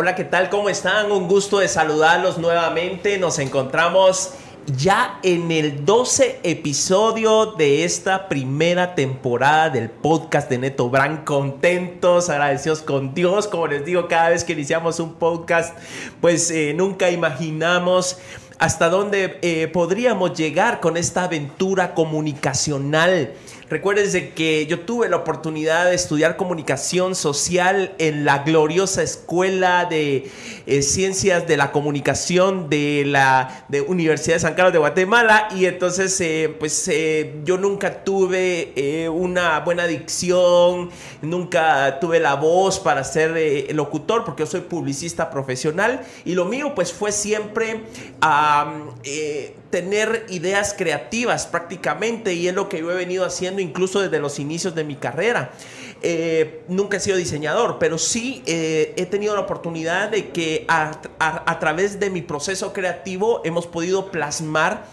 Hola, ¿qué tal? ¿Cómo están? Un gusto de saludarlos nuevamente. Nos encontramos ya en el 12 episodio de esta primera temporada del podcast de Neto Brand. Contentos, agradecidos con Dios. Como les digo, cada vez que iniciamos un podcast, pues eh, nunca imaginamos hasta dónde eh, podríamos llegar con esta aventura comunicacional Recuérdense que yo tuve la oportunidad de estudiar comunicación social en la gloriosa Escuela de eh, Ciencias de la Comunicación de la de Universidad de San Carlos de Guatemala. Y entonces eh, pues eh, yo nunca tuve una buena dicción, nunca tuve la voz para ser locutor porque yo soy publicista profesional. Y lo mío pues fue siempre tener ideas creativas prácticamente y es lo que yo he venido haciendo incluso desde los inicios de mi carrera. Eh, nunca he sido diseñador, pero sí eh, he tenido la oportunidad de que a, través de mi proceso creativo hemos podido plasmar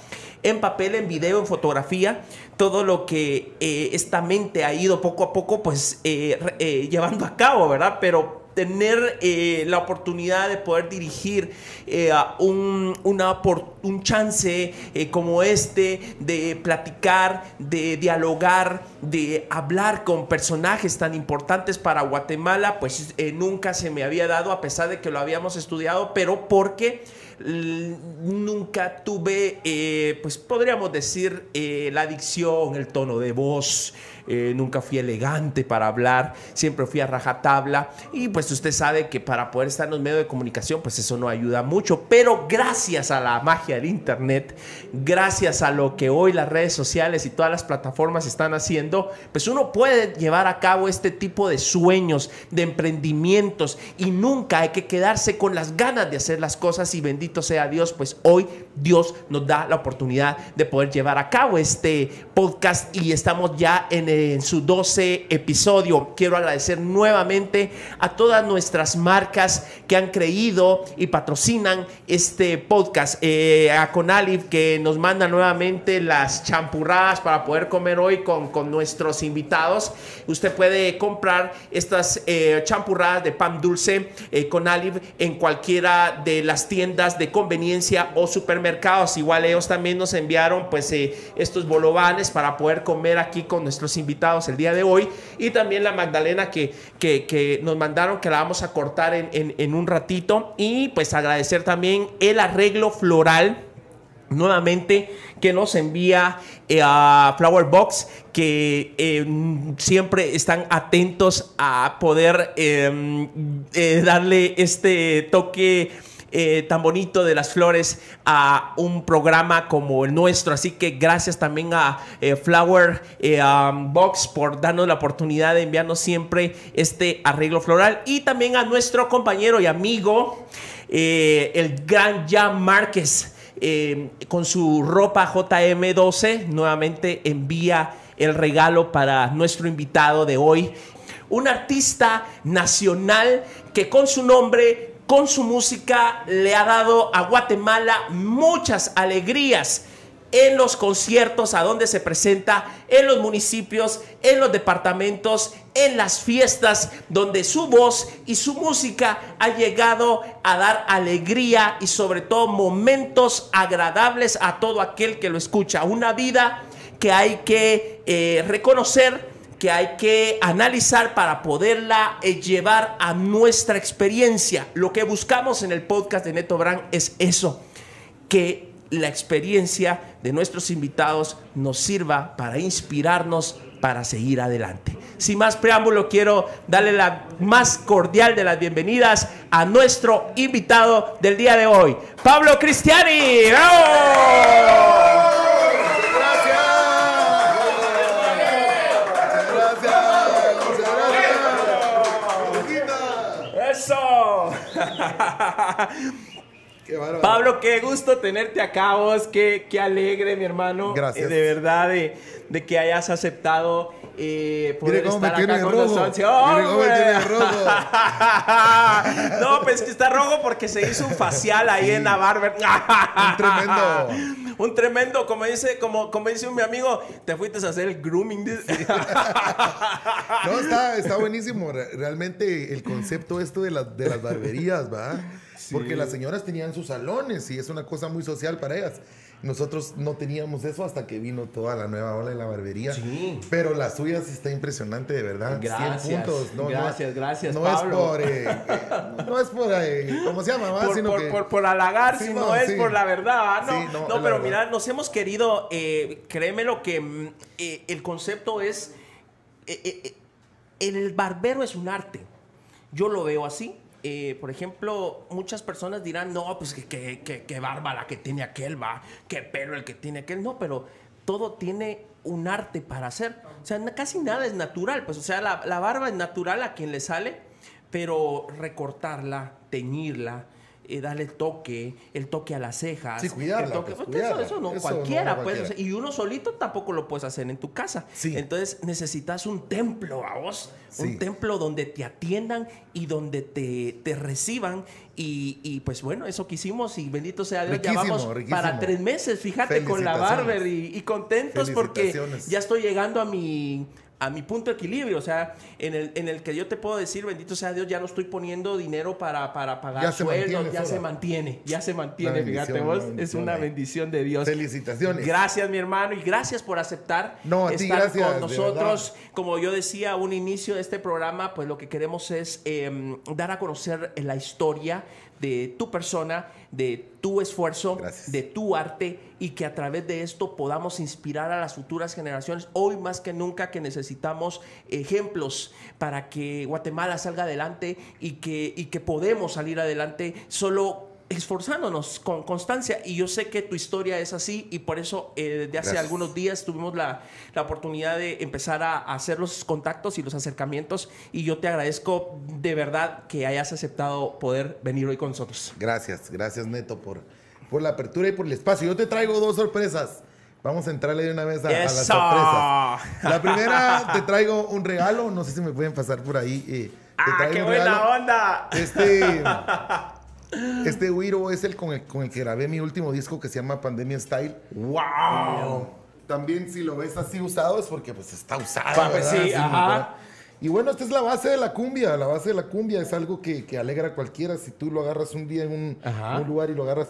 en papel, en video, en fotografía, todo lo que eh, esta mente ha ido poco a poco pues llevando a cabo, ¿verdad? Pero tener eh, la oportunidad de poder dirigir eh, un, una, un chance eh, como este, de platicar, de dialogar, de hablar con personajes tan importantes para Guatemala, pues nunca se me había dado, a pesar de que lo habíamos estudiado, pero porque nunca tuve, pues podríamos decir, la dicción, el tono de voz, eh, nunca fui elegante para hablar, siempre fui a rajatabla. Y pues usted sabe que para poder estar en los medios de comunicación pues eso no ayuda mucho, pero gracias a la magia del internet, gracias a lo que hoy las redes sociales y todas las plataformas están haciendo, pues uno puede llevar a cabo este tipo de sueños, de emprendimientos y nunca hay que quedarse con las ganas de hacer las cosas y bendito sea Dios, pues hoy Dios nos da la oportunidad de poder llevar a cabo este podcast y estamos ya en el en su 12 episodio. Quiero agradecer nuevamente a todas nuestras marcas que han creído y patrocinan este podcast. Eh, a Conalif que nos manda nuevamente las champurradas para poder comer hoy con, con nuestros invitados. Usted puede comprar estas eh, champurradas de pan dulce eh, Conalif en cualquiera de las tiendas de conveniencia o supermercados. Igual ellos también nos enviaron pues estos bolovanes para poder comer aquí con nuestros invitados invitados el día de hoy. Y también la Magdalena que, que, nos mandaron que la vamos a cortar en, un ratito. Y pues agradecer también el arreglo floral nuevamente que nos envía eh, a Flower Box que eh, siempre están atentos a poder em, eh, darle este toque eh, tan bonito de las flores a un programa como el nuestro. Así que gracias también a eh, Flower eh, um, Box por darnos la oportunidad de enviarnos siempre este arreglo floral. Y también a nuestro compañero y amigo, el gran Jan Márquez. con su ropa JM12 nuevamente envía el regalo para nuestro invitado de hoy un artista nacional que con su nombre con su música le ha dado a Guatemala muchas alegrías en los conciertos a donde se presenta, en los municipios, en los departamentos, en las fiestas, donde su voz y su música ha llegado a dar alegría y sobre todo momentos agradables a todo aquel que lo escucha. Una vida que hay que eh, reconocer que hay que analizar para poderla eh, llevar a nuestra experiencia. Lo que buscamos en el podcast de Neto Brand es eso, que la experiencia de nuestros invitados nos sirva para inspirarnos para seguir adelante. Sin más preámbulo, quiero darle la más cordial de las bienvenidas a nuestro invitado del día de hoy, Pablo Cristiani. Qué Pablo, qué gusto tenerte acá vos, qué, qué alegre, mi hermano. Gracias. Eh, de verdad, de, de, que hayas aceptado eh, poder Mire cómo estar me acá con rojo. nosotros. ¡Oh, Mire cómo me tiene rojo. no, pues que está rojo porque se hizo un facial ahí en la barber. un tremendo. Un tremendo, como dice, como, como dice mi amigo, te fuiste a hacer el grooming. no, está, está buenísimo. Realmente el concepto esto de, las de las barberías, ¿va? Porque las señoras tenían sus salones y es una cosa muy social para ellas. Nosotros no teníamos eso hasta que vino toda la nueva ola de la barbería. Sí. Pero la suya sí está impresionante, de verdad. Gracias. 100 puntos. No, gracias, gracias, no Pablo. Es por, eh, eh, no es por, eh, ¿cómo se llama? Por, sino por, que... por, por, halagar, sí, sino es por la verdad. No, no, pero mira, nos hemos querido, créeme lo que mm, el concepto es, el barbero es un arte. Yo lo veo así eh, por ejemplo, muchas personas dirán, no, pues que, que, barba la que tiene aquel, va, qué pelo el que tiene aquel. No, pero todo tiene un arte para hacer. O sea, casi nada es natural. Pues, o sea, la, la barba es natural a quien le sale, pero recortarla, teñirla, eh, darle toque, el toque a las cejas. Sí, cuidarla, pues, pues, eso, no cualquiera, puede y uno solito tampoco lo puedes hacer en tu casa. Entonces necesitas un templo a vos, un templo donde te atiendan y donde te, te reciban. Y, pues bueno, eso que hicimos y bendito sea Dios, ya vamos para tres meses, fíjate, con la barber y, y contentos porque ya estoy llegando a mi a mi punto de equilibrio, o sea, en el, en el que yo te puedo decir, bendito sea Dios, ya no estoy poniendo dinero para, para pagar sueldos, ya se mantiene, ya se mantiene, fíjate vos, es una bendición de Dios. Felicitaciones. Gracias, mi hermano, y gracias por aceptar no, estar con nosotros. Como yo decía, a un inicio de este programa, pues lo que queremos es em, dar a conocer la historia de tu persona, de tu esfuerzo, de tu arte y que a través de esto podamos inspirar a las futuras generaciones. Hoy más que nunca que necesitamos ejemplos para que Guatemala salga adelante y que, y que podemos salir adelante solo esforzándonos con constancia y yo sé que tu historia es así y por eso eh, desde hace algunos días tuvimos la, la, oportunidad de empezar a, hacer los contactos y los acercamientos y yo te agradezco de verdad que hayas aceptado poder venir hoy con nosotros. Gracias, gracias Neto por, por la apertura y por el espacio. Yo te traigo dos sorpresas. Vamos a entrarle de una vez a, las sorpresas. La primera, te traigo un regalo. No sé si me pueden pasar por ahí. Eh, ¡Ah, qué buena onda! Este, Este Wiro es el con, el con el que grabé mi último disco que se llama Pandemia Style. ¡Wow! También si lo ves así usado es porque pues está usado. Pues sí, ajá. Y bueno, esta es la base de la cumbia. La base de la cumbia es algo que, que alegra a cualquiera. Si tú lo agarras un día en un, un lugar y lo agarras.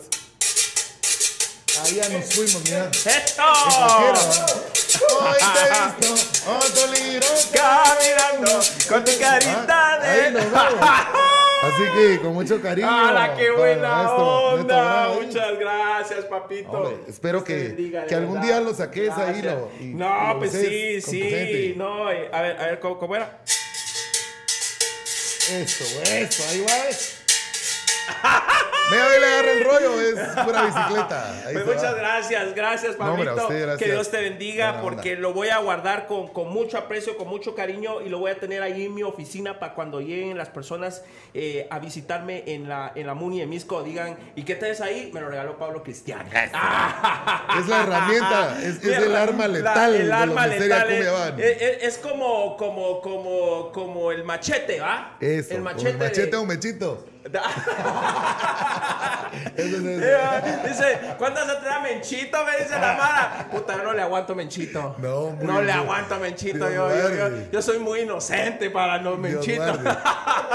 Ahí ya nos fuimos, mira. ¡Esto! Hoy te he visto otro libro caminando con tu carita de... Ahí nos vamos. Así que con mucho cariño. ¡Hala, qué buena onda! Muchas gracias, papito. espero que, que algún día lo saques ahí. Lo, no, pues sí, sí. No, eh, a ver, a ver, ¿cómo, cómo era? Eso, eso, ahí va. Me voy a agarrar el rollo, es pura bicicleta. Pues muchas gracias, gracias, Pablito. Que Dios te bendiga, porque lo voy a guardar con, con, mucho aprecio, con mucho cariño y lo voy a tener ahí en mi oficina para cuando lleguen las personas eh, a visitarme en la, en la Muni de Misco, digan, ¿y qué tenés ahí? Me lo regaló Pablo Cristiano. Es la herramienta, es, el arma letal. el arma letal. Es, es, como, como, como, como el machete, ¿va? Eso, el machete. El machete o mechito. dice, ¿cuándo se trae Menchito? Me dice la Mara. Puta, yo no le aguanto Menchito. No, No le aguanto Menchito. Yo, yo, soy muy inocente para los Menchitos.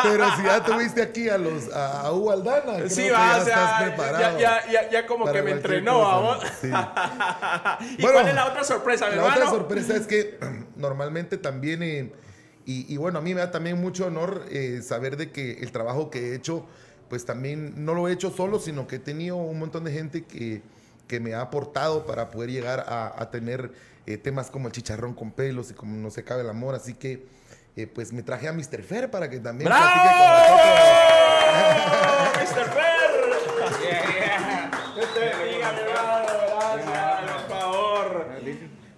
Pero si ya tuviste aquí a los a, Aldana, sí, va, ya o sea. Ya, ya, ya, como que me entrenó, vamos. ¿Y cuál es la otra sorpresa, mi La otra sorpresa es que normalmente también. Eh, y, bueno, a mí me da también mucho honor eh, saber de que el trabajo que he hecho, pues también no lo he hecho solo, sino que he tenido un montón de gente que, que me ha aportado para poder llegar a, tener eh, temas como el chicharrón con pelos y como no se cabe el amor. Así que, eh, pues me traje a Mr. Fer para que también ¡Bravo! platique con nosotros. ¡Mr. Fer! Yeah, yeah. te bendiga, mi hermano. Gracias, por favor.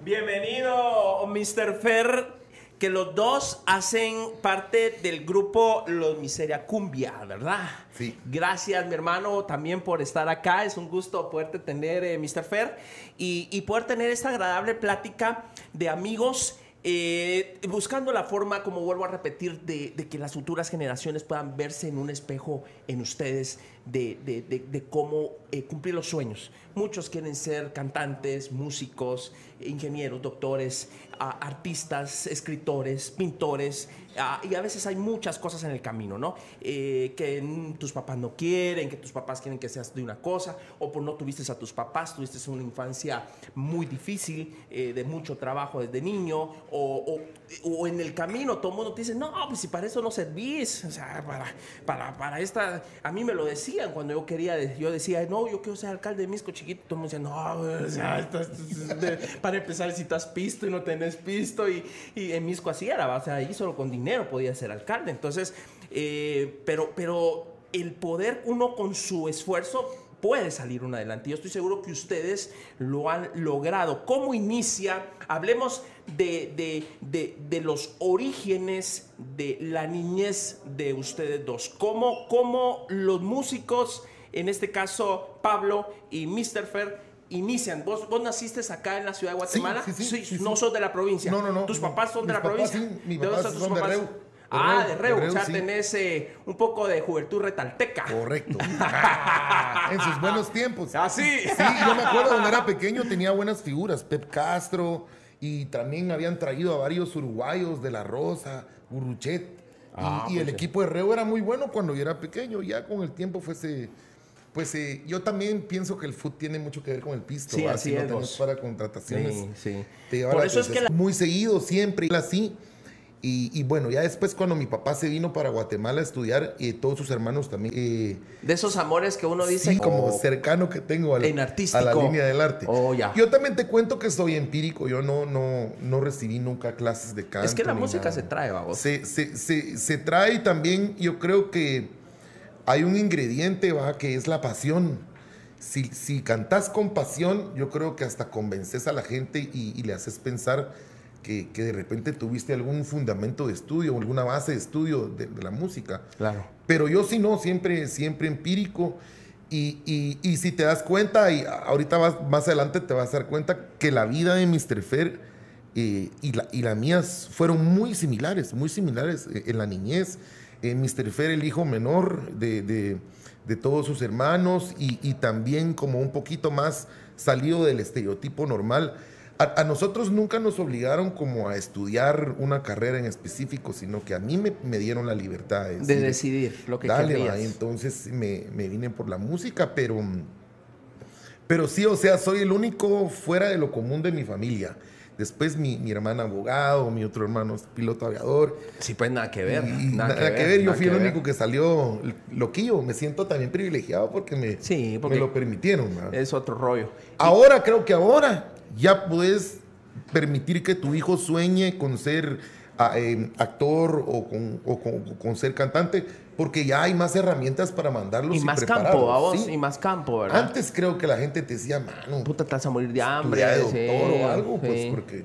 Bienvenido, Mr. Fer que los dos hacen parte del grupo Los Miseria Cumbia, ¿verdad? Sí. Gracias, mi hermano, también por estar acá. Es un gusto poderte tener, eh, Mr. Fer, y, y poder tener esta agradable plática de amigos eh, buscando la forma, como vuelvo a repetir, de, de, que las futuras generaciones puedan verse en un espejo en ustedes de, de, de cómo eh, cumplir los sueños. Muchos quieren ser cantantes, músicos, ingenieros, doctores, artistas, escritores, pintores, y a veces hay muchas cosas en el camino, ¿no? Eh, que tus papás no quieren, que tus papás quieren que seas de una cosa, o por no tuviste a tus papás, tuviste una infancia muy difícil, eh, de mucho trabajo desde niño, o, o, o, en el camino todo el mundo te dice, no, pues si para eso no servís, o sea, para, para, para esta, a mí me lo decían cuando yo quería, yo decía, no, yo quiero ser alcalde de Misco chiquito, todo el mundo decía, no, o sea, para empezar, si estás pisto y no tenés pisto, y, en Misco así era, ahí solo con dinero podía ser alcalde, entonces, eh, pero, pero el poder uno con su esfuerzo puede salir uno adelante. Yo estoy seguro que ustedes lo han logrado. ¿Cómo inicia? Hablemos de, de, de, de los orígenes de la niñez de ustedes dos. ¿Cómo, cómo los músicos, en este caso Pablo y Mr. Fer, inician. ¿Vos, ¿Vos naciste acá en la ciudad de Guatemala? Sí, sí, sí, no sos de la provincia. No, no, no. ¿Tus papás son de la papás, provincia? sí, mi ¿De dónde son tus son de papás? Reu. Ah, Reu, de Reu, de Reu, o sea, tenés eh, un poco de juventud retalteca. Correcto. en sus buenos tiempos. Ah, sí. Yo me acuerdo cuando era pequeño tenía buenas figuras. Pep Castro y también habían traído a varios uruguayos de La Rosa, Urruchet. Y, Ah, y el equipo de Reo era muy bueno cuando yo era pequeño. Ya con el tiempo fuese... Pues eh, yo también pienso que el fútbol tiene mucho que ver con el pisto. Sí, así no es, tenés vos. para contrataciones. Sí, sí. te Por eso es que la- Muy seguido, siempre así. Y, y bueno, ya después cuando mi papá se vino para Guatemala a estudiar, y todos sus hermanos también... eh, De esos amores que uno dice sí, como oh, cercano que tengo al- en artístico. a la línea del arte. Oh, ya. Yo también te cuento que soy empírico, yo no, no, no recibí nunca clases de canto. Es que la música nada. se trae, vamos. Se, se, se, se trae también, yo creo que hay un ingrediente, ¿va? que es la pasión. Si, si cantas con pasión, yo creo que hasta convences a la gente y, y le haces pensar que, que de repente tuviste algún fundamento de estudio, alguna base de estudio de, de la música. Claro. Pero yo sí no, siempre, siempre empírico. Y, y- y si te das cuenta, y ahorita vas, más adelante te vas a dar cuenta que la vida de Mr. Fer eh, y, la, y la mía fueron muy similares, muy similares eh, en la niñez. Eh, Mr. Fer, el hijo menor de, de- de todos sus hermanos y, y también como un poquito más salido del estereotipo normal. A, a nosotros nunca nos obligaron como a estudiar una carrera en específico, sino que a mí me, me dieron la libertad de decidir lo que Dale, querías. va, entonces me, me vine por la música, pero, pero sí, o sea, soy el único fuera de lo común de mi familia. Después mi, mi hermana abogado, mi otro hermano es piloto aviador. Sí, pues nada que ver. Y nada, que, ver, yo nada fui el ver. único que salió loquillo. Me siento también privilegiado porque me, Sí, porque- me lo permitieron. ¿va? Es otro rollo. Ahora, creo que ahora ya puedes permitir que tu hijo sueñe con ser eh, actor o con, o con- o con ser cantante, porque ya hay más herramientas para mandarlos Y y, más campo, a vos, ¿sí? y más campo, ¿verdad? Antes creo que la gente te decía, mano, Puta, te vas a morir de hambre. estudia de doctor sí, o algo, pues porque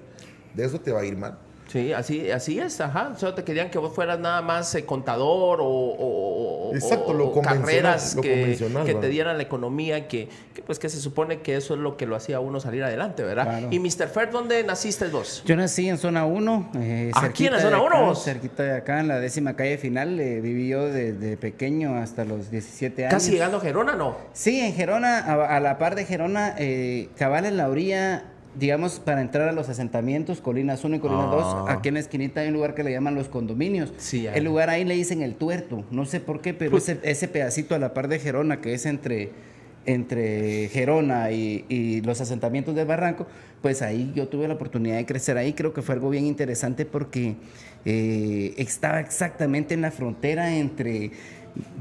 de eso te va a ir mal. Sí, así, así es, ajá. Solo te querían que vos fueras nada más eh, contador o, o- Exacto, o- lo carreras lo que, convencional, que te dieran la economía, que, que, pues que se supone que eso es lo que lo hacía a uno salir adelante, ¿verdad? Claro. Y Mr. Fer, ¿dónde naciste vos? Yo nací en zona 1. Eh, ¿Aquí en la zona de 1 acá, vos? Cerquita de acá, en la décima calle final. eh, viví yo desde pequeño hasta los 17 años. Casi llegando a Gerona, ¿no? Sí, en Gerona, a, a la par de Gerona, eh, cabal en la orilla, digamos, para entrar a los asentamientos, Colinas 1 y Colinas Ah. 2, aquí en la esquinita hay un lugar que le llaman los condominios. Sí, el lugar ahí le dicen el tuerto, no sé por qué, pero ese, ese pedacito a la par de Gerona, que es entre, entre Gerona y, y los asentamientos de Barranco, pues ahí yo tuve la oportunidad de crecer ahí, creo que fue algo bien interesante porque eh, estaba exactamente en la frontera entre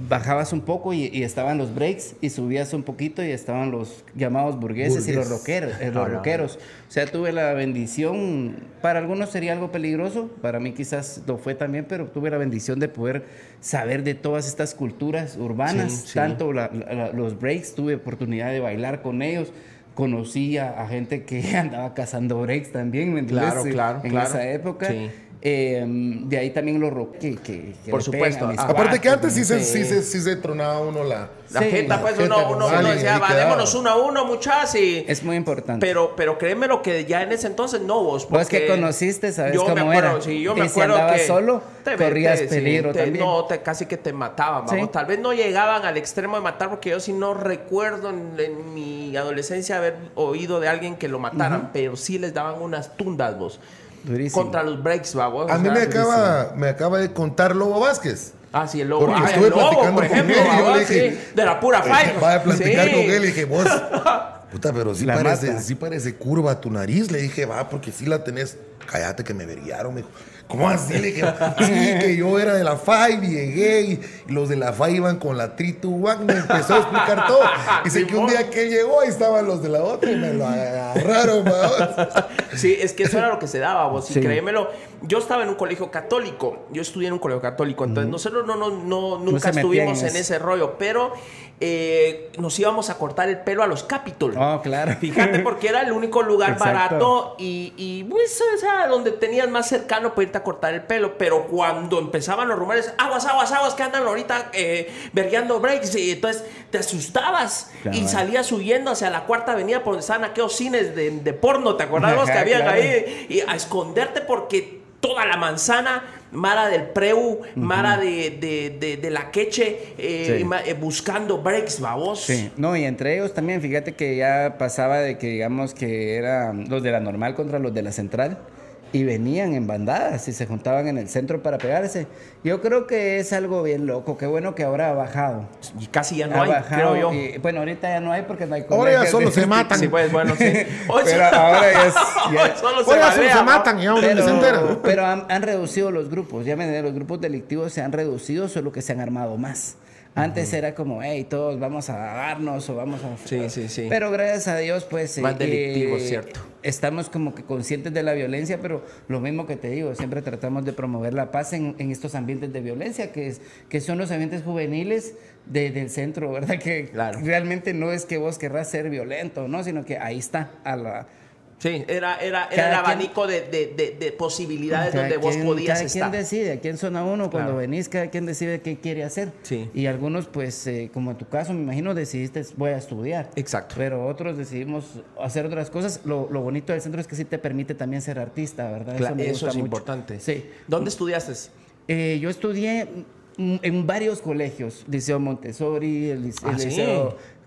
bajabas un poco y, y estaban los breaks y subías un poquito y estaban los llamados burgueses y los rockeros, eh, los Ah, rockeros. O sea, tuve la bendición, para algunos sería algo peligroso, para mí quizás lo fue también, pero tuve la bendición de poder saber de todas estas culturas urbanas, Sí, sí. tanto la- la- los breaks, tuve oportunidad de bailar con ellos. Conocí a, a gente que andaba cazando breaks también, ¿me entiendes? Claro, claro, En claro. esa época. Sí. Eh, de ahí también los rock que, que, que Por supuesto. Aparte que antes sí se, Sí. sí se, sí se tronaba uno la... La Sí. jeta, pues La uno, jeta, uno, uno alguien decía, ahí va, quedaba. démonos uno a uno, muchachos. Y, Es muy importante. pero, pero créeme lo que ya en ese entonces no vos. Vos que porque conociste, sabes yo me cómo acuerdo, era. Sí, yo Y me si acuerdo andabas que solo, te- corrías te- sí, peligro te- también. No, te, casi que te mataban, vamos. Sí. Tal vez no llegaban al extremo de matar, porque yo sí no recuerdo en, en mi adolescencia haber oído de alguien que lo mataran, pero sí les daban unas tundas, vos. Durísimo. Contra los breaks, vamos. A mí me acaba, me acaba de contar Lobo Vázquez. Ah, sí, el lobo. Porque Ah, estuve el lobo, platicando por con ejemplo, él y yo vamos, le dije, sí, de la pura five. Va a platicar Sí. con él y dije, vos, puta, pero sí La parece, mata. sí parece curva tu nariz. Le dije, va, porque sí la tenés. Cállate que me veriaron. Me dijo, ¿cómo así? Le dije, sí, que yo era de la FAI, llegué y los de la FAI iban con la 321. Me empezó a explicar todo. Dice que un día que llegó, ahí estaban los de la otra y me lo agarraron, vamos. Sí, es que eso era lo que se daba, vos. Y Sí. créemelo, yo estaba en un colegio católico. Yo estudié en un colegio católico. Entonces, nosotros no, no, no, nunca estuvimos en ese rollo. Pero eh, nos íbamos a cortar el pelo a los Capitol. Oh, claro. Fíjate, porque era el único lugar Exacto. barato y, y pues, o sea, donde tenías más cercano para irte a cortar el pelo. Pero cuando empezaban los rumores, aguas, aguas, aguas, que andan ahorita eh, vergueando breaks, y entonces te asustabas Claro. y salías huyendo hacia la cuarta avenida por donde estaban aquellos cines de, de porno, ¿te acordás vos que habían claro. ahí? Y a esconderte porque toda la manzana, Mara del Preu, Mara de, de, de, de la Queche, eh, Sí. eh, buscando breaks, babos. Sí, no, y entre ellos también, fíjate que ya pasaba de que digamos que eran los de la normal contra los de la central y venían en bandadas y se juntaban en el centro para pegarse. Yo creo que es algo bien loco, qué bueno que ahora ha bajado. Y casi ya no ha hay, bajado creo yo. y, bueno, ahorita ya no hay porque no hay Ahora ya solo se matan. Sí, pues bueno, sí. Hoy Pero ahora ya es- ya- hoy solo se Oiga, solo se matan y ni se entera. Pero, pero han, han reducido los grupos, ya me los grupos delictivos se han reducido, solo que se han armado más. Antes era como, hey, todos vamos a darnos o vamos a... Sí, sí, sí. Pero gracias a Dios, pues... Más eh, delictivo, eh, cierto. Estamos como que conscientes de la violencia, pero lo mismo que te digo, siempre tratamos de promover la paz en, en estos ambientes de violencia, que, es, que son los ambientes juveniles de- del centro, ¿verdad? Que Claro. realmente no es que vos querrás ser violento, ¿no? Sino que ahí está, a la... Sí, era, era, era el abanico de, de, de, de posibilidades donde vos quien- podías cada estar. quien decide, aquí en zona 1, cuando Claro. venís, cada quien decide qué quiere hacer. Sí. Y algunos, pues, eh, como en tu caso, me imagino, decidiste, voy a estudiar. Exacto. Pero otros decidimos hacer otras cosas. Lo, lo bonito del centro es que sí te permite también ser artista, ¿verdad? Cla- me Eso, gusta es mucho. importante. Sí. ¿Dónde estudiaste? Eh, yo estudié en varios colegios, Liceo Montessori, el, lice- Ah, el sí.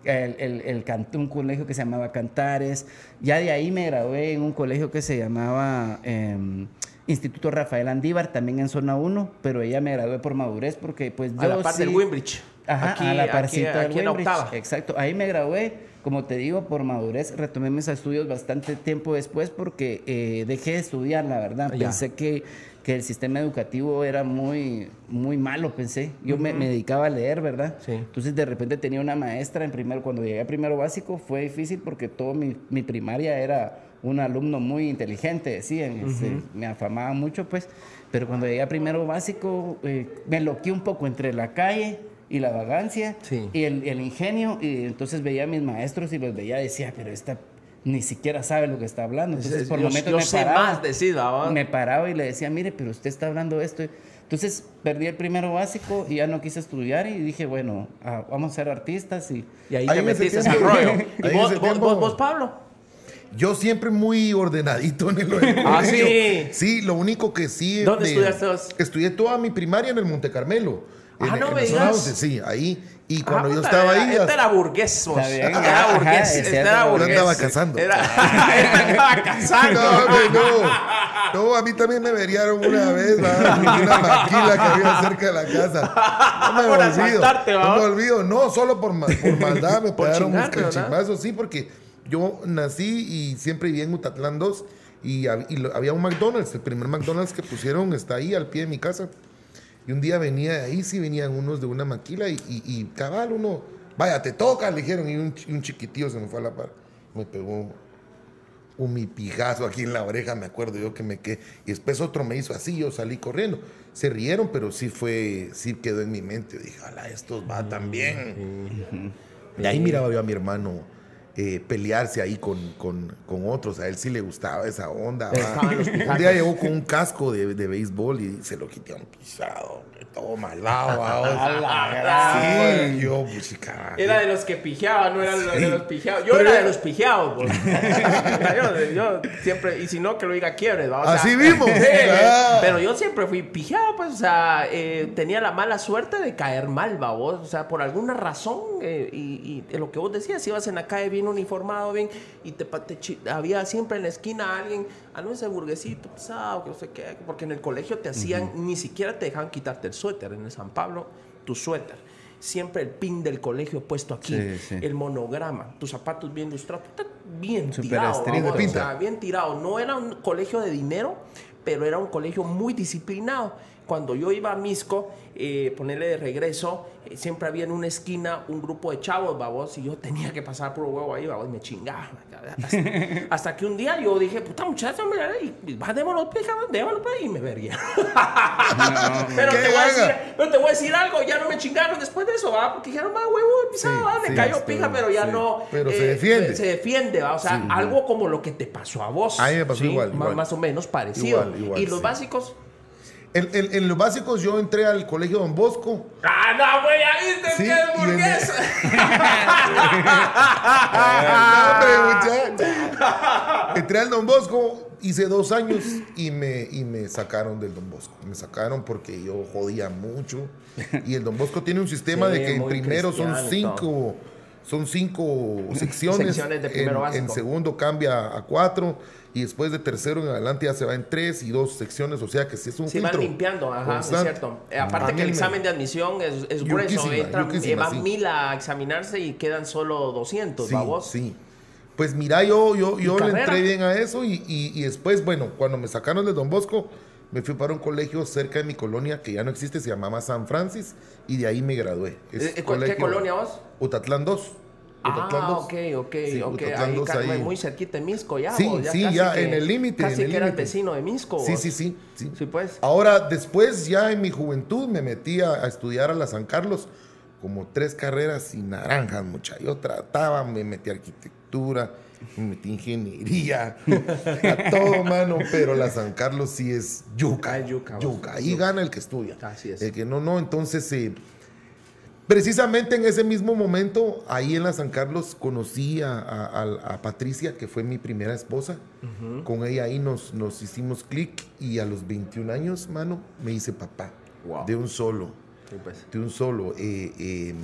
El, el- el can- un colegio que se llamaba Cantares. Ya de ahí me gradué en un colegio que se llamaba em, Instituto Rafael Andívar, también en zona 1, pero ya me gradué por madurez porque pues yo A la parte sí- del Wimbridge. Ajá, aquí, a la aquí- parcita del aquí en Wimbridge. octava. Exacto, ahí me gradué, como te digo, por madurez. Retomé mis estudios bastante tiempo después porque eh, dejé de estudiar, la verdad. Ya. Pensé que, que el sistema educativo era muy, muy malo, pensé. Yo me, me dedicaba a leer, ¿verdad? Sí. Entonces de repente tenía una maestra en primero, cuando llegué a primero básico fue difícil porque todo mi, mi primaria era un alumno muy inteligente, decían, este, me afamaban mucho, pues. Pero cuando llegué a primero básico, eh, me enloqué un poco entre la calle y la vagancia Sí. y el, el ingenio. Y entonces veía a mis maestros y los veía, decía, pero esta ni siquiera sabe lo que está hablando. Entonces, por yo, momentos yo me sé paraba. más. Me paraba y le decía, mire, pero usted está hablando esto. Entonces perdí el primero básico y ya no quise estudiar y dije, bueno, ah, vamos a ser artistas y... Y ahí Ahí te metiste al rollo. ¿Y vos, vos- vos- vos, Pablo? Yo siempre muy ordenadito en el el Ah, colegio. sí. Sí, lo único que sí. ¿Dónde de- estudiaste vos? Estudié toda mi primaria en el Monte Carmelo. Ah, en, no en me digas. 11, sí, ahí. Y cuando Ah, yo estaba era- ahí. Este era burgués, vos. Este ajá, era ajá, burgués. es Este era yo burgués. andaba cazando. Era, andaba cazando. No, no. No, a mí también me veriaron una vez, va, en una maquila que había cerca de la casa. No me Por olvido. no me olvido. No, solo por, ma- por maldad me pegaron unos ¿verdad? cachimazos, sí, porque yo nací y siempre viví en Mutatlán 2 y, hab- y había un McDonald's. El primer McDonald's que pusieron está ahí al pie de mi casa. Y un día venía ahí, sí venían unos de una maquila y, y, y cabal, uno, vaya, te toca, le dijeron. Y un, un chiquitillo se me fue a la par. Me pegó un mi pijazo aquí en la oreja, me acuerdo yo que me quedé. Y después otro me hizo así, yo salí corriendo. Se rieron, pero sí fue, sí quedó en mi mente. Dije, ala, estos va también. Y ahí miraba yo a mi hermano eh, pelearse ahí con, con, con otros. A él sí le gustaba esa onda. Un día llegó con un casco de, de béisbol y se lo quité a un pisado. Todo malado. ¿va? Sí, yo, pues, Era de los que pijeaban, no era de los, Sí. de los pijeados. Yo Pero era de los pijeados, yo, yo siempre, y si no, que lo diga quiebres, ¿va? O sea, Así mismo. Ah. Pero yo siempre fui pijeado, pues, o sea, eh, tenía la mala suerte de caer mal, ¿va? vos? O sea, por alguna razón, eh, y, y lo que vos decías, ibas en la calle bien uniformado, bien, y te, te había siempre en la esquina alguien, ah, no, ese burguesito pesado, que no sé qué, porque en el colegio te hacían, ni siquiera te dejaban quitarte el suéter, en el San Pablo, tu suéter. Siempre el pin del colegio puesto aquí, Sí, sí. el monograma, tus zapatos bien lustrados, bien tirado, vamos, o sea, bien tirado. No era un colegio de dinero, pero era un colegio muy disciplinado. Cuando yo iba a Misco, eh, ponerle de regreso, eh, siempre había en una esquina un grupo de chavos, babos, y yo tenía que pasar por huevo ahí, babos, y me chingaba. Hasta, hasta que un día yo dije, puta muchacho, mira, y, va, démoslo, pues, démoslo, pues, y me vergué. pero, ¿Qué te voy a decir, pero te voy a decir algo, ya no me chingaron después de eso, va, porque dijeron, va, huevo, pisado, Sí, va, me sí, cayó esto, pija, pero ya sí. no. Pero se defiende. Se, defiende, va, o sea, algo como lo que te pasó a vos. A mí me pasó igual, igual. Más o menos parecido. Igual, igual, y los básicos. En, en- en los básicos yo entré al colegio Don Bosco. ¡Ah, no, güey! ¿Ya viste Sí, que es burgués? Entré al Don Bosco, hice dos años y me, y me sacaron del Don Bosco. Me sacaron porque yo jodía mucho. Y el Don Bosco tiene un sistema Sí, de que en primero son cinco, son cinco secciones. Secciones de primero en, básico. en segundo cambia a cuatro. Y después de tercero en adelante ya se va en tres y dos secciones. O sea que sí es un van filtro limpiando, ajá, es cierto. Eh, aparte que el me- examen de admisión es, es grueso. Entran, eh, van sí. mil a examinarse y quedan solo 200, Sí, ¿va vos? sí. Pues mira, yo, yo, yo le carrera? entré bien a eso y, y- y después, bueno, cuando me sacaron de Don Bosco, me fui para un colegio cerca de mi colonia que ya no existe, se llamaba San Francis y de ahí me gradué. Es Eh, eh, ¿cu- ¿Qué colonia vos? Utatlán 2. Ah, 2. ok, ok, Sí, ok. Ahí, 2 ca- ahí. muy cerquita de Misco ya. Sí, vos, sí, ya que- en el límite, Casi en el que eras vecino de Misco. Sí, sí, sí, sí. Sí, pues. Ahora, después, ya en mi juventud, me metí a, a estudiar a la San Carlos como tres carreras y naranjas, mucha. Yo trataba, me metí a arquitectura, me metí a ingeniería, a todo, mano, pero la San Carlos sí es yuca. Ah, yuca, yuca. Ahí gana el que estudia. Así es. El que no, no. Entonces, eh, precisamente en ese mismo momento, ahí en la San Carlos, conocí a, a- Patricia, que fue mi primera esposa. Con ella ahí nos, nos hicimos clic y a los 21 años, mano, me hice papá. Wow. De un solo, Sí, pues. de un solo. Eh, eh,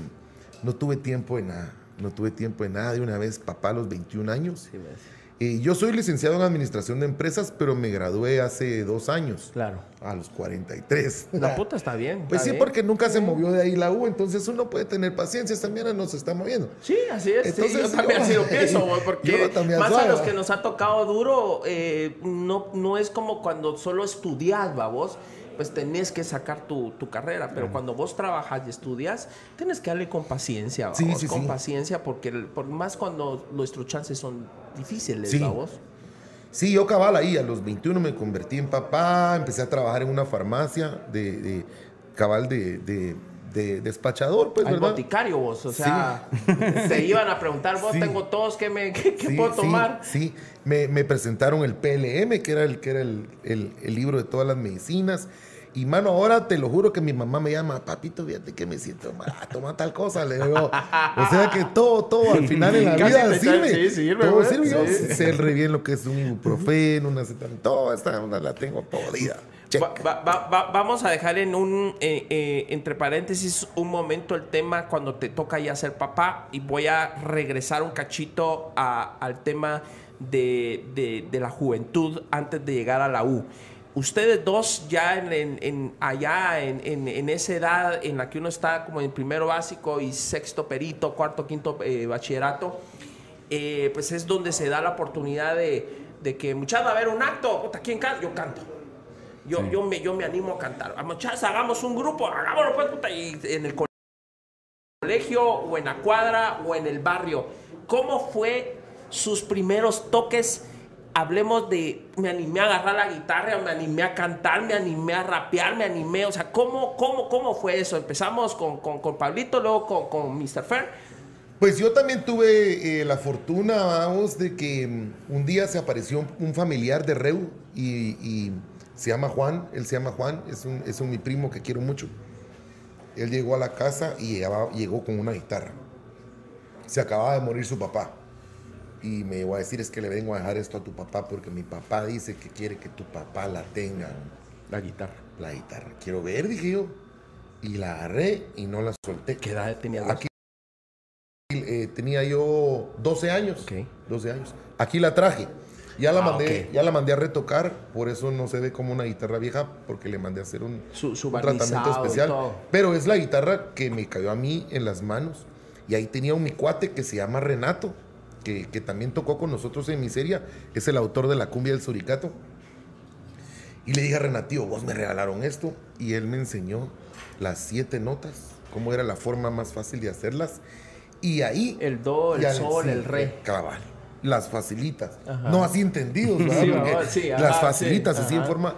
no tuve tiempo de nada, no tuve tiempo de nada. De una vez, papá a los 21 años. Sí, pues. Eh, yo soy licenciado en administración de empresas, pero me gradué hace dos años, Claro. a los 43. La puta está bien. Pues está sí, bien. porque nunca se movió de ahí la U, entonces uno puede tener paciencia, esta mierda no se está moviendo. Sí, así es. sí, Entonces, yo también pienso, güey, yo porque más a suave, los que nos ha tocado duro, eh, no, no es como cuando solo estudias, va vos, pues tenés que sacar tu, tu carrera, pero cuando vos trabajas y estudias, tienes que darle con paciencia, Sí, sí, con sí. paciencia, porque por más cuando nuestros chances son difíciles, Sí. va vos. Sí, yo cabal ahí, a los 21 me convertí en papá, empecé a trabajar en una farmacia de, de- cabal de, de- de despachador, pues, Al ¿verdad? boticario vos, o sea, te iban a preguntar, vos Sí. tengo todos, ¿qué, me, qué, qué Sí, puedo sí, tomar? Sí, Me, me presentaron el PLM, que era el, que era el, el- el libro de todas las medicinas. Y mano, ahora te lo juro que mi mamá me llama, papito, fíjate que me siento mal, toma tal cosa, le digo. O sea que todo, todo al final en la vida sirve. sí, sirve, todo sirve. Yo sí. sé re bien lo que es un ibuprofeno, una acetamina, toda esta onda la tengo podrida. Va- va- va- vamos a dejar en un, eh, eh, entre paréntesis, un momento el tema cuando te toca ya ser papá y voy a regresar un cachito a- al tema de, de- de la juventud antes de llegar a la U. Ustedes dos ya en, en- en- allá en, en- esa edad en la que uno está como en primero básico y sexto perito, cuarto, quinto eh, bachillerato, eh, pues es donde se da la oportunidad de, de que muchachos, va a haber un acto, puta, ¿quién canta? Yo canto. Yo, yo, me, yo me animo a cantar. Ah, Muchachos, hagamos un grupo, hagámoslo pues, puta, y en el colegio, o en la cuadra, o en el barrio. ¿Cómo fue sus primeros toques? Hablemos de, me animé a agarrar la guitarra, me animé a cantar, me animé a rapear, me animé, o sea, ¿cómo, cómo, cómo fue eso? Empezamos con, con, con Pablito, luego con, con Mr. Fair. Pues yo también tuve eh, la fortuna, vamos, de que mm, un día se apareció un, familiar de Reu y, se llama Juan, él se llama Juan, es un, es un mi primo que quiero mucho. Él llegó a la casa y llegó con una guitarra. Se acababa de morir su papá. Y me llegó a decir, es que le vengo a dejar esto a tu papá porque mi papá dice que quiere que tu papá la tenga, La guitarra. la guitarra. Quiero ver, dije yo. Y la agarré y no la solté. ¿Qué edad tenía? Aquí eh, tenía yo 12 años. Ok. 12 años. Aquí la traje. Ya la, Ah, mandé, ok. ya la mandé a retocar, por eso no se ve como una guitarra vieja, porque le mandé a hacer un, Su- un tratamiento especial. Pero es la guitarra que me cayó a mí en las manos. Y ahí tenía un mi cuate que se llama Renato, que, que también tocó con nosotros en Miseria. Es el autor de la cumbia del Suricato. Y le dije a Renatío, vos me regalaron esto. Y él me enseñó las siete notas, cómo era la forma más fácil de hacerlas. Y ahí... El do, el sol, el re. Cabal. Las facilitas. Ajá. No así entendidos, ¿verdad? Sí, Porque sí, ajá, las facilitas sí, así en forma...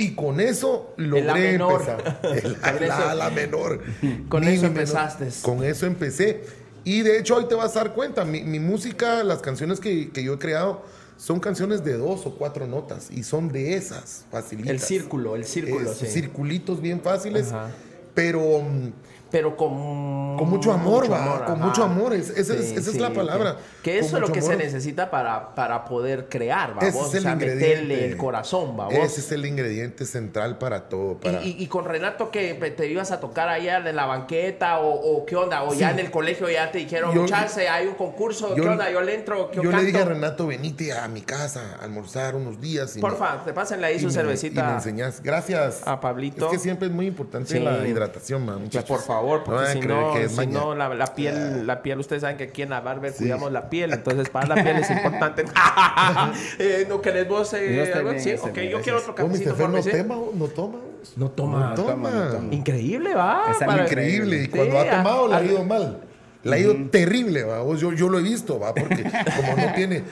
Y con eso la logré menor. empezar. El- la, menor. Con eso menor. empezaste. Con eso empecé. Y de hecho, hoy te vas a dar cuenta, mi, mi música, las canciones que, que yo he creado, son canciones de dos o cuatro notas. Y son de esas, facilitas. El círculo, el círculo, Es sí. Circulitos bien fáciles. Ajá. Pero mm, Pero con, Con mucho amor, con mucho amor, es- esa es- esa es la palabra, Que, que eso es lo que se necesita para, para poder crear, ¿va? Ese el o sea, ingrediente. meterle el corazón, ¿va? ese es el ingrediente central para todo. Para... Y, y- y con Renato que te ibas a tocar allá en la banqueta o, o qué onda, o ya en el colegio ya te dijeron, Yo- chance, hay un concurso, yo- ¿qué onda? Yo le entro, ¿qué Yo le dije a? Renato, venite a mi casa a almorzar unos días. y Porfa, te pasen ahí su me- cervecita. Y me enseñas. Gracias. a Pablito. Es que siempre es muy importante la hidratación, man, muchachos. por favor, No porque si, no, que si no la, la piel, la piel, ustedes saben que aquí en la barber Sí. cuidamos la piel, entonces para la piel es importante. Eh, ¿No querés vos eh, algo? Sí, ok, bien, yo quiero otro cafecito. Fer no, favor, no toma. No toma. No toma. toma, no toma. Increíble, va. Increíble. Y Sí, cuando ha a- tomado, le ha a- ido mal. Le ha ido terrible, va. Yo, yo lo he visto, va, porque como no tiene.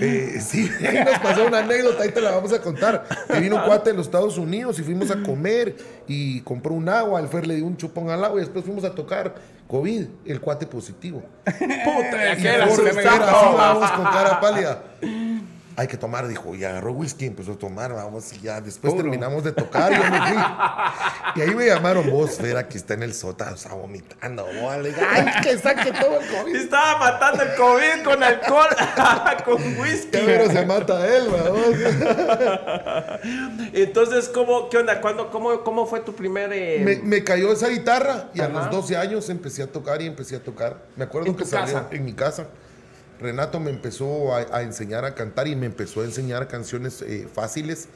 Eh, sí, ahí nos pasó una anécdota, ahí te la vamos a contar. Que vino un cuate de los Estados Unidos y fuimos a comer y compró un agua. El Fer le dio un chupón al agua y después fuimos a tocar. COVID, el cuate positivo. Puta, ya Y que era así, vamos con cara pálida. Hay que tomar, dijo, y agarró whisky, empezó a tomar, vamos, y ya después Puro. terminamos de tocar, yo me fui. Y ahí me llamaron, vos, Fer, aquí está en el sótano, está vomitando, vos, le digo, ay, que saque todo el COVID. Estaba matando el COVID con alcohol, con whisky. Que pero se mata él, vamos. Entonces, ¿cómo, ¿qué onda? ¿Cuándo, cómo, ¿Cómo fue tu primer... eh, Me, me cayó esa guitarra y a los 12 años empecé a tocar y empecé a tocar. Me acuerdo ¿En que salió casa? en mi casa. Renato me empezó a, a enseñar a cantar y me empezó a enseñar canciones eh, fáciles.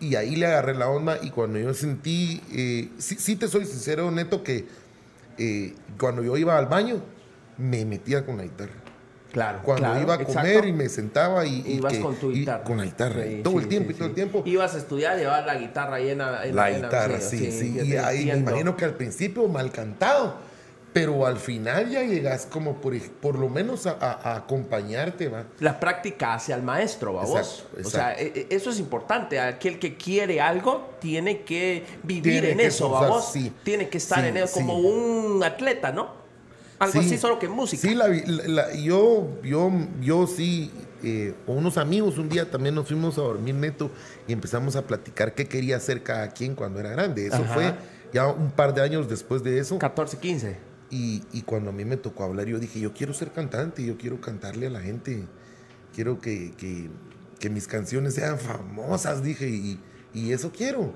Y ahí le agarré la onda y cuando yo sentí, eh, sí, sí te soy sincero, Neto, que eh, cuando yo iba al baño, me metía con la guitarra. Claro, Cuando claro, iba a comer exacto. y me sentaba y, y Ibas que- con tu guitarra. con la guitarra. Sí, todo sí, el tiempo sí, y todo el tiempo. Ibas a estudiar, llevar la guitarra ahí en la... La guitarra, sí, sí. Y ahí me imagino que al principio mal cantado, pero al final ya llegas como por, por lo menos a, a- a acompañarte, ¿va? La práctica hacia el maestro, ¿va vos? Exacto, O sea, e- e- eso es importante. Aquel que quiere algo tiene que vivir Tiene en que eso, ¿va esforzarse, vos? sí. Tiene que estar Sí, en eso como sí. un atleta, ¿no? Algo Sí. así solo que música. Sí, la la- la- yo, yo, yo sí, eh, con unos amigos un día también nos fuimos a dormir neto y empezamos a platicar qué quería hacer cada quien cuando era grande. Eso Ajá. fue ya un par de años después de eso. 14, 15. Y, y cuando a mí me tocó hablar, yo dije, yo quiero ser cantante, yo quiero cantarle a la gente, quiero que, que- que mis canciones sean famosas, dije, y, y eso quiero.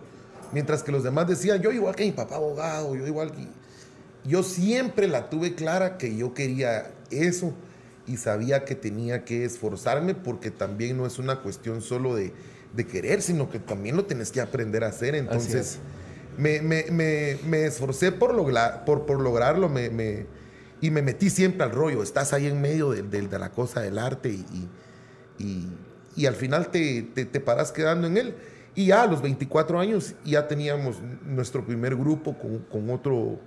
Mientras que los demás decían, yo igual que mi papá abogado, yo igual que... Yo siempre la tuve clara que yo quería eso y sabía que tenía que esforzarme porque también no es una cuestión solo de, de querer, sino que también lo tenés que aprender a hacer. Entonces, me, me- me- esforcé por, por, por lograrlo me, y me metí siempre al rollo. Estás ahí en medio de, la cosa del arte y, y- y- al final te, te, te paras quedando en él. Y ya a los 24 años ya teníamos nuestro primer grupo con, con otro,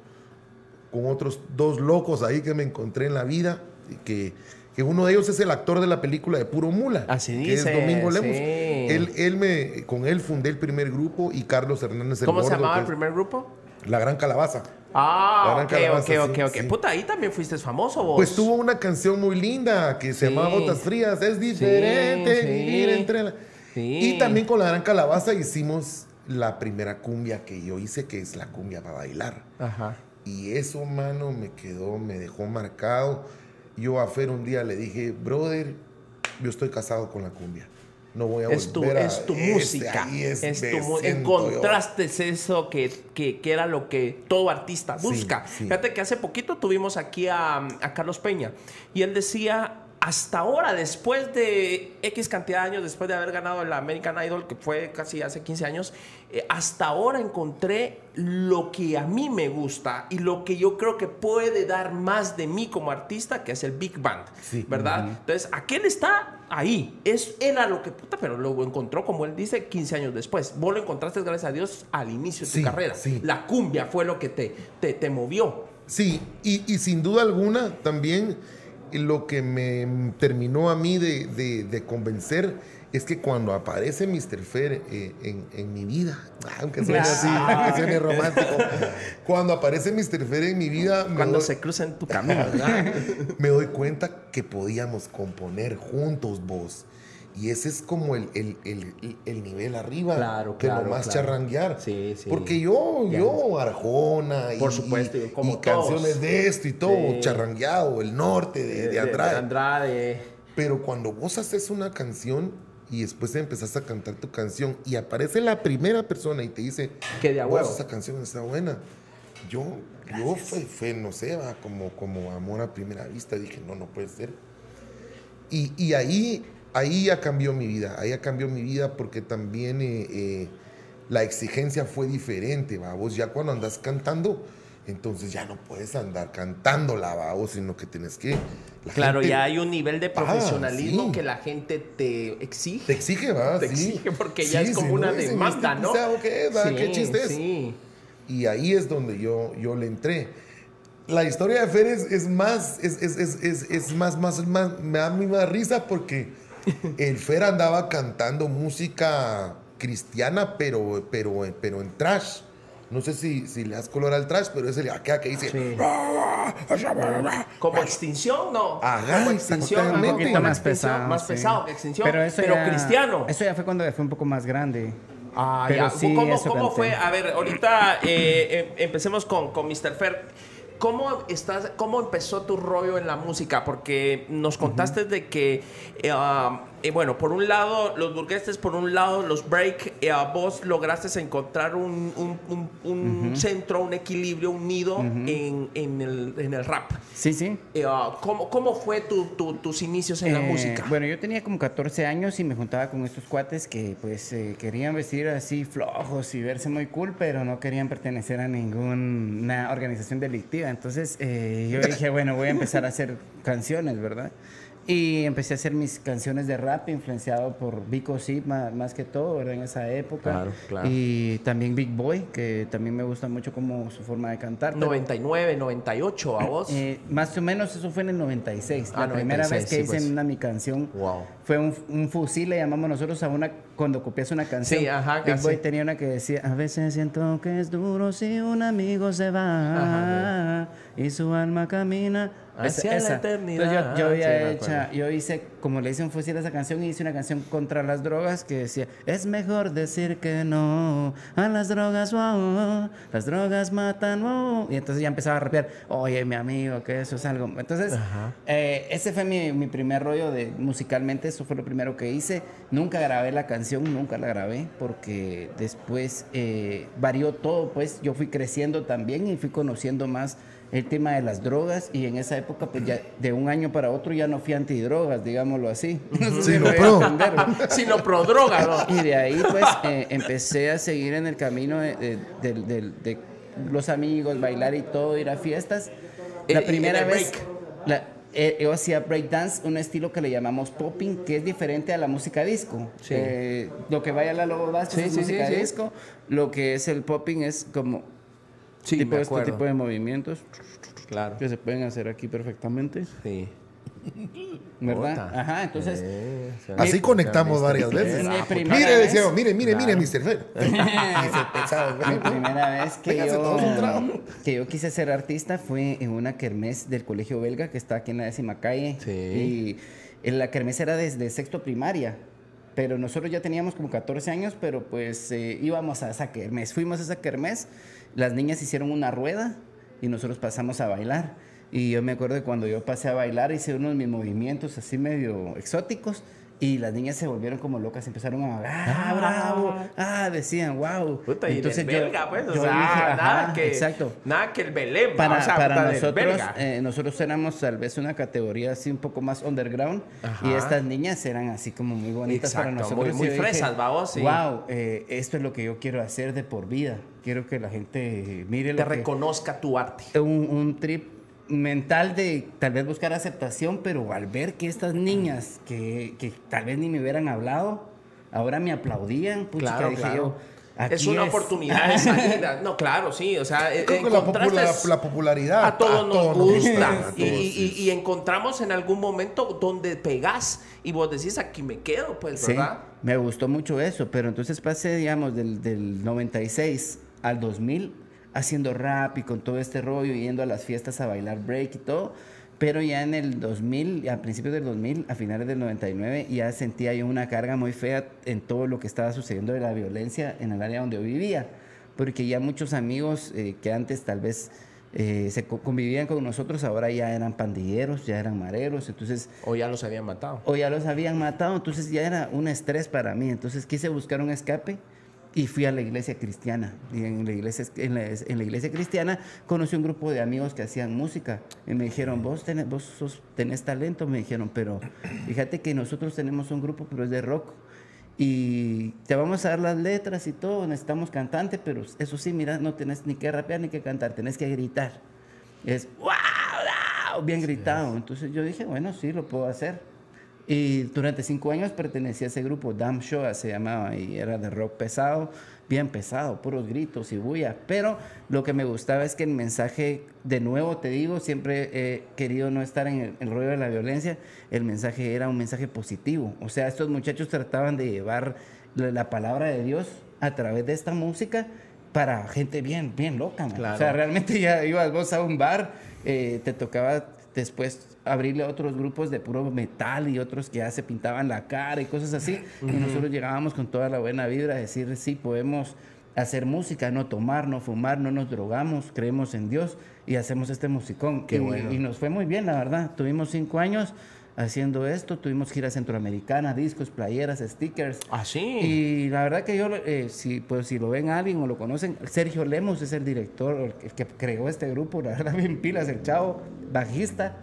con otros dos locos ahí que me encontré en la vida, que, que uno de ellos es el actor de la película de Puro Mula, Así que dice, es Domingo Lemos. sí. Él, él me, con él fundé el primer grupo y Carlos Hernández el ¿Cómo se llamaba el primer grupo? La Gran Calabaza. Ah, ok, Calabaza, ok, sí, ok, ok. sí. Puta, ahí también fuiste famoso vos. Pues tuvo una canción muy linda que se Sí. llamaba Botas Frías. Es diferente vivir entre la... Sí. Y también con la Gran Calabaza hicimos la primera cumbia que yo hice, que es la cumbia para bailar. Ajá. Y eso, mano, me quedó, me dejó marcado. Yo a Fer un día le dije, brother, yo estoy casado con la cumbia. No voy a Es tu, volver a... es tu Ese música. es, Es tu siento yo. Encontraste eso que, que, que era lo que todo artista Sí, busca. sí. Fíjate que hace poquito tuvimos aquí a, a Carlos Peña y él decía, hasta ahora, después de X cantidad de años, después de haber ganado el American Idol, que fue casi hace 15 años, eh, hasta ahora encontré lo que a mí me gusta y lo que yo creo que puede dar más de mí como artista, que es el Big Band, Sí. ¿verdad? Entonces, aquel está ahí. Es, era lo que puta, pero lo encontró, como él dice, 15 años después. Vos lo encontraste, gracias a Dios, al inicio de Sí, tu carrera. sí. La cumbia fue lo que te, te, te movió. Sí, y, y sin duda alguna también lo que me terminó a mí de, de- de convencer es que cuando aparece Mr. Fer eh, en, en mi vida, aunque suene así, aunque suene romántico, cuando aparece Mr. Fer en mi vida, Cuando doy, se cruza en tu camino, me doy cuenta que podíamos componer juntos vos. Y ese es como el, el- el- el- el nivel arriba. Claro, que claro, nomás claro. charranguear. Sí, sí. Porque yo, Ya. yo, Arjona y, Por supuesto, y- como y canciones de esto y todo, Sí. charrangueado, el norte de, de Andrade. Andrade. Pero cuando vos haces una canción y después empezás a cantar tu canción y aparece la primera persona y te dice Que de "Vos, huevo". esa canción está buena. Yo, yo fue, fue, no sé, va, como, como amor a primera vista, dije, no, no puede ser. Y, y ahí, ahí ya cambió mi vida, ahí ya cambió mi vida porque también eh, eh, la exigencia fue diferente, va. Vos ya cuando andas cantando, entonces ya no puedes andar cantándola, va, vos, sino que tienes que... la Claro, ya hay un nivel de paga, profesionalismo sí. que la gente te exige. Te exige, va, Te sí. exige porque ya Sí, es como si una no demanda, ¿este ¿no? qué? ¿Qué Sí, chiste es? Y ahí es donde yo, yo le entré. La historia de Fer es, es más, es, es, es, es, es más, más, más, me da mí más risa porque el Fer andaba cantando música cristiana, pero, pero, pero en trash. No sé si, si le das color al trash, pero es el acá que dice. Sí. Como extinción, no. Ajá, como extinción, Un poquito más pesado, Más sí. pesado que extinción. Pero Pero, eso ya- cristiano. Eso ya fue cuando fue un poco más grande. Ah, Pero ya. sí, ¿Cómo, eso cómo fue? A ver, ahorita eh, em- empecemos con, con Mr. Fer. ¿Cómo, estás, ¿Cómo empezó tu rollo en la música? Porque nos contaste de que, eh, eh, bueno, por un lado los burgueses, por un lado los break, eh, vos lograste encontrar un, un- un- un centro, un equilibrio, un nido en, en el, en el rap. Sí, sí. Eh, uh, ¿cómo, ¿Cómo fue tu- tu- tus inicios en la Eh, música? Bueno, yo tenía como 14 años y me juntaba con estos cuates que pues eh, querían vestir así flojos y verse muy cool, pero no querían pertenecer a ninguna organización delictiva. Entonces eh, yo dije, bueno, voy a empezar a hacer canciones, ¿verdad? Y empecé a hacer mis canciones de rap influenciado por Vico Zip más, más que todo, ¿verdad? En esa época. Claro, claro. Y también Big Boy, que también me gusta mucho como su forma de cantar. pero- 99, 98, ¿a vos? eh, más o menos eso fue en el 96. Ah, la primera 96, vez que sí, hice pues. una mi canción Wow. fue un, un fusil, le llamamos nosotros a una cuando copias una canción. Sí, ajá, Big casi. Boy tenía una que decía, a veces siento que es duro si un amigo se va y su alma camina Hacia la eternidad. Entonces yo, yo Sí, había hecho, acuerdo. yo hice, como le hice un fusil a esa canción, hice una canción contra las drogas que decía, es mejor decir que no a las drogas, wow, las drogas matan, wow. Y entonces ya empezaba a rapear, oye, mi amigo, que eso es algo. Entonces, eh, ese fue mi, mi primer rollo de musicalmente, eso fue lo primero que hice. Nunca grabé la canción, nunca la grabé, porque después eh, varió todo, pues yo fui creciendo también y fui conociendo más el tema de las drogas y en esa época pues ya de un año para otro ya no fui antidrogas, digámoslo así. No sé Sí, si no, me voy a pro. Sino pro droga, ¿no? Y de ahí pues eh, empecé a seguir en el camino de, de- los amigos, bailar y todo, ir a fiestas. La Eh, primera vez la- eh, yo hacía breakdance, un estilo que le llamamos popping, que es diferente a la música disco. Sí. Eh, lo que vaya a la Lobo Sí, es sí, música sí, sí. disco, lo que es el popping es como Sí, tipo, me este tipo de movimientos Claro. que se pueden hacer aquí perfectamente. Sí. ¿Verdad? Ajá, entonces... Eh, Así conectamos varias Mi veces. primera Mire, vez- decía, mire, mire, mire, Mr. Fed. Y se pensaba, Mi primera vez que yo, que quise ser artista fue en una kermés del colegio belga que está aquí en la décima calle. Sí. Y en la kermés era desde sexto primaria. Pero nosotros ya teníamos como 14 años, pero pues eh, íbamos a esa kermés. Fuimos a esa kermés, las niñas hicieron una rueda y nosotros pasamos a bailar. Y yo me acuerdo que cuando yo pasé a bailar hice unos de mis movimientos así medio exóticos y las niñas se volvieron como locas, empezaron a, ah, bravo, ah, decían, wow. Puta, y del belga, pues, o yo sea, dije, nada que, exacto. nada que el Belén, Para, o sea, para nosotros, eh, nosotros éramos tal vez una categoría así un poco más underground y Ajá. estas niñas eran así como muy bonitas para Exacto, nosotros. muy- muy Y yo fresas, babos, sí. Wow, eh, esto es lo que yo quiero hacer de por vida. Quiero que la gente mire te lo que, reconozca tu arte. un, un trip mental de tal vez buscar aceptación, pero al ver que estas niñas que, que tal vez ni me hubieran hablado, ahora me aplaudían, puchica, Claro, dije claro. yo. Es una oportunidad de salida. No, claro, sí. O sea, Creo que la, la popularidad a todos nos gusta. y, todos, y- sí. y encontramos en algún momento donde pegás y vos decís, aquí me quedo, pues, Sí, ¿verdad? me gustó mucho eso, pero entonces pasé, digamos, del, del 96 al 2000 haciendo rap y con todo este rollo, yendo a las fiestas a bailar break y todo, pero ya en el 2000, a principios del 2000, a finales del 99, ya sentía yo una carga muy fea en todo lo que estaba sucediendo de la violencia en el área donde yo vivía, porque ya muchos amigos eh, que antes tal vez... eh, se co- convivían con nosotros, ahora ya eran pandilleros, ya eran mareros, entonces O ya los habían matado. o ya los habían matado, entonces ya era un estrés para mí. Entonces quise buscar un escape y fui a la iglesia cristiana. Y en la iglesia, en la, en la iglesia cristiana conocí un grupo de amigos que hacían música y me dijeron, vos tenés, vos sos- tenés talento, me dijeron, pero fíjate que nosotros tenemos un grupo, pero es de rock. Y te vamos a dar las letras y todo, necesitamos cantante, pero eso sí, mira, no tenés ni que rapear ni que cantar, tenés que gritar. Es wow, wow, bien gritado. Entonces yo dije, bueno, sí, lo puedo hacer. Y durante cinco años pertenecía a ese grupo, Damn Show se llamaba, y era de rock pesado, bien pesado, puros gritos y bulla. Pero lo que me gustaba es que el mensaje, de nuevo te digo, siempre he querido no estar en el, el rollo de la violencia, el mensaje era un mensaje positivo. O sea, estos muchachos trataban de llevar la, la palabra de Dios a través de esta música para gente bien, bien loca. Claro. O sea, realmente ya ibas vos a un bar, eh, te tocaba después abrirle a otros grupos de puro metal y otros que ya se pintaban la cara y cosas así. Y nosotros llegábamos con toda la buena vibra a decir, sí, podemos hacer música, no tomar, no fumar, no nos drogamos, creemos en Dios y hacemos este musicón. Qué y, bueno. y nos fue muy bien, la verdad. Tuvimos cinco años haciendo esto, tuvimos gira centroamericana, discos, playeras, stickers. Ah, sí. Y la verdad que yo, eh, si, pues, si lo ven a alguien o lo conocen, Sergio Lemos es el director, el que creó este grupo, la verdad, bien pilas, el chavo, bajista,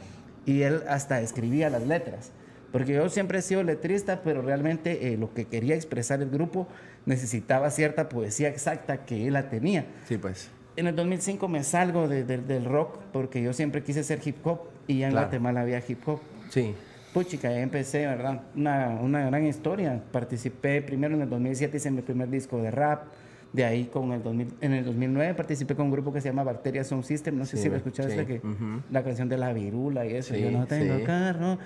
y él hasta escribía las letras. Porque yo siempre he sido letrista, pero realmente eh, lo que quería expresar el grupo necesitaba cierta poesía exacta que él la tenía. Sí, pues. En el 2005 me salgo de- de- del rock porque yo siempre quise ser hip hop y ya en Claro. Guatemala había hip hop. Sí. Puchica, ya empecé, ¿verdad? Una, una gran historia. Participé primero en el 2007, hice mi primer disco de rap. De ahí, con el 2000 en el 2009, participé con un grupo que se llama Bacteria Sound System. No sé Sí, si lo escuchaste, sí, que ujú. la canción de la virula y eso. Sí, yo no tengo carro.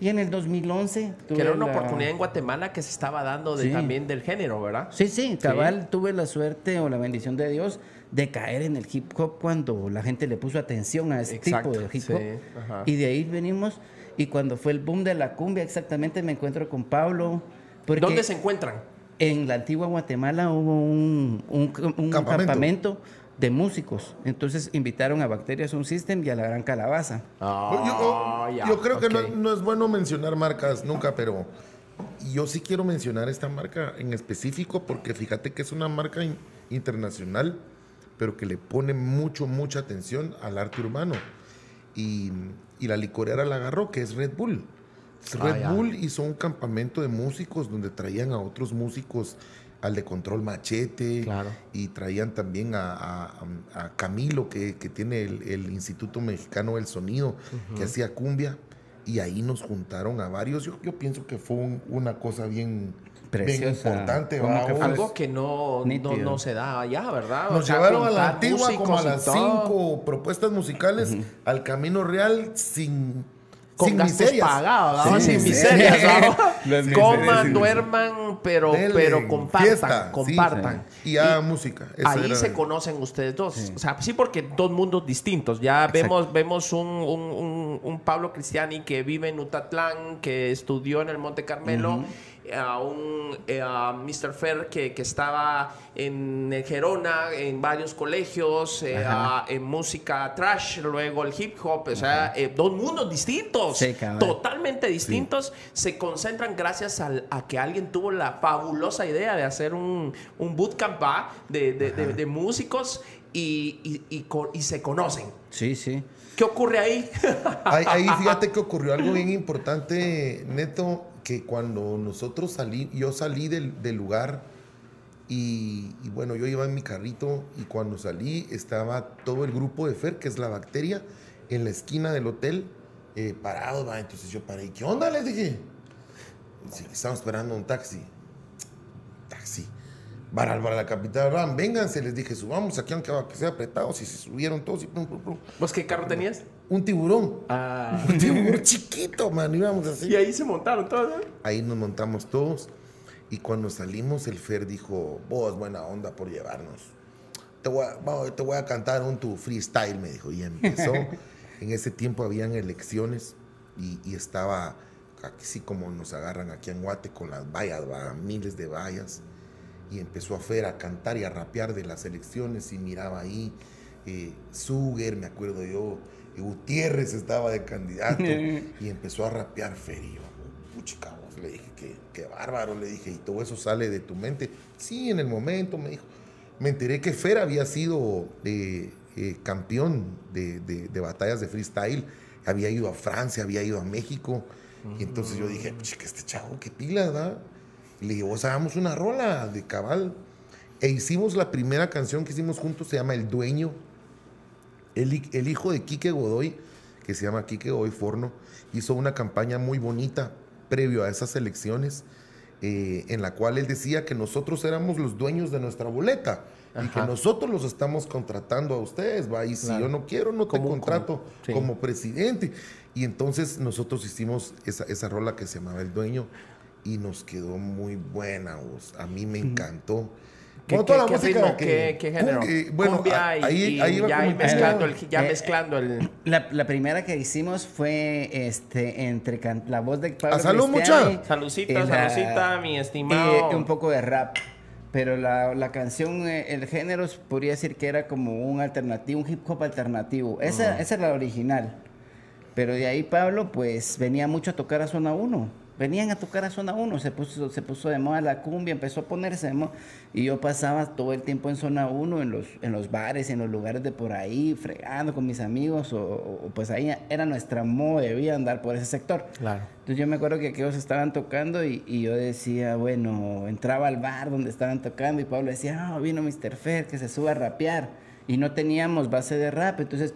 Y en el 2011 Que tuve era una la- oportunidad en Guatemala que se estaba dando de, también del género, ¿verdad? Sí, sí, cabal, tuve la suerte o la bendición de Dios de caer en el hip hop cuando la gente le puso atención a ese Exacto, tipo de hip hop. Y de ahí venimos. Y cuando fue el boom de la cumbia, exactamente me encuentro con Pablo. Porque ¿Dónde se encuentran? En la antigua Guatemala hubo un, un- un Campamento. campamento. de músicos. Entonces invitaron a Bacterias un System y a la Gran Calabaza. yo, yo- ya, yo creo que no es bueno mencionar marcas nunca, pero yo sí quiero mencionar esta marca en específico porque fíjate que es una marca in- internacional, pero que le pone mucho, mucha atención al arte urbano. Y, y la licorera la agarró, que es Red Bull. Ah, Red ya. Bull hizo un campamento de músicos donde traían a otros músicos, al de Control Machete, Claro. y traían también a, a- a Camilo, que, que tiene el, el Instituto Mexicano del Sonido, que hacía cumbia, y ahí nos juntaron a varios. Yo, yo pienso que fue un- una cosa bien, importante. Algo que no, no, no se da allá, ¿verdad? O Nos sea, llevaron a la antigua como a las cinco propuestas musicales al Camino Real sin, con Sin gastos miserias. pagados, ¿no? Sin sin miserias. Coman, sí. duerman, pero, Dele, pero compartan, fiesta, sí. compartan. Y hagan música. Ahí era- se conocen ustedes dos. O sea, sí, porque dos mundos distintos. Ya vemos, vemos un, un- un- un Pablo Cristiani que vive en Utatlán, que estudió en el Monte Carmelo. A un eh, a Mr. Fer que, que estaba en el Gerona, en varios colegios, eh, a- en música trash, luego el hip hop. O sea, eh, dos mundos distintos. Sí, totalmente distintos. Se concentran gracias al- a que alguien tuvo la fabulosa idea de hacer un, un bootcamp ¿va? de, de- de- de músicos y, y- y y se conocen. Sí, sí. ¿Qué ocurre ahí? Ahí, ahí fíjate que ocurrió algo bien importante, Neto, que cuando nosotros salí, yo salí del, lugar y, bueno, yo iba en mi carrito y cuando salí estaba todo el grupo de Fer, que es la bacteria, en la esquina del hotel, eh, parados, ¿va? entonces yo paré, ¿qué onda? Les dije, estamos esperando un taxi, taxi. Para, para la capital, van, vénganse, les dije, subamos aquí aunque que sea apretado, si se subieron todos y pum, pum, pum. ¿Vos qué carro tenías? Un tiburón. Ah. Un tiburón chiquito, man, íbamos así. Y ahí se montaron todos. ¿eh? Ahí nos montamos todos y cuando salimos el Fer dijo, vos buena onda por llevarnos. Te voy a, te voy a cantar un tu freestyle, me dijo. Y empezó. en ese tiempo habían elecciones y, y estaba así como nos agarran aquí en Guate con las vallas, va, miles de vallas. Y empezó a Fer a cantar y a rapear de las elecciones y miraba ahí. Eh, Suger, me acuerdo yo, Gutiérrez estaba de candidato y empezó a rapear Fer y yo, puchica, vos", le dije, qué, qué bárbaro, le dije, y todo eso sale de tu mente. Sí, en el momento, me dijo. Me enteré que Fer había sido eh, eh, campeón de, de- de batallas de freestyle, había ido a Francia, había ido a México, y entonces yo dije, puchica, este chavo, qué pila, ¿verdad? Y le dije, vos hagamos una rola de cabal. E hicimos la primera canción que hicimos juntos, se llama El Dueño. El, el hijo de Quique Godoy, que se llama Quique Godoy Forno, hizo una campaña muy bonita previo a esas elecciones, eh, en la cual él decía que nosotros éramos los dueños de nuestra boleta y que nosotros los estamos contratando a ustedes, ¿va? Y si Claro. yo no quiero, no te contrato como- sí. como presidente. Y entonces nosotros hicimos esa, esa rola que se llamaba El Dueño y nos quedó muy buena, vos. A mí me encantó. ¿Qué, Como toda qué- la qué música ritmo? que- ¿Qué, qué género? Cum- eh, bueno, Cumbia a- y, ahí, y ahí iba ya, ahí mezclando Eh, el, ya eh, mezclando el... La, la primera que hicimos fue este entre can- la voz de Pablo ¡A salud, Cristiani mucha! Saludcita, saludcita, mi estimado. y un poco de rap. Pero la, la canción, eh, el género, podría decir que era como un alternativo, un hip hop alternativo. Esa, esa es la original. Pero de ahí Pablo, pues venía mucho a tocar a Zona 1. Venían a tocar a Zona 1, se puso, se puso de moda la cumbia, empezó a ponerse de moda. Y yo pasaba todo el tiempo en Zona 1, en los, en los bares, en los lugares de por ahí, fregando con mis amigos. O, o- pues ahí era nuestra moda de vida andar por ese sector. Claro. Entonces yo me acuerdo que aquellos estaban tocando y, y yo decía, bueno, entraba al bar donde estaban tocando y Pablo decía, ah, vino Mr. Fer, que se sube a rapear. Y no teníamos base de rap, entonces,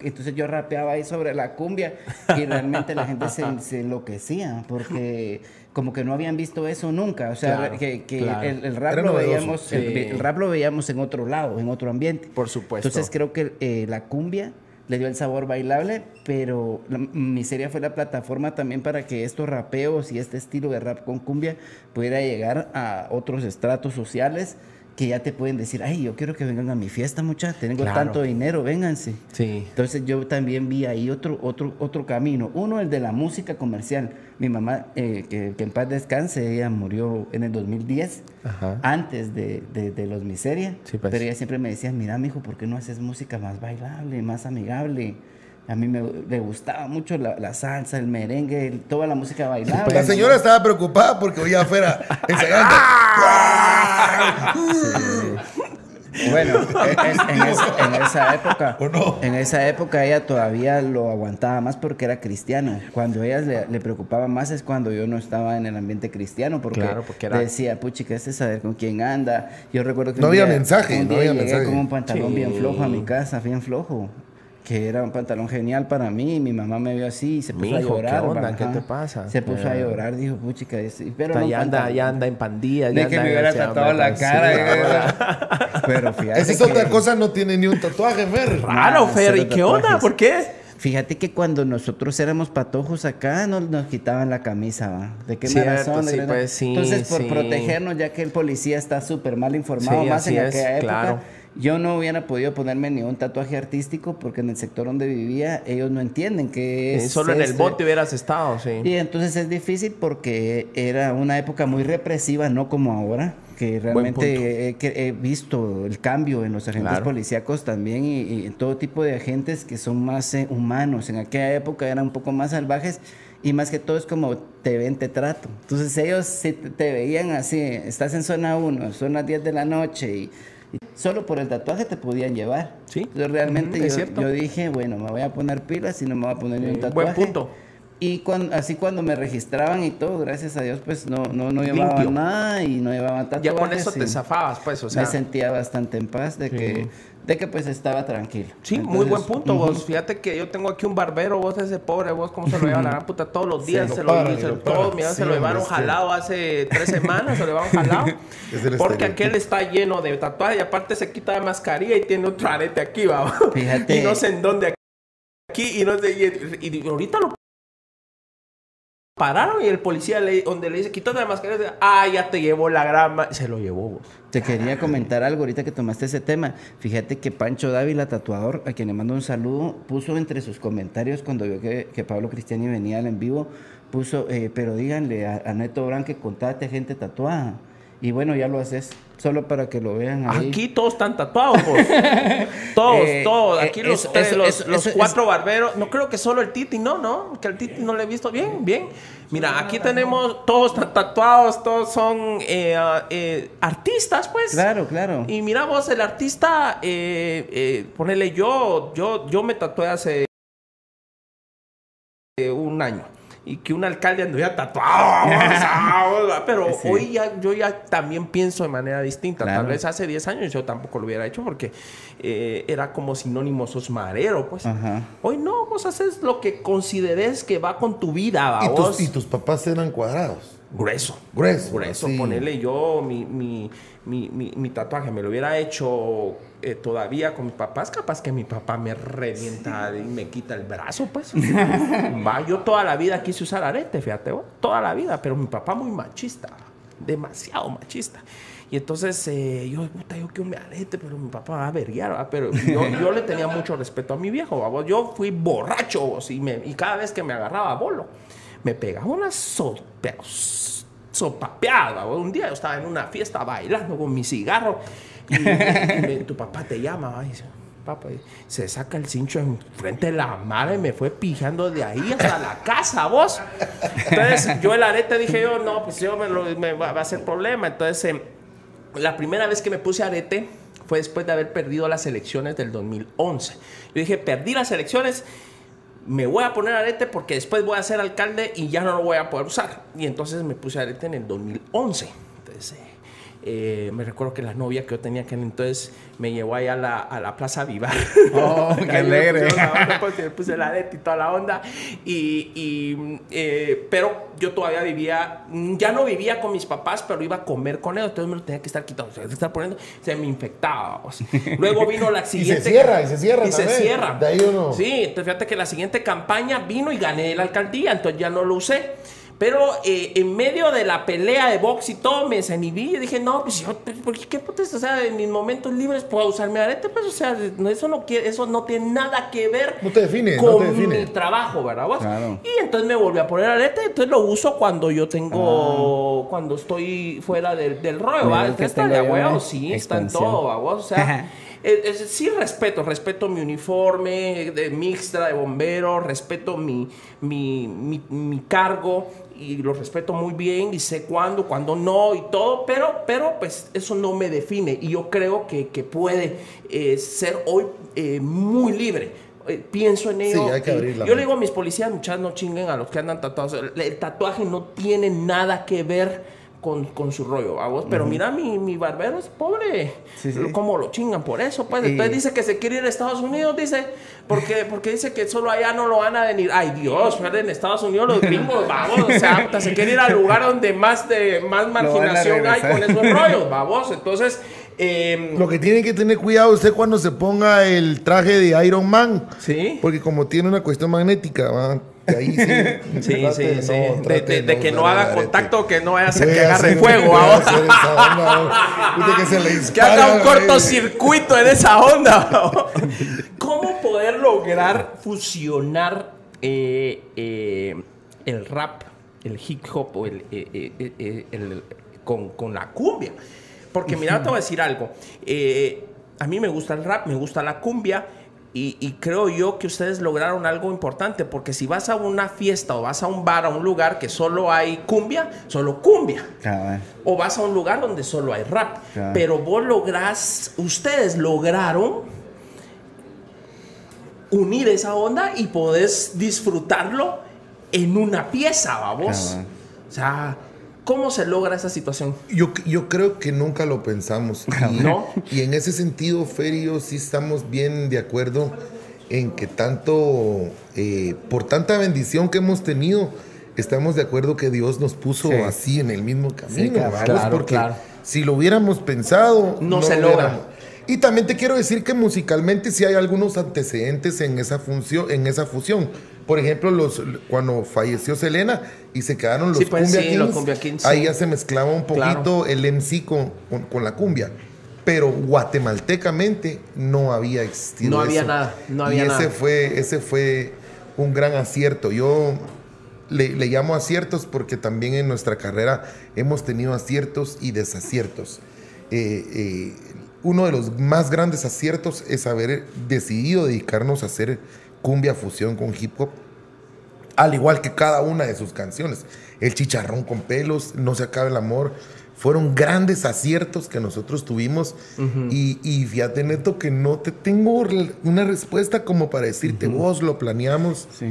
entonces yo rapeaba ahí sobre la cumbia y realmente la gente se, se enloquecía porque como que no habían visto eso nunca. O sea, Claro, que, que claro. el, el rap lo veíamos, sí. el, el rap lo veíamos en otro lado, en otro ambiente. Por supuesto. Entonces creo que eh, la cumbia le dio el sabor bailable, pero la, Miseria fue la plataforma también para que estos rapeos y este estilo de rap con cumbia pudiera llegar a otros estratos sociales que ya te pueden decir, ay, yo quiero que vengan a mi fiesta, muchachos, tengo Claro. tanto dinero, vénganse. Sí. Entonces yo también vi ahí otro, otro, otro camino. Uno, el de la música comercial. Mi mamá, eh, que, que en paz descanse, ella murió en el 2010, Ajá. antes de, de- de Los Miseria. Sí, pues. Pero ella siempre me decía, mira, mijo, ¿por qué no haces música más bailable, más amigable? A mí me gustaba mucho la, la salsa, el merengue, el- toda la música bailable. La señora estaba preocupada porque oía afuera ensayando. Bueno, en, esa, en esa época, ¿O no? en esa época ella todavía lo aguantaba más porque era cristiano. Cuando ella le, le preocupaba más es cuando yo no estaba en el ambiente cristiano porque, Claro, porque era- decía, puchi, que este saber con quién anda. Yo recuerdo que No un había día- mensaje, un no día había llegué mensaje. con un pantalón bien flojo a mi casa, bien flojo. Que era un pantalón genial para mí, y mi mamá me vio así y se puso a Mijo, ¿qué llorar. onda? ¿Qué te pasa? Se puso a Eh. llorar, dijo, puchica, pero no ya, anda, ya anda en pandillas. De ya que me hubiera tatuado la pues, cara. sí, eh. Pero fíjate Esa es que- otra cosa, no tiene ni un tatuaje, Fer. Raro, Nah, Fer. ¿Y qué onda? ¿Por qué? Fíjate que cuando nosotros éramos patojos acá, nos, nos quitaban la camisa, ¿va? ¿De qué Cierto, razón? sí, pues, sí, Entonces, por sí. protegernos, ya que el policía está súper mal informado, Sí, más así en es, aquella época, claro. Yo no hubiera podido ponerme ni un tatuaje artístico porque en el sector donde vivía, ellos no entienden qué es. Eh, Solo en el este. bote hubieras estado, sí. Y entonces es difícil porque era una época muy represiva, no como ahora, que realmente he, que he visto el cambio en los agentes Claro. policíacos también y, y en todo tipo de agentes que son más eh, humanos. En aquella época eran un poco más salvajes y más que todo es como te ven, te trato. Entonces ellos si te, te veían así, estás en zona 1, son las 10 de la noche y, y solo por el tatuaje te podían llevar. Sí. Entonces realmente yo, dije, bueno, me voy a poner pilas y no me voy a poner ni un Eh, tatuaje. buen punto. Y cuando, así cuando me registraban y todo, gracias a Dios, pues no, no, no llevaban Limpio. nada y no llevaban tatuajes. Ya con eso te zafabas, pues, o sea. me sentía bastante en paz de que, de que pues estaba tranquilo. Sí, muy buen punto vos. Fíjate que yo tengo aquí un barbero, vos ese pobre, vos cómo se lo lleva la gran puta todos los días, se lo, se, lo todo, mira, Sí, se lo llevaron jalado hace tres semanas, se lo llevaron jalado. Porque aquel está lleno de tatuajes y aparte se quita la mascarilla y tiene otro arete aquí, va. Fíjate. Y no sé en dónde aquí y no sé, y, y ahorita lo pararon y el policía le, donde le dice quítate la mascarilla, ah, ya te llevó la grama, se lo llevó vos. Te quería comentar algo ahorita que tomaste ese tema. Fíjate que Pancho Dávila, tatuador, a quien le mando un saludo, puso entre sus comentarios cuando vio que, que Pablo Cristiani venía al en vivo, puso, eh, pero díganle a, a Neto Brand que contate gente tatuada. Y bueno, ya lo haces, solo para que lo vean ahí. Aquí todos están tatuados, vos. todos, Eh, todos. eh, Aquí los, eso- eso- los, eso- los eso- cuatro barberos. No creo que solo el Titi, no, no. Que el Titi no le he visto bien, bien. Mira, aquí tenemos, todos están tatuados, todos son eh, ah, eh, artistas, pues. Claro, claro. Y mira vos, el artista, eh, eh, ponele yo, yo, yo me tatué hace eh, un año. Y que un alcalde anduviera tatuado. pero Sí. hoy ya, yo ya también pienso de manera distinta. Tal vez hace 10 años yo tampoco lo hubiera hecho porque eh, era como sinónimo sos marero, pues. Ajá. Hoy no, vos haces lo que consideres que va con tu vida, ¿Y vos. tus, y tus papás eran cuadrados. Grueso. Grueso. Grueso, sí. ponerle yo mi, mi, mi, mi, tatuaje, me lo hubiera hecho eh, todavía con mis papás, capaz que mi papá me revienta y me quita el brazo, pues. Va, yo toda la vida quise usar arete, fíjate, vos, toda la vida, pero mi papá muy machista, demasiado machista. Y entonces eh, yo, puta, yo quiero mi arete, pero mi papá va a verguiar, ¿va? pero yo, yo le tenía mucho respeto a mi viejo, ¿va? yo fui borracho vos, y, me, y cada vez que me agarraba bolo, me pegaba una so, pero s- sopapeada. Un día yo estaba en una fiesta bailando con mi cigarro y, y me- tu papá te llama y dice, papá, se saca el cincho enfrente de la madre y me fue pijando de ahí hasta la casa, vos. Entonces yo el arete dije yo, no, pues yo me, lo- va a ser problema. Entonces eh, la primera vez que me puse arete fue después de haber perdido las elecciones del 2011. Yo dije, perdí las elecciones, me voy a poner arete porque después voy a ser alcalde y ya no lo voy a poder usar. Y entonces me puse arete en el 2011. Entonces, eh, me recuerdo que la novia que yo tenía que entonces me llevó allá a la, a la Plaza Vivar. Oh, qué Ahí alegre. pusieron la onda, pues, y puse y toda la onda. Y, y, eh, pero yo todavía vivía, ya no vivía con mis papás, pero iba a comer con ellos. Entonces me lo tenía que estar quitando, se estar poniendo, se me infectaba. o sea. Luego vino la siguiente. cierra, y se cierra Y se también. cierra. De ahí uno- Sí, entonces fíjate que la siguiente campaña vino y gané la alcaldía, entonces ya no lo usé. Pero eh, en medio de la pelea de box y todo, me desinhibí y dije, no, pues yo, pues, ¿por qué, qué putas? O sea, en mis momentos libres puedo usar mi arete, pues, o sea, no, eso, no quiere, eso no tiene nada que ver No te define, no con te define. mi trabajo, ¿verdad? vos? Claro. Y entonces me volví a poner arete, entonces lo uso cuando yo tengo, Ah. cuando estoy fuera del, del rollo, ¿va? Está de yo, huevo, ¿eh? sí, está en todo, ¿va? vos? O sea... Es, es- sí respeto, respeto mi uniforme de mixta, de bombero, respeto mi, mi, mi, mi cargo y lo respeto muy bien y sé cuándo, cuándo no y todo, pero, pero pues eso no me define y yo creo que, que puede eh, ser hoy eh, muy libre. Eh, pienso en ello. Sí, hay que y abrir la yo le digo a mis policías, muchachos, no chinguen a los que andan tatuados. El, el tatuaje no tiene nada que ver con, con su rollo, vamos. Pero mira, mi, mi barbero es pobre. Sí, sí. ¿Cómo lo chingan por eso? Pues Y- entonces dice que se quiere ir a Estados Unidos, dice, porque, porque dice que solo allá no lo van a venir. Ay, Dios, fuera en Estados Unidos los gringos, vamos, o sea, se quiere ir al lugar donde más de más marginación hay con esos rollos, vamos. Entonces, Em, Lo que tiene que tener cuidado usted cuando se ponga el traje de Iron Man. Sí. Porque como tiene una cuestión magnética, ¿va? Ahí sí. Sí, sí, de sí. no- De, trate de- de que no haga contacto, que no vaya a hacer Voy que agarre fuego. ahora. que se le Que haga un cortocircuito en esa onda. ¿Cómo poder lograr fusionar eh, eh, el rap, el hip hop o el, eh, el- con, con la cumbia? Porque mira, te voy a decir algo. A mí me gusta el rap, me gusta la cumbia. Y, y creo yo que ustedes lograron algo importante, porque si vas a una fiesta o vas a un bar, a un lugar que solo hay cumbia, solo cumbia. O vas a un lugar donde solo hay rap. Claro. Pero vos lográs, ustedes lograron unir esa onda y podés disfrutarlo en una pieza, vamos. O sea, ¿cómo se logra esa situación? Yo, yo creo que nunca lo pensamos. Y, ¿No? y en ese sentido, Fer y yo sí estamos bien de acuerdo en que tanto, eh, por tanta bendición que hemos tenido, estamos de acuerdo que Dios nos puso Sí. así en el mismo camino. cabal. ¿vamos? Claro, Porque claro. si lo hubiéramos pensado, No se lo logra. hubiéramos. Y también te quiero decir que musicalmente sí hay algunos antecedentes en esa función, en esa fusión. Por ejemplo, los, cuando falleció Selena y se quedaron los Sí, pues, Cumbia sí, Kings, los Cumbia Kings, ahí sí. ya se mezclaba un poquito Claro. el MC con, con, con la cumbia. Pero guatemaltecamente no había existido No había eso. nada, no había y ese nada. Fue, ese fue un gran acierto. Yo le, le llamo aciertos porque también en nuestra carrera hemos tenido aciertos y desaciertos. Eh, eh, uno de los más grandes aciertos es haber decidido dedicarnos a hacer cumbia fusión con hip hop al igual que cada una de sus canciones. El chicharrón con pelos, No se acabe el amor, fueron grandes aciertos que nosotros tuvimos. y, y fíjate, Neto, que no te tengo una respuesta como para decirte, vos lo planeamos. Sí.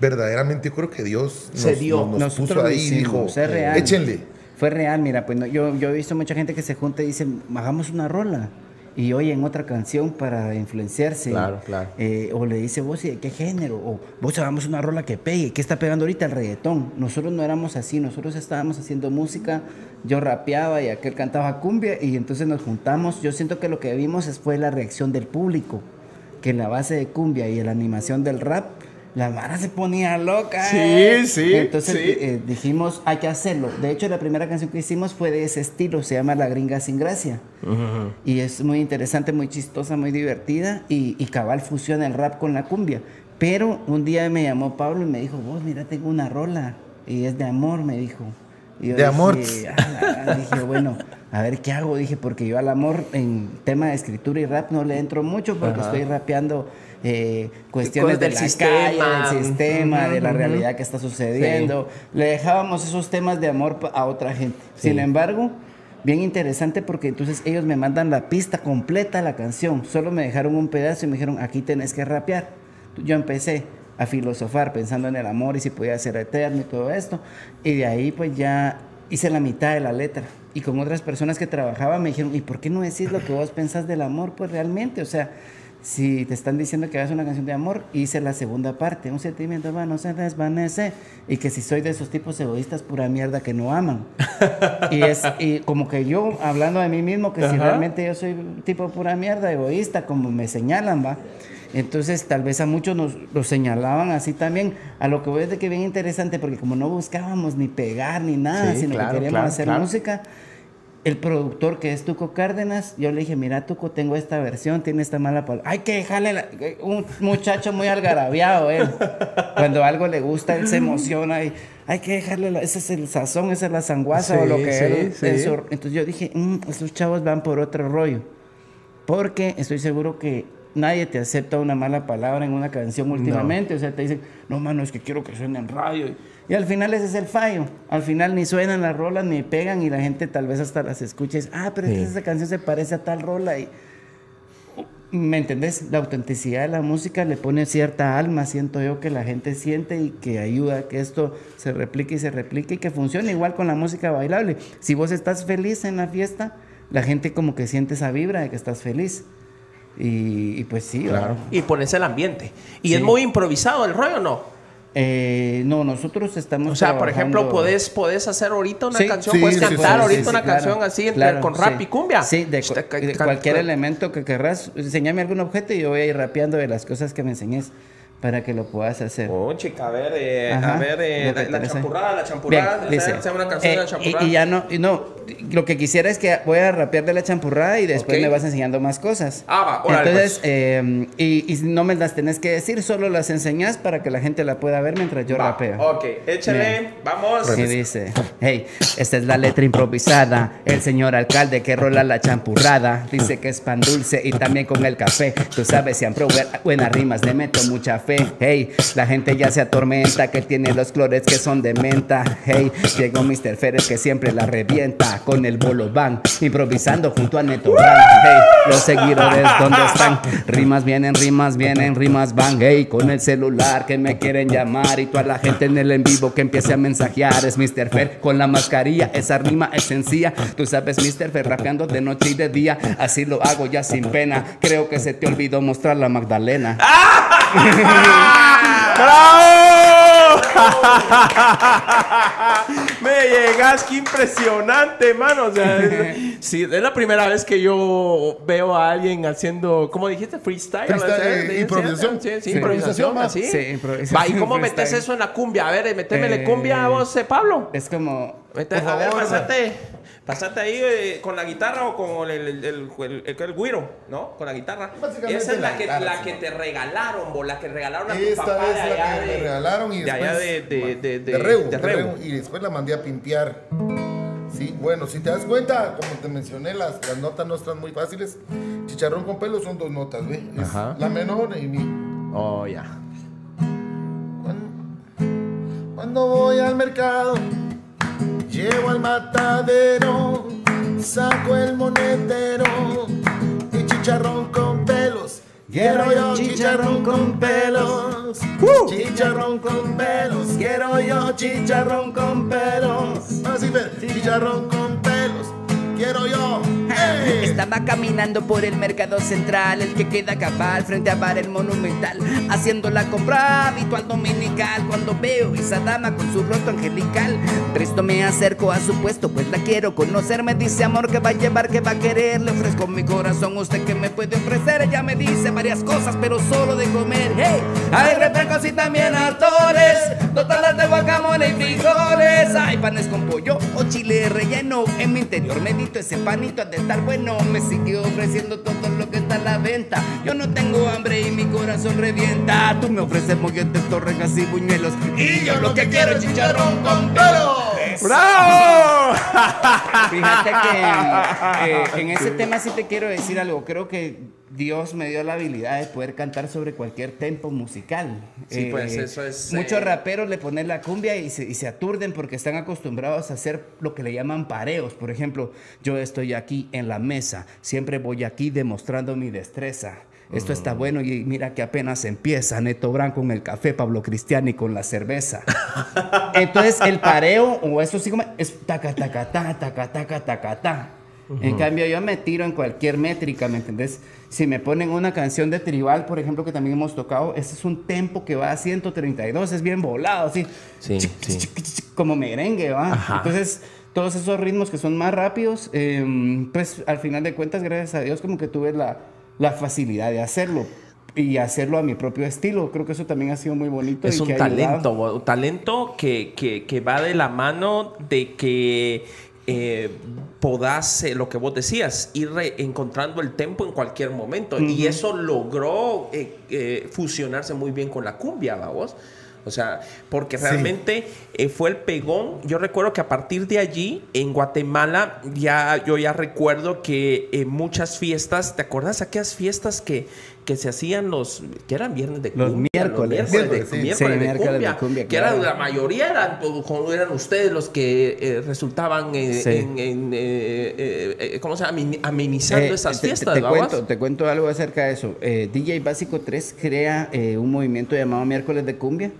Verdaderamente yo creo que Dios nos, Se dio. nos- nos puso ahí y dijo, échenle. Fue real, mira, pues no, yo, yo he visto mucha gente que se junta y dice, hagamos una rola. Y oyen otra canción para influenciarse. Claro, claro. Eh, o le dice, vos, ¿y de qué género? O vos hagamos una rola que pegue. ¿Qué está pegando ahorita el reggaetón? Nosotros no éramos así, nosotros estábamos haciendo música, yo rapeaba y aquel cantaba cumbia y entonces nos juntamos. Yo siento que lo que vimos fue la reacción del público, que la base de cumbia y la animación del rap, la Mara se ponía loca. Sí, ¿eh? sí, Entonces sí. eh, dijimos, hay que hacerlo. De hecho, la primera canción que hicimos fue de ese estilo, se llama La Gringa Sin Gracia. Y es muy interesante, muy chistosa, muy divertida. Y, y cabal fusiona el rap con la cumbia. Pero un día me llamó Pablo y me dijo, vos, mira, tengo una rola. Y es de amor, me dijo. Y yo De amor. Dije, "Ah, la-". dije, bueno, a ver qué hago. Dije, porque yo al amor en tema de escritura y rap no le entro mucho porque estoy rapeando eh, cuestiones del del calle, sistema. del sistema, de la realidad que está sucediendo. Le dejábamos esos temas de amor a otra gente. Sin embargo, bien interesante porque entonces ellos me mandan la pista completa de la canción. Solo me dejaron un pedazo y me dijeron, aquí tenés que rapear. Yo empecé a filosofar pensando en el amor y si podía ser eterno y todo esto. Y de ahí pues ya hice la mitad de la letra. Y con otras personas que trabajaban me dijeron, ¿y por qué no decís lo que vos pensás del amor? Pues realmente, o sea, si te están diciendo que hagas una canción de amor, hice la segunda parte, un sentimiento va, no se desvanece, y que si soy de esos tipos egoístas, pura mierda que no aman. y es y como que yo, hablando de mí mismo, que si Ajá. realmente yo soy un tipo pura mierda, egoísta, como me señalan, va. Entonces, tal vez a muchos nos lo señalaban así también. A lo que voy es de que bien interesante, porque como no buscábamos ni pegar ni nada, Sí, sino claro, que queríamos claro, hacer claro. música, el productor que es Tuco Cárdenas, yo le dije, mira Tuco, tengo esta versión, tiene esta mala palabra. Hay que dejarle la- un muchacho muy algarabiado él. Cuando algo le gusta, él se emociona y hay que dejarle, la- ese es el sazón, esa es la sanguaza o Sí, lo que sí, él- sí. eso. Entonces yo dije, "Mm, estos chavos van por otro rollo. Porque estoy seguro que nadie te acepta una mala palabra en una canción últimamente. O sea, te dicen, no, mano, es que quiero que suene en radio. Y al final ese es el fallo. Al final ni suenan las rolas, ni pegan, y la gente tal vez hasta las escucha y dice, ah, pero es que Sí. esa canción se parece a tal rola. Y, ¿Me entendés? La autenticidad de la música le pone cierta alma, siento yo, que la gente siente y que ayuda a que esto se replique y se replique y que funcione igual con la música bailable. Si vos estás feliz en la fiesta, la gente como que siente esa vibra de que estás feliz. Y, y pues sí, ¿verdad? Y pones el ambiente. Y Sí. es muy improvisado el rollo, ¿no? Eh, no, nosotros estamos. O sea, por ejemplo, podés, podés hacer ahorita una Sí. canción, Sí, puedes sí, cantar ahorita una claro, canción así entre- claro, con rap y cumbia. Sí, de, cu- ca- cualquier elemento que querrás. Enseñame algún objeto y yo voy a ir rapeando de las cosas que me enseñes para que lo puedas hacer. Oh, chica, a ver, eh, Ajá, a ver, eh, la, la champurrada, la Bien, champurrada, dice, hacer una canción de la eh, champurrada. y, y ya no, y no, lo que quisiera es que voy a rapear de la champurrada y después Ok. me vas enseñando más cosas. Ah, va, órale, Entonces, pues. eh, y, y no me las tenés que decir, solo las enseñas para que la gente la pueda ver mientras yo Va, rapeo. Ok, échale, Bien. vamos. Y dice, hey, esta es la letra improvisada. El señor alcalde que rola la champurrada. Dice que es pan dulce y también con el café. Tú sabes, siempre bu- buenas rimas, le meto mucha fe. Hey, la gente ya se atormenta, que tiene los clores que son de menta. Hey, llegó Mr. Férez que siempre la revienta con el bolo van, improvisando junto a Neto Brand. Hey, los seguidores, ¿dónde están? Rimas vienen, rimas vienen, rimas van. Hey, con el celular que me quieren llamar y toda la gente en el en vivo que empiece a mensajear. Es Mr. Fer con la mascarilla, esa rima es sencilla. Tú sabes, Mr. Fer rapeando de noche y de día. Así lo hago ya sin pena. Creo que se te olvidó mostrar la Magdalena. ¡Bravo! Me llegas, qué impresionante, mano. O sea, es, sí, es la primera vez que yo veo a alguien haciendo, ¿cómo dijiste? Freestyle. Eh, improvisación. Sí, sí, Sí. improvisación, Improvisación, así. Sí, improvisación, Va, ¿y cómo metes eso en la cumbia? A ver, métemele Eh, cumbia a vos, eh, Pablo. Es como. Por a ver, pasate. Pasate ahí eh, con la guitarra o con el, el, el, el, el- el güiro, ¿no? Con la guitarra. Básicamente Esa es la, la que, guitarra, la que te regalaron, bo, la que regalaron a tu Esta papá es de la que de, me regalaron y de después, de, de, de, de Reu, de de Reu. Reu, y después la mandé a pimpear. Sí, bueno, si te das cuenta, como te mencioné, las, las notas no están muy fáciles. Chicharrón con pelo son dos notas, ¿ve? Es Ajá. La menor y mi. Oh, ya. Cuando, cuando voy al mercado, llevo al matadero, saco el monedero y chicharrón con pelos. Quiero yo chicharrón con pelos, chicharrón con pelos, quiero yo chicharrón con pelos. Así ver, chicharrón con pelos, quiero yo. Estaba caminando por el mercado central, el que queda cabal frente a Bar el Monumental, haciendo la compra habitual dominical. Cuando veo esa dama con su rostro angelical, presto me acerco a su puesto, pues la quiero conocer. Me dice amor que va a llevar, que va a querer. Le ofrezco mi corazón, usted que me puede ofrecer. Ella me dice varias cosas, pero solo de comer. Hey, hay refrescos y también atores, totalas de guacamole y frijoles. Hay panes con pollo o chile relleno. En mi interior medito ese panito de estar bueno. Me sigue ofreciendo todo lo que está a la venta. Yo no tengo hambre y mi corazón revienta. Tú me ofreces molletes, torrejas y buñuelos. Y yo lo que quiero es chicharrón con pelos. ¡Bravo! Fíjate que eh, en ese tema sí te quiero decir algo. Creo que Dios me dio la habilidad de poder cantar sobre cualquier tempo musical. Sí, pues, eso es, Muchos eh, raperos le ponen la cumbia y se, y se aturden porque están acostumbrados a hacer lo que le llaman pareos. Por ejemplo, yo estoy aquí en la mesa, siempre voy aquí demostrando mi destreza. Esto está bueno y mira que apenas empieza. Neto Brand con el café, Pablo Cristiani con la cerveza. Entonces el pareo o eso sí como es taca taca ta taca taca taca ta. En cambio yo me tiro en cualquier métrica, ¿me entendés? Si me ponen una canción de tribal, por ejemplo, que también hemos tocado, ese es un tempo que va a 132, es bien volado, así. Sí, Chic, sí. chic, chic, chic, Como merengue, ¿va? Ajá. Entonces, todos esos ritmos que son más rápidos, eh, pues al final de cuentas, gracias a Dios, como que tuve la, la facilidad de hacerlo. Y hacerlo a mi propio estilo. Creo que eso también ha sido muy bonito. Es y un que talento, un talento que, que- que va de la mano de que eh, podás, eh, lo que vos decías, ir encontrando el tempo en cualquier momento. Y eso logró eh, eh, fusionarse muy bien con la cumbia, vos. O sea, porque realmente eh, fue el pegón. Yo recuerdo que a partir de allí, en Guatemala, ya, yo ya recuerdo que en muchas fiestas, ¿te acuerdas aquellas fiestas que, que se hacían los, que eran viernes de Los cumbia? miércoles. miércoles, de, Miércoles, sí. miércoles Sí, de miércoles de cumbia, que claro. eran, la mayoría eran, como eran ustedes los que eh, resultaban eh, Sí. en, en, eh, eh, eh, ¿cómo se llama? Amin- Amenizando Eh, esas te- te- fiestas, te, ¿babas? cuento, te cuento algo acerca de eso. Eh, DJ Básico 3 crea eh, un movimiento llamado Miércoles de Cumbia,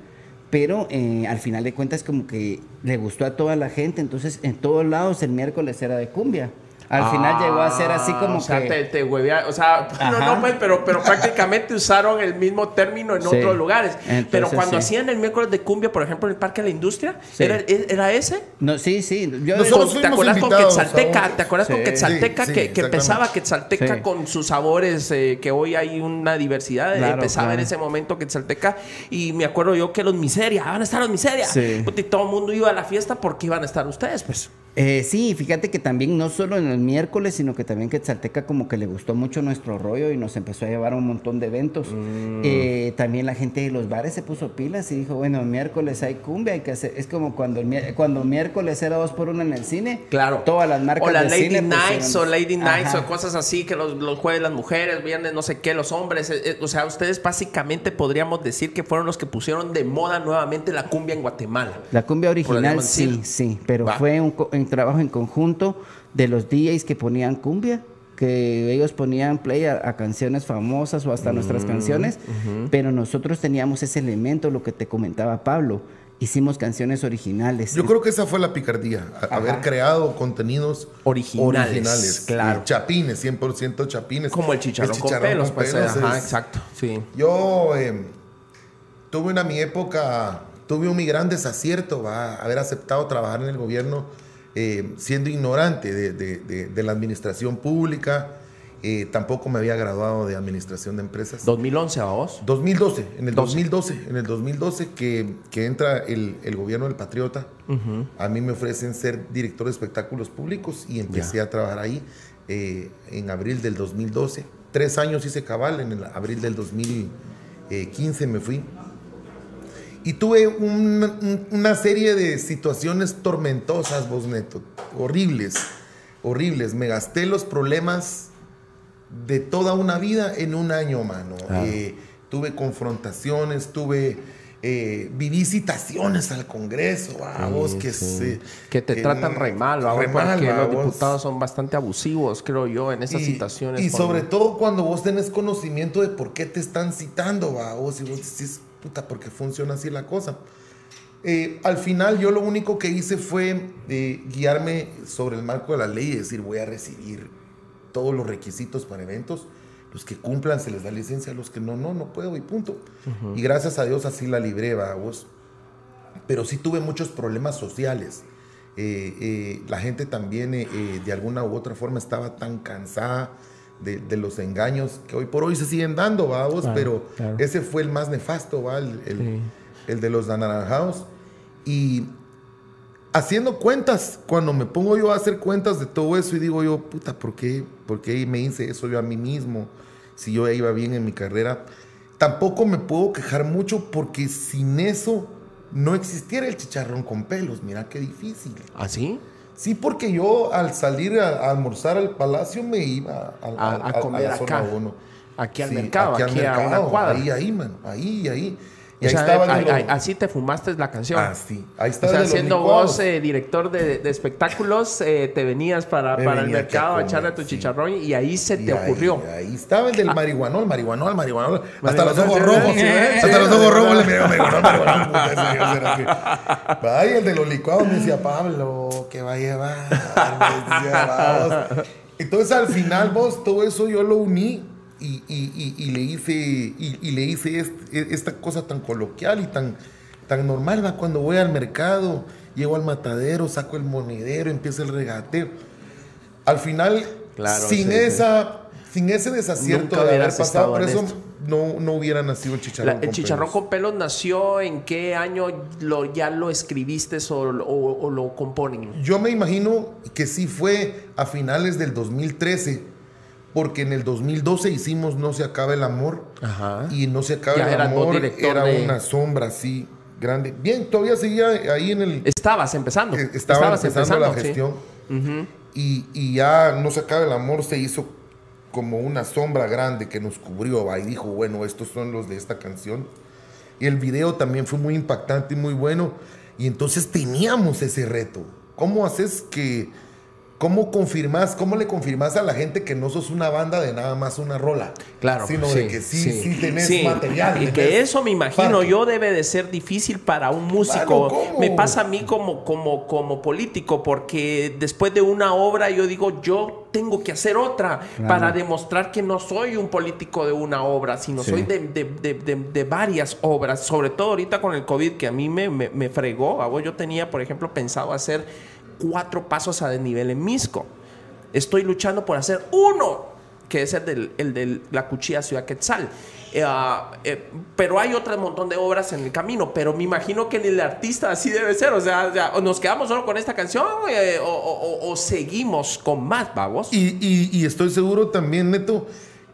pero eh, al final de cuentas como que le gustó a toda la gente, entonces en todos lados el miércoles era de cumbia. Al final llegó a ser así como Ah, o sea, que... te, te huevea- o sea, no, Ajá. no, pues, pero, pero prácticamente usaron el mismo término en Sí. otros lugares. Entonces, pero cuando sí. hacían el miércoles de cumbia, por ejemplo, en el Parque de la Industria, Sí. ¿era, era ese? No, sí, sí. Yo, Nosotros Con- ¿Te acuerdas con Quetzalteca? ¿Te acuerdas con. Quetzalteca? Sí, sí, que, que empezaba Quetzalteca Sí. con sus sabores, eh, que hoy hay una diversidad. eh, Claro, empezaba en ese momento Quetzalteca. Y me acuerdo yo que los miserias, van a estar los miserias. Y todo el mundo iba a la fiesta porque iban a estar ustedes, pues. Eh, sí, fíjate que también no solo en el miércoles, sino que también Quetzalteca como que le gustó mucho nuestro rollo y nos empezó a llevar a un montón de eventos. Mm. Eh, también la gente de los bares se puso pilas y dijo, bueno, miércoles hay cumbia, hay que hacer... Es como cuando, el cuando miércoles era dos por uno en el cine. Claro. Todas las marcas O de Lady cine Nights pusieron- o Lady Nights Ajá. o cosas así, que los, los jueves las mujeres, viernes no sé qué, los hombres. eh, eh, o sea, ustedes básicamente podríamos decir que fueron los que pusieron de moda nuevamente la cumbia en Guatemala. La cumbia original sí, sí, pero Va. fue un trabajo en conjunto de los DJs que ponían cumbia, que ellos ponían play a, a canciones famosas o hasta Mm, nuestras canciones, pero nosotros teníamos ese elemento, lo que te comentaba Pablo, hicimos canciones originales. Yo creo que esa fue la picardía, a- haber creado contenidos Originales, claro. eh, chapines, 100% chapines. Como el chicharrón, con chicharrón pelos, pues. pelos ajá, es- exacto. Sí. Yo eh, tuve una mi época, tuve un mi gran desacierto, va, haber aceptado trabajar en el gobierno eh, siendo ignorante de, de- de- de la administración pública. eh, tampoco me había graduado de administración de empresas. 2011 a vos. 2012, en el 12. 2012, en el 2012 que, que entra el, el gobierno del Patriota, a mí me ofrecen ser director de espectáculos públicos y empecé a trabajar ahí eh, en abril del 2012. Tres años hice cabal, en el abril del 2015 me fui. Y tuve un- un- una serie de situaciones tormentosas, vos neto, horribles, horribles. Me gasté los problemas de toda una vida en un año, mano. Eh, tuve confrontaciones, tuve... eh, viví citaciones al Congreso, vos que se- Que te tratan re mal, re mal, porque los vos. diputados son bastante abusivos, creo yo, en esas Y- situaciones. Y sobre todo cuando vos tenés conocimiento de por qué te están citando, va, vos y vos decís, puta, ¿por qué funciona así la cosa? Eh, al final yo lo único que hice fue eh, guiarme sobre el marco de la ley y decir, voy a recibir todos los requisitos para eventos, los que cumplan se les da licencia, los que no, no, no puedo y punto. Y gracias a Dios así la libré, vos. Pero sí tuve muchos problemas sociales. Eh, eh, la gente también eh, eh, de alguna u otra forma estaba tan cansada de, de los engaños que hoy por hoy se siguen dando, vamos, Claro, pero claro. ese fue el más nefasto, ¿va? El, el- Sí. el de los anaranjados. Y haciendo cuentas, cuando me pongo yo a hacer cuentas de todo eso y digo yo, puta, ¿por qué, ¿por qué me hice eso yo a mí mismo? Si yo ya iba bien en mi carrera. Tampoco me puedo quejar mucho porque sin eso no existiera el chicharrón con pelos. Mira qué difícil. ¿Así? Sí, porque yo al salir a, a almorzar al palacio me iba a, A- a comer la zona acá. uno. Aquí al mercado, al aquí a una mercado, cuadra. Ahí, ahí, mano. Ahí, ahí. Y O sea, estaba el ahí- de los- ahí- así te fumaste la canción. Ah, sí. Ahí O está sea, el siendo vos eh, director de, de espectáculos, eh, te venías para, Me para el venía mercado a echarle tu sí. chicharrón y ahí se Y te ahí- ocurrió. Ahí estaba el del marihuanol, marihuanol, marihuanol. Hasta los ojos rojos. sí, Hasta los ojos rojos le miraba marihuanol, Vaya, el de los licuados me decía, Pablo, ¿qué va a llevar? Me decía, "Vamos". Entonces al final vos, todo eso yo lo uní y, y- y- le hice, y, le hice est- esta cosa tan coloquial y tan, tan normal. ¿va? Cuando voy al mercado, llego al matadero, saco el monedero, empieza el regateo. Al final, Claro, sin, sí, esa, sin ese desacierto Nunca de haber pasado por eso, no, no hubiera nacido el chicharrón. La- el con chicharrón pelos. con pelos nació en qué año lo, ya lo escribiste o, o- o lo componen. Yo me imagino que sí fue a finales del 2013, porque en el 2012 hicimos No se acaba el amor. Ajá. Y No se acaba Ya el amor era de- una sombra así grande. Bien, todavía seguía ahí en el... Estabas empezando. eh, Estaba Estabas empezando, la sí. gestión. Y, y ya No se acaba el amor se hizo como una sombra grande que nos cubrió. ¿va? Y dijo, bueno, estos son los de esta canción. Y el video también fue muy impactante y muy bueno. Y entonces teníamos ese reto. ¿Cómo haces que ¿Cómo confirmas, cómo le confirmas a la gente que no sos una banda de nada más una rola? Claro. Sino sí, de que sí, sí, sí. tenés Sí, material. Y tenés que eso me imagino parte. yo debe de ser difícil para un músico. Me pasa a mí como, como, como político, porque después de una obra yo digo, yo tengo que hacer otra para demostrar que no soy un político de una obra, sino Sí. soy de, de- de- de- de varias obras. Sobre todo ahorita con el COVID, que a mí me, me, me fregó. a vos. Yo tenía, por ejemplo, pensado hacer cuatro pasos a desnivel en Misco. Estoy luchando por hacer uno, que es el de el del la cuchilla Ciudad Quetzal. Eh, ah, eh, pero hay otro montón de obras en el camino, pero me imagino que el artista así debe ser. O sea, o nos quedamos solo con esta canción eh, o, o- o- seguimos con más, vamos. Y, y- y estoy seguro también, Neto,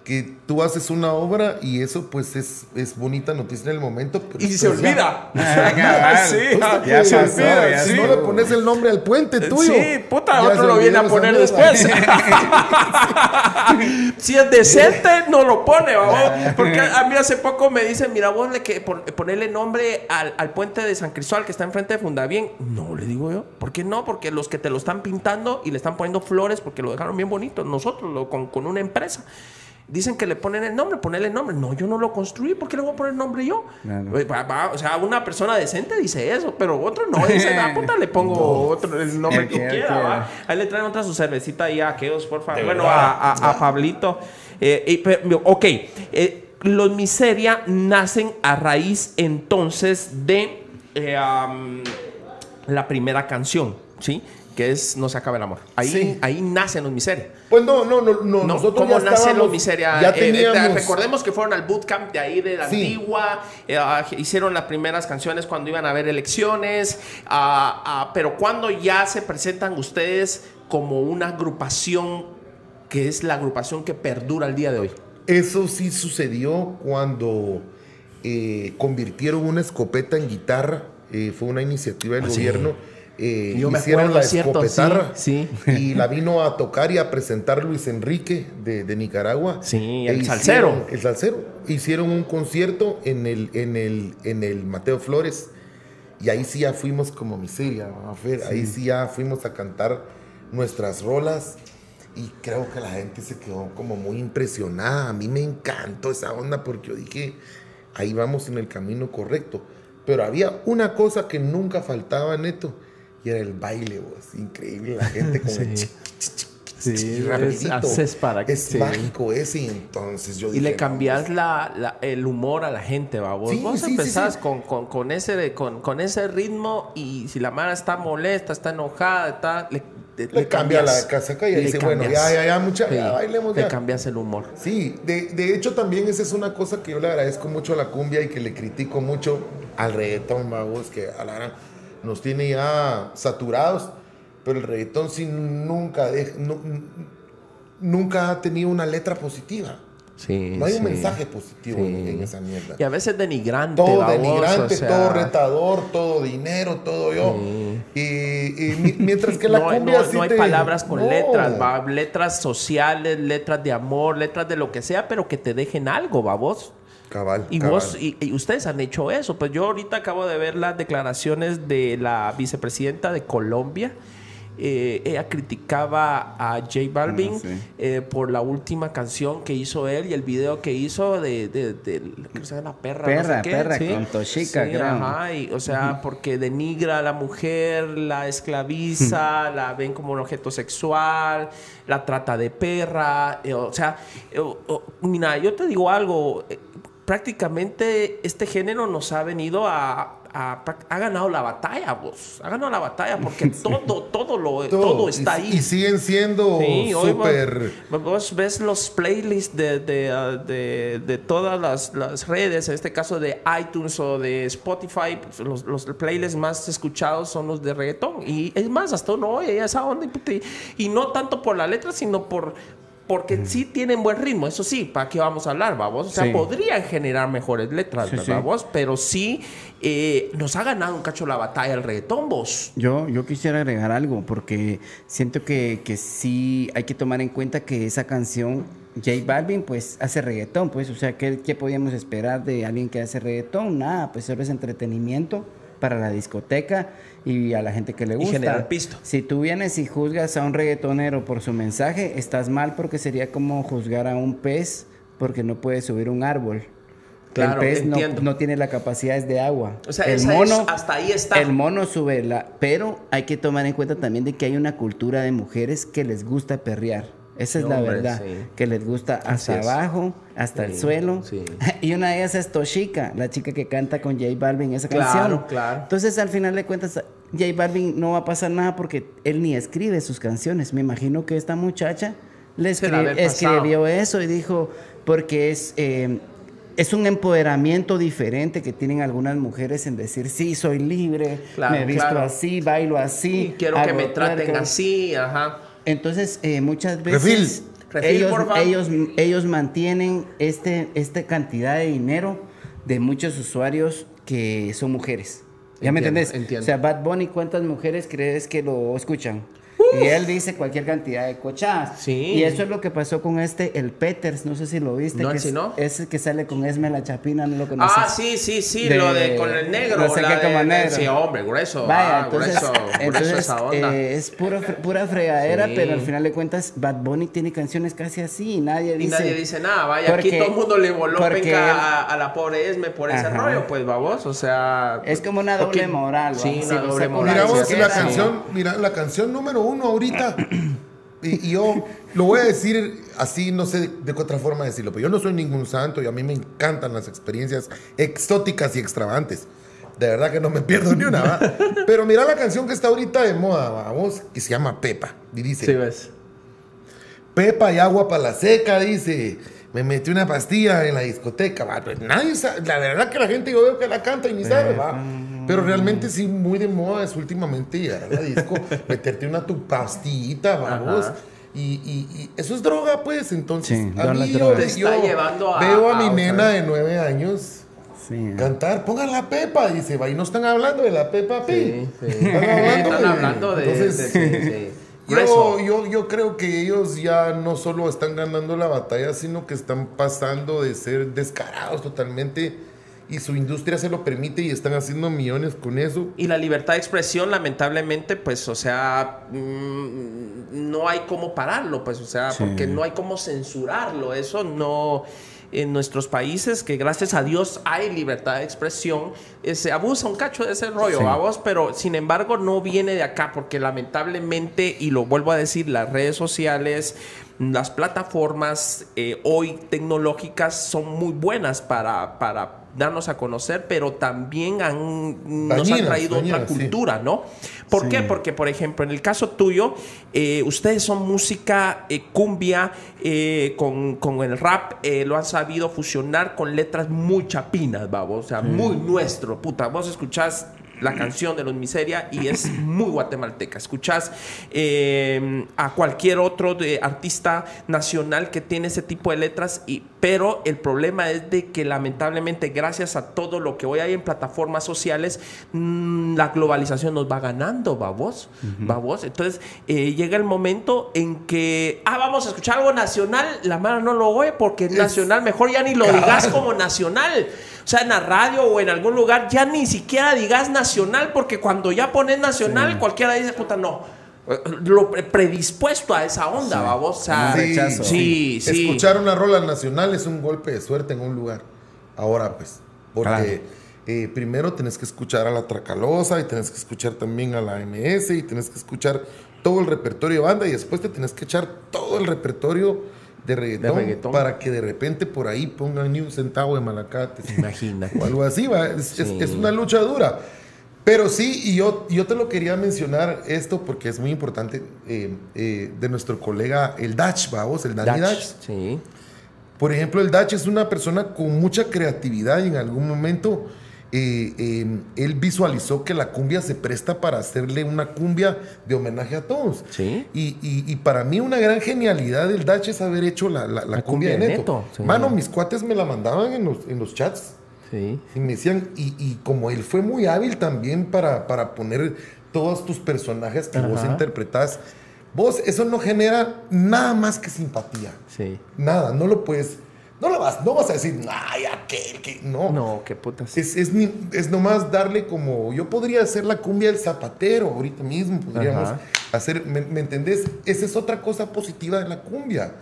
que tú haces una obra y eso pues es, es bonita noticia en el momento. pero Y se olvida. Ya Si no le pones el nombre al puente tuyo. Sí, puta, otro lo viene a poner después. si es decente, no lo pone, vamos. Porque a mí hace poco me dicen, mira, vos le que pon- ponerle nombre al, al puente de San Cristóbal que está enfrente de Fundavien. No, le digo yo. ¿Por qué no? Porque los que te lo están pintando y le están poniendo flores porque lo dejaron bien bonito, nosotros, lo- con, con una empresa. Dicen que le ponen el nombre, ponerle el nombre. No, yo no lo construí, ¿por qué le voy a poner el nombre yo? Claro. Eh, va- va, o sea, una persona decente dice eso, pero otro no. Dice, ah, puta, le pongo otro, el nombre que quiera. quiera. va. Ahí le traen otra su cervecita ahí a aquellos, por favor. Bueno, a, a- a Pablito. Eh, y pe- ok, eh, los Miseria nacen a raíz entonces de eh, la primera canción, ¿sí? Que es No se acaba el amor. Ahí, Sí. ahí nacen los Miseria. Pues no, no, no, no, No, nosotros ¿Cómo ya nace estábamos- los Miseria? Ya Eh, eh, teníamos... recordemos que fueron al bootcamp de ahí de la Sí. antigua, eh, hicieron las primeras canciones cuando iban a haber elecciones, ah, ah, pero cuando ya se presentan ustedes como una agrupación que es la agrupación que perdura el día de hoy. Eso sí sucedió cuando eh, convirtieron una escopeta en guitarra. Fue una iniciativa del Ah, sí. Eh, Yo me hicieron acuerdo, la cierto, escopetarra sí, y la vino a tocar y a presentar Luis Enrique de, de Nicaragua. Sí, E el hicieron- salsero. El salsero. Hicieron un concierto en el, en el, en el Mateo Flores y ahí sí ya fuimos como miseria, ¿va, Fer? ahí sí ya fuimos a cantar nuestras rolas y creo que la gente se quedó como muy impresionada. A mí me encantó esa onda porque yo dije, ahí vamos en el camino correcto. Pero había una cosa que nunca faltaba, Neto, y era el baile, vos. Increíble, la gente con el Sí. Sí, chic, es- rapidito. haces para que- Es sí. mágico ese, y entonces yo Y dije... le no, cambias pues, la, la- el humor a la gente, va. Vos, Sí, vos sí, empezás. Con, con, con ese, con, con ese ritmo y si la mara está molesta, está enojada, está, le, le- Le cambia cambias. la casaca y Le dice, bueno, cambias. ya, ya, ya, mucha, ya, bailemos Le ya. cambias el humor. Sí, de, de hecho también esa es una cosa que yo le agradezco mucho a la cumbia y que le critico mucho al reggaetón, vamos, que a la gran nos tiene ya saturados, pero el reggaetón sí nunca, de- nu- nunca ha tenido una letra positiva. Sí, No hay un mensaje positivo en, Sí. en esa mierda. Y a veces denigrante. Todo denigrante, o sea, todo retador, todo dinero, todo yo. Y, y mi- mientras que la no, cumbia no- sí no hay te- palabras con letras, va, letras sociales, letras de amor, letras de lo que sea, pero que te dejen algo, babos. Cabal, Y cabal. vos, y, y ustedes han hecho eso. Pues yo ahorita acabo de ver las declaraciones de la vicepresidenta de Colombia. Eh, ella criticaba a J Balvin Ah, sí. eh, por la última canción que hizo él y el video que hizo de, de, de- llama la perra. no sé Perra, qué, perra, ¿sí? con Toshica, Sí, ajá, y, o sea, porque denigra a la mujer, la esclaviza, la ven como un objeto sexual, la trata de perra. eh, o sea, eh, mira, yo te digo algo. Prácticamente este género nos ha venido a, a- ha ganado la batalla, vos. Ha ganado la batalla porque todo, todo lo, todo, está ahí. Y siguen siendo Sí, vos- súper. Vos, ves los playlists de, de, ah, de- de todas las, las redes, en este caso de iTunes o de Spotify, pues, los, los playlists más escuchados son los de reggaetón. Y es más, hasta uno oye esa onda y- y no tanto por la letra, sino por... Porque sí tienen buen ritmo, eso sí, ¿para qué vamos a hablar, vamos? O sea, Sí. podrían generar mejores letras, Sí. Pero sí eh, nos ha ganado un cacho la batalla el reggaetón, vos. Yo, yo quisiera agregar algo, porque siento que, que sí hay que tomar en cuenta que esa canción, J Balvin, pues hace reggaetón, pues, o sea, ¿qué, qué podíamos esperar de alguien que hace reggaetón? Nada, pues solo es entretenimiento para la discoteca y a la gente que le Y gusta. generar pisto. Si tú vienes y juzgas a un reggaetonero por su mensaje, estás mal porque sería como juzgar a un pez porque no puede subir un árbol. Claro, el pez no, tiene la capacidad de agua. O sea, el esa es- mono, hasta ahí está. El mono sube la, pero hay que tomar en cuenta también de que hay una cultura de mujeres que les gusta perrear. Esa es la hombre, verdad, sí. que les gusta Así hasta es. abajo, hasta el suelo. sí. Y una de ellas es Toshika, la chica que canta con J Balvin esa Claro, canción. claro. Entonces, al final de cuentas, J Balvin no va a pasar nada porque él ni escribe sus canciones. Me imagino que esta muchacha le escribió eso y dijo, porque es, eh, es un empoderamiento diferente que tienen algunas mujeres en decir, sí, soy libre, Claro, me visto claro. así, bailo así. Y quiero que me traten twerk". así, ajá. Entonces, eh, muchas Refil. veces Refil, ellos, por favor. ellos, ellos mantienen este, esta cantidad de dinero de muchos usuarios que son mujeres. ¿Ya me entendés? entiendo. O sea, Bad Bunny, ¿cuántas mujeres crees que lo escuchan? Y él dice cualquier cantidad de cochadas. Sí. Y eso es lo que pasó con este, el Peters, no sé si lo viste. No, que ese es, no. ese que sale con Esme la Chapina, no lo conoces. Ah, sí, sí, sí, De- lo de con el negro. no sé la qué de- como negro. Sí, hombre, grueso. Vaya, ah, entonces, grueso, grueso esa onda. eh, es pura, pura fregadera, Sí. pero al final de cuentas Bad Bunny tiene canciones casi así y nadie y dice... nadie dice nada, vaya, aquí porque- todo el mundo le voló porque penca a, a la pobre Esme por ese Ajá. rollo, pues babos, o sea... Es como una doble porque- moral, ¿va? Sí, Si una doble moral. sí, la canción, mira, la canción número uno ahorita. Y, y yo lo voy a decir así, no sé de, de qué otra forma decirlo, pero yo no soy ningún santo y a mí me encantan las experiencias exóticas y extravagantes. De verdad que no me pierdo ni una, ¿va? Pero mira la canción que está ahorita de moda, vamos, que se llama Pepa. Y dice, Sí, ves. Pepa y agua para la seca, dice. Me metí una pastilla en la discoteca, va. Pues nadie sabe. La verdad que la gente yo veo que la canta y ni sabe, va. Pero realmente sí, muy de moda es últimamente llegar a la disco, meterte una tu pastillita, vamos. Y, y- y eso es droga, pues. Entonces, Sí, a mí yo. Te yo a- veo a, a mi nena de nueve años Sí. cantar, pongan la Pepa, dice, va. Y no están hablando de la Pepa P. Sí, sí. Están hablando Están hablando de... entonces, de- yo, yo, yo creo que ellos ya no solo están ganando la batalla, sino que están pasando de ser descarados totalmente y su industria se lo permite y están haciendo millones con eso. Y la libertad de expresión, lamentablemente, pues, o sea, mm, no hay cómo pararlo, pues, o sea, Sí. porque no hay cómo censurarlo. Eso no. En nuestros países, que gracias a Dios hay libertad de expresión, eh, se abusa un cacho de ese rollo, Sí. vamos, pero sin embargo no viene de acá, porque lamentablemente, y lo vuelvo a decir, las redes sociales, las plataformas eh, hoy tecnológicas son muy buenas para, para darnos a conocer, pero también han, nos han Dañinas, traído otra sí. cultura, ¿no? ¿Por Sí. qué? Porque, por ejemplo, en el caso tuyo, eh, ustedes son música eh, cumbia eh, con, con el rap, eh, lo han sabido fusionar con letras muy chapinas, vamos, o sea, muy nuestro, puta. Vos escuchás la canción de los Miseria y es muy guatemalteca. Escuchás eh, a cualquier otro de- artista nacional que tiene ese tipo de letras, y, pero el problema es de que lamentablemente gracias a todo lo que hoy hay en plataformas sociales, mm, la globalización nos va ganando, babos, babos. Entonces eh, llega el momento en que, ah, vamos a escuchar algo nacional, la mano no lo oye porque es nacional, mejor ya ni lo digas como nacional. O sea, en la radio o en algún lugar ya ni siquiera digas nacional porque cuando ya pones nacional, cualquiera dice, puta, no. Lo pre- predispuesto a esa onda, babos. O sea, Un rechazo. sí, sí. Escuchar una rola nacional es un golpe de suerte en un lugar. Ahora, pues, porque eh, primero tenés que escuchar a la Tracalosa y tenés que escuchar también a la MS y tenés que escuchar todo el repertorio de banda y después te tenés que echar todo el repertorio de reggaetón, reggaetón. para que de repente por ahí pongan ni un centavo de malacate. Imagínate. o algo así, va. Es, es- Sí. es una lucha dura. Pero sí, y yo, yo te lo quería mencionar esto porque es muy importante eh, eh, de nuestro colega el Dutch, vamos, el Dani Dutch, Dutch. Sí. Por ejemplo, el Dutch es una persona con mucha creatividad y en algún momento eh, eh, él visualizó que la cumbia se presta para hacerle una cumbia de homenaje a todos. Sí. Y, y- y para mí una gran genialidad del Dutch es haber hecho la, la- la La cumbia, de Neto. Neto, sí. Mano, mis cuates me la mandaban en los, en los chats. Sí. Y me decían, y, y como él fue muy hábil también para, para poner todos tus personajes que vos Ajá. interpretás, vos eso no genera nada más que simpatía. Sí. Nada, no lo puedes, no lo vas, no vas a decir, ay, aquel que. No. No, qué putas. Es, es, es nomás darle como. Yo podría hacer la cumbia del zapatero ahorita mismo. Podríamos Ajá. hacer. ¿me, me entendés? Esa es otra cosa positiva de la cumbia.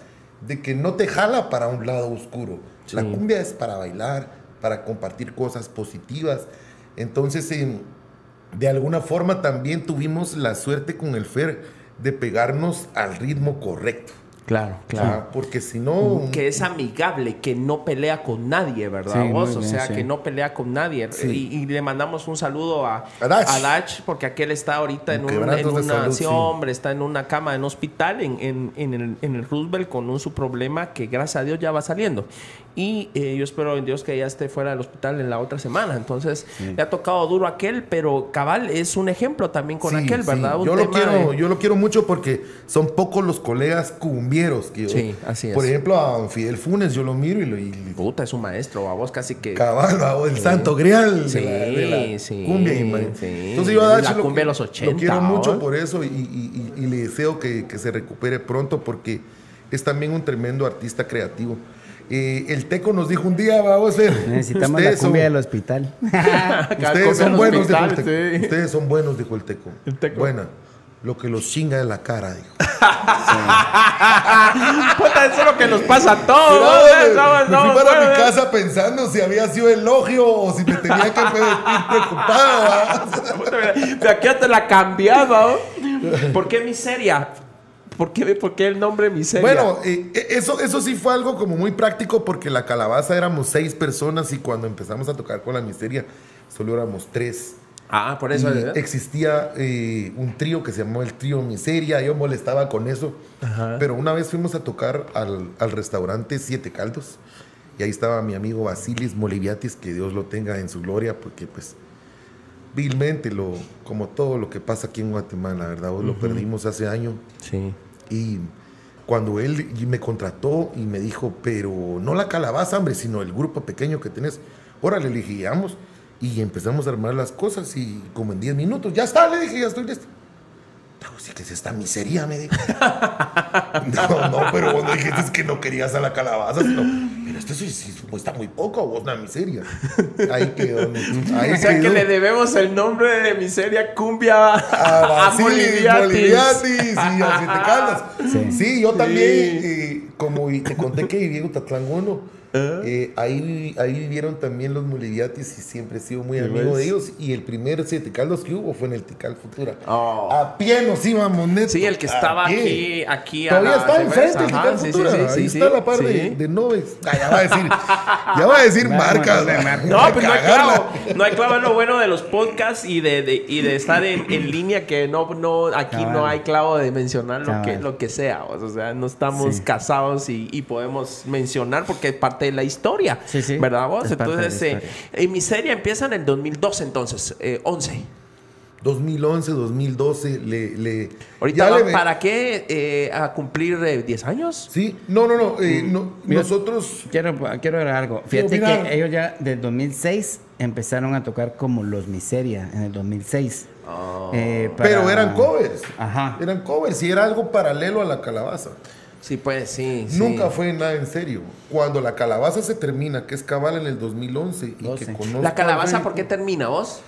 De que no te jala para un lado oscuro. La Sí. cumbia es para bailar, para compartir cosas positivas. Entonces, em, de alguna forma también tuvimos la suerte con el Fer de pegarnos al ritmo correcto. Claro, Ah, porque si no. Que es amigable, que no pelea con nadie, ¿verdad? Sí, vos? o sea, sí. que no pelea con nadie. Sí. Y, y le mandamos un saludo a, A Dach. a Dach, porque aquel está ahorita en, un, en una. salud, sí, sí. hombre, está en una cama en un hospital en, en- en el, en el Roosevelt con un su problema que, gracias a Dios, ya va saliendo. Y eh, yo espero en Dios que ya esté fuera del hospital en la otra semana. Entonces, le ha tocado duro aquel, pero cabal es un ejemplo también con Sí, aquel. ¿verdad? Un Yo lo, quiero, de- yo lo quiero mucho porque son pocos los colegas cumbieros que yo- Sí, así es. Por ejemplo, a don Fidel Funes yo lo miro y lo y, Puta, es un maestro, a vos casi que. cabal, va, el santo grial Sí, de la, de la sí, cumbia. Entonces yo a La Dachi lo, cumbia de los lo 80, quiero mucho por eso y, y- y- y le deseo que, que se recupere pronto porque es también un tremendo artista creativo. Eh, el Teco nos dijo un día, vamos a ver. Necesitamos la ustedes son- cumbia del hospital. Ustedes son Al buenos, dijo el hospital, Teco. sí. Ustedes son buenos, dijo el Teco. El Teco. Buena. Lo que los chinga en la cara, dijo. Puta, eso es lo que nos pasa a todos. me-. Somos- me fui para mi casa pensando si había sido elogio o si me tenía que vestir preocupado. De aquí hasta la cambiaba. ¿oh? ¿Por qué miseria? ¿Por qué, por qué el nombre miseria? Bueno, eh, eh, eso, eso sí fue algo como muy práctico porque la calabaza éramos seis personas y cuando empezamos a tocar con la miseria solo éramos tres. Ah, por eso. Y existía eh, un trío que se llamó el trío Miseria, yo molestaba con eso. Pero una vez fuimos a tocar al, al restaurante Siete Caldos y ahí estaba mi amigo Basilis Moliviatis, que Dios lo tenga en su gloria, porque pues vilmente, lo, como todo lo que pasa aquí en Guatemala, ¿verdad? Vos Lo perdimos hace años Sí. y cuando él me contrató y me dijo, pero no la calabaza, hombre, sino el grupo pequeño que tenés, órale, le dije, "Vamos". Y empezamos a armar las cosas y como en 10 minutos, ya está, le dije, ya estoy listo. Sí que es esta miseria, me dijo. no, no, pero vos no dijiste que no querías a la calabaza, sino, pero esto sí, sí cuesta muy poco, vos una miseria. Ahí quedó. Ahí O sea que le debemos el nombre de miseria cumbia a a Basilis, Boliviatis. Boliviatis y a Siete Caldas. Sí. Sí, yo también, eh, como te conté que viví en Utatlán 1, eh, ahí, ahí vivieron también los Boliviatis y siempre he sido muy ¿Sí amigo ves? de ellos. Y el primer Siete Caldos que hubo fue en el Tical Futura. Oh. A pie nos íbamos, neto. Sí, el que a estaba aquí, aquí a Todavía la- está enfrente el Tical sí, sí, Futura. sí, ahí sí, está sí, la par de, sí. de Novex. Ah, ya va a decir, ya va a decir No, marcas. no, no, va. no, No, a pues hay clavo. No hay clavo. Es lo bueno de los podcasts y de, de- y de estar en, en línea que no, no, aquí no hay clavo de mencionar lo que, lo que sea. O sea, no estamos Sí. casados y, y podemos mencionar porque es parte de la historia. Sí, sí. ¿Verdad vos? Es parte Entonces, eh, en Miseria empieza en el 2012, entonces, eh, 11. 2011, 2012, le... le Ahorita ya le para qué eh, a cumplir eh, 10 años. Sí, no, no, no. eh, no Mira, nosotros... Quiero, quiero ver algo. Fíjate que ellos ya del 2006 empezaron a tocar como Los Miseria en el 2006. Eh, para- Pero eran covers. Ajá. Eran covers y era algo paralelo a la calabaza. Sí, pues sí. sí. Nunca fue nada en serio. Cuando la calabaza se termina, que es cabal en el 2011, y que 12. conozco La calabaza, ¿por qué termina vos?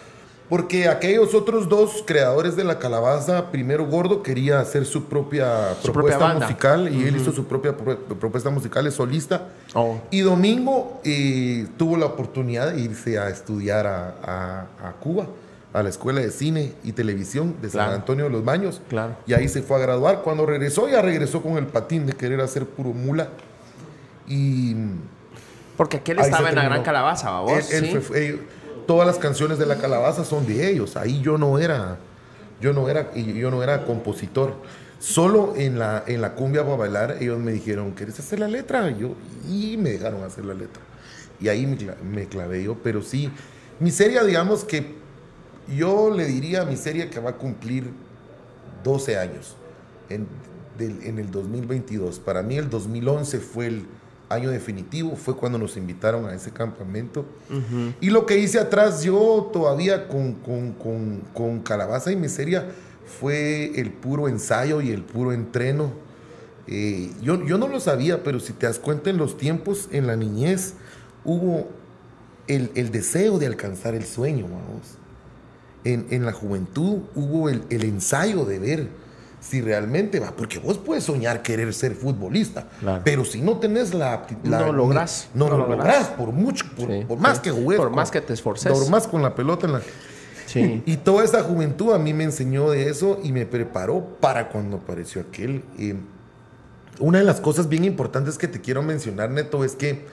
Porque aquellos otros dos creadores de la calabaza, primero Gordo quería hacer su propia Su propuesta musical y él hizo su propia pro- propuesta musical, es solista. Oh. Y Domingo eh, tuvo la oportunidad de irse a estudiar a, a- a Cuba, a la Escuela de Cine y Televisión de San. Antonio de los Baños. Claro. Y ahí se fue a graduar. Cuando regresó, ya regresó con el patín de querer hacer puro mula. Y Porque aquel estaba en la gran calabaza, ¿va vos? Él- él ¿sí? fue- fue- todas las canciones de la calabaza son de ellos. Ahí yo no era, yo no era, yo no era compositor. Solo en la, en la cumbia para bailar, ellos me dijeron, ¿quieres hacer la letra? Y Yo, y me dejaron hacer la letra. Y ahí me, me clavé yo, pero sí, Miseria, digamos que yo le diría a Miseria que va a cumplir 12 años en, del- en el 2022. Para mí el 2011 fue el año definitivo, fue cuando nos invitaron a ese campamento. Y lo que hice atrás yo todavía con, con, con, con Calabaza y Miseria fue el puro ensayo y el puro entreno Eh, yo, yo no lo sabía, pero si te das cuenta en los tiempos, en la niñez, hubo el, el deseo de alcanzar el sueño, vamos. En, en la juventud hubo el, el ensayo de ver si realmente va, porque vos puedes soñar querer ser futbolista, Claro. pero si no tenés la, apti- la- No lográs, no, no lo lográs. lográs por mucho, por, Sí, por más sí. que jugues, Por con- más que te esforces. por más con la pelota en la Sí. y toda esa juventud a mí me enseñó de eso y me preparó para cuando apareció aquel. Eh, una de las cosas bien importantes que te quiero mencionar, Neto, es que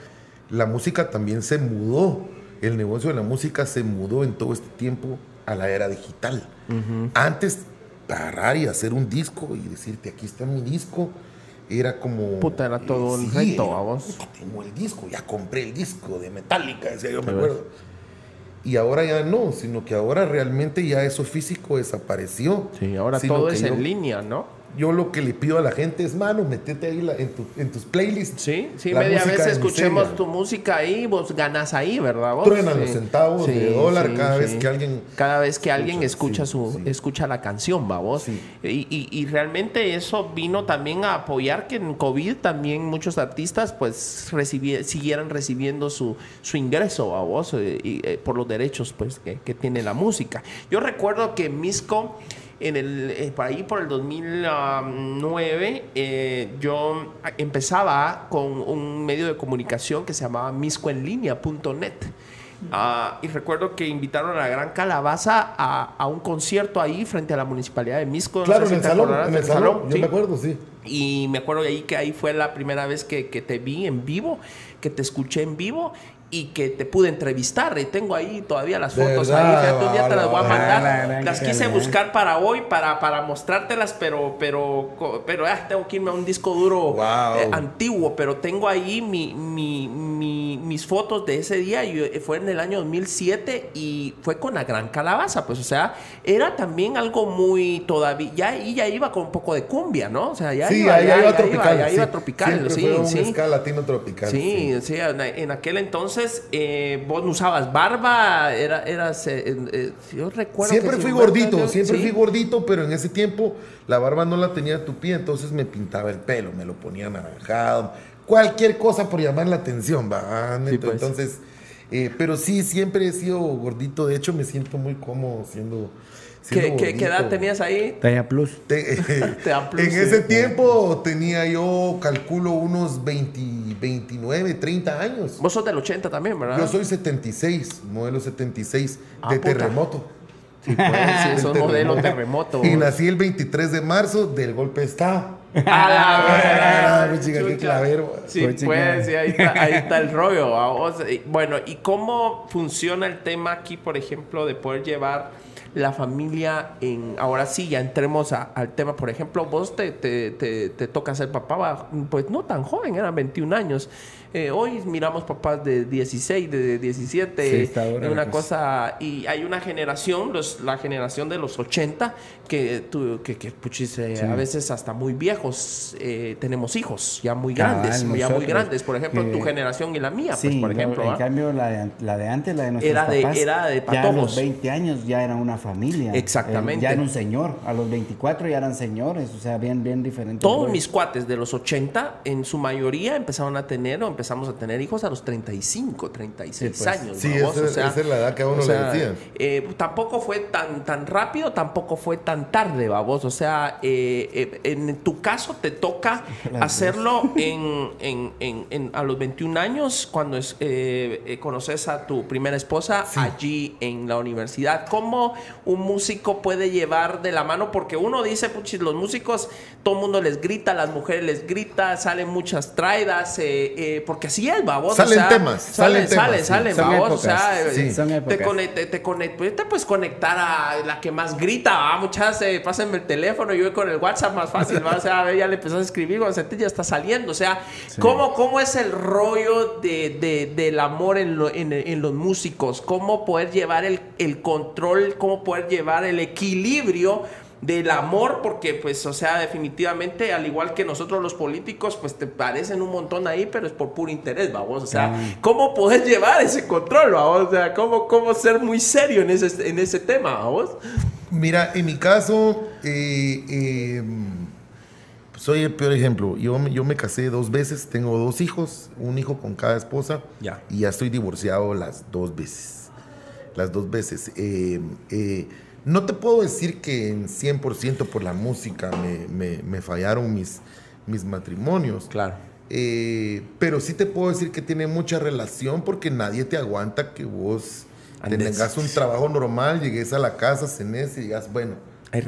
la música también se mudó. El negocio de la música se mudó en todo este tiempo a la era digital. Antes, agarrar y hacer un disco y decirte, aquí está mi disco, era como... Puta, era todo un reto, ¿a vos? puta, tengo el disco, ya compré el disco de Metallica, decía yo, me Sí, acuerdo. Y ahora ya no, sino que ahora realmente ya eso físico desapareció. Sí, ahora todo que es yo- en línea, ¿no? Yo lo que le pido a la gente es, mano, metete ahí la- en, tu- en tus playlists. Sí, sí, la media vez escuchemos miseria. tu música ahí, vos ganas ahí, ¿verdad? Vos? Truenan Sí. los centavos de dólar sí, cada vez que alguien... Cada vez que alguien Escucha, escucha sí, su, escucha la canción, vamos. Sí. Y, y- y realmente eso vino también a apoyar que en COVID también muchos artistas pues recibi- siguieran recibiendo su, su ingreso, vamos, eh, y, eh, por los derechos pues que, que tiene la música. Yo recuerdo que Misco en el, eh, por ahí por el 2009, eh, yo empezaba con un medio de comunicación que se llamaba miscoenlinea.net. Ah, y recuerdo que invitaron a la Gran Calabaza a, a un concierto ahí frente a la municipalidad de Misco. no Claro, sé en si el salón, en el salón, yo sí. me acuerdo, sí. Y me acuerdo de ahí que ahí fue la primera vez que, que te vi en vivo, que te escuché en vivo y que te pude entrevistar. Y tengo ahí todavía las fotos verdad, ahí. Fíjate, un día te las voy a mandar. La las quise buscar para hoy, para, para mostrártelas, pero, pero, pero ah, tengo que irme a un disco duro Wow. eh, antiguo. Pero tengo ahí mi, mi- mi- mis fotos de ese día. Y eh, fue en el año 2007 y fue con la Gran Calabaza. Pues, o sea, era también algo muy todavía. Ya ahí ya iba con un poco de cumbia, ¿no? O sea, ya sí, iba, ya, iba ya tropical. ya iba sí. tropical, Siempre sí, fue un sí. ska latino tropical. Sí, sí, en aquel entonces eh, vos no usabas barba, era, eras, eh, eh, yo recuerdo Siempre que fui sí, gordito, siempre Sí. fui gordito, pero en ese tiempo la barba no la tenía tupida, entonces me pintaba el pelo, me lo ponía anaranjado, cualquier cosa por llamar la atención, va, Neto? pues. Entonces, eh, pero sí, siempre he sido gordito, de hecho me siento muy cómodo siendo... ¿Qué, qué, qué edad tenías ahí? Talla Plus. Te- Te da plus, en sí. ese tiempo tenía yo, calculo, unos 20, 29, 30 años. Vos sos del 80 también, ¿verdad? Yo soy 76, modelo 76, Ah, de puta. terremoto. Sí, pues, sí, Del sos modelo terremoto. Y nací el 23 de marzo del golpe de Estado. A la Ah, verga, mi chica, qué chucha. clavero. Sí, Pues, sí, ahí está, ahí está el rollo. Bueno, ¿y cómo funciona el tema aquí, por ejemplo, de poder llevar la familia en... Ahora sí, ya entremos a- al tema, por ejemplo, vos te, te, te, te toca ser papá, pues no tan joven, eran 21 años. Eh, hoy miramos papás de 16, de 17, Sí, una la cosa... Y hay una generación, los, la generación de los 80, que, tu- que, que puchis, eh, a veces hasta muy viejos eh, tenemos hijos, ya muy Cabal, grandes, ya muy grandes. Por ejemplo, que- tu generación y la mía, Sí, pues, por no, ejemplo. en ¿ah? cambio la de, la de antes, la de nuestros Era de- papás, era de ya a los 20 años ya era una familia. Exactamente. Eh, ya era un señor. A los 24 ya eran señores, o sea, bien, bien diferente. Todos mis cuates de los 80, en su mayoría empezaron a tener o empezamos a tener hijos a los 35, 36 Sí, pues. años. Sí, esa- esa es la edad que a uno o le decían. eh, tampoco fue tan, tan rápido, tampoco fue tan tarde, babos. O sea, eh, eh, en tu caso te toca hacerlo en, en- en- en- a los 21 años, cuando es, eh, eh, conoces a tu primera esposa allí en la universidad. ¿Cómo un músico puede llevar de la mano? Porque uno dice, puchis, los músicos, todo el mundo les grita, las mujeres les grita, salen muchas traidas, eh, eh, porque así es, babos. Salen o sea, temas, salen, salen temas, salen, sí. salen, Son babos. O sea, sí, te, conect- te, conect- pues, te puedes conectar a la que más grita, ¿va? muchas, eh, pásenme el teléfono, yo voy con el WhatsApp más fácil, ¿va? o sea, ya le empezás a escribir, cuando ya está saliendo, o sea, ¿cómo, ¿cómo es el rollo de, de- del amor en, lo- en- en los músicos? ¿Cómo poder llevar el, el control, cómo poder llevar el equilibrio? Del amor, porque pues, o sea, definitivamente, al igual que nosotros los políticos, pues te parecen un montón ahí, pero es por puro interés, vamos, o sea, Ah. ¿cómo poder llevar ese control, vamos? O sea, ¿cómo, cómo ser muy serio en ese, en ese tema, vamos? Mira, en mi caso, eh, eh, soy el peor ejemplo. Yo, me- yo me casé dos veces, tengo dos hijos, un hijo con cada esposa. Ya. Y ya estoy divorciado las dos veces. Las dos veces. Eh, eh, no te puedo decir que en 100% por la música me, me- me fallaron mis, mis matrimonios. Claro. Eh, pero sí te puedo decir que tiene mucha relación porque nadie te aguanta que vos tengas un trabajo normal, llegues a la casa, cenes y digas, bueno,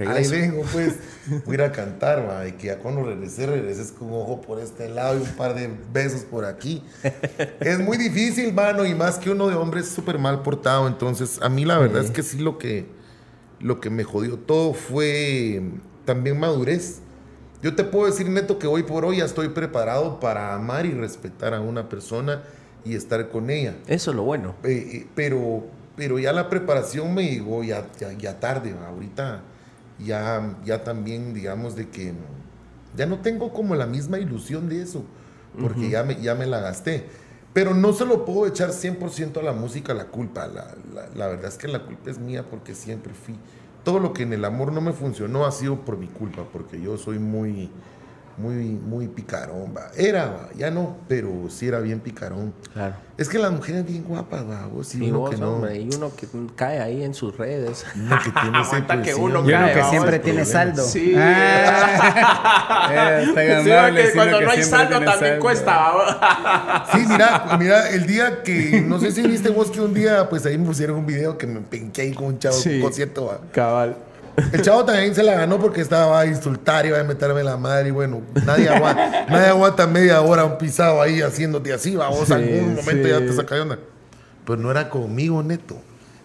Ahí vengo pues, voy a ir a cantar, va, y que ya cuando regreses, regreses con un ojo por este lado y un par de besos por aquí. es muy difícil, mano, y más que uno de hombre es súper mal portado, entonces a mí la verdad es que sí lo que, lo que me jodió todo fue también madurez. Yo te puedo decir, Neto, que hoy por hoy ya estoy preparado para amar y respetar a una persona y estar con ella. Eso es lo bueno. Eh, eh, pero, pero ya la preparación me llegó ya, ya, ya tarde. Ahorita ya, ya también, digamos, de que ya no tengo como la misma ilusión de eso, porque ya, me, ya me la gasté. Pero no se lo puedo echar 100% a la música la culpa. La, la- la verdad es que la culpa es mía porque siempre fui. Todo lo que en el amor no me funcionó ha sido por mi culpa, porque yo soy muy, muy, muy picarón. ¿va? Era, ¿va? ya no, pero sí era bien picarón. Claro. Es que las mujeres bien guapas, va, vos sí, Y uno vos, que no. hombre, y uno que cae ahí en sus redes. Uno que tiene pues, que uno Y que vamos, siempre tiene saldo. Sí. Ah, amable, sí, cuando no hay siempre saldo también saldo. cuesta. vamos. Sí, mira, mira, el día que, no sé si viste vos que un día, pues ahí me pusieron un video que me pinqué ahí con un chavo en Sí. un concierto. va. Cabal. El chavo también se la ganó porque estaba a insultar y iba a meterme la madre y bueno, nadie aguanta, nadie aguanta media hora un pisado ahí haciéndote así, va, vos Sí, algún momento sí. ya te saca de onda. Pero no era conmigo, neto.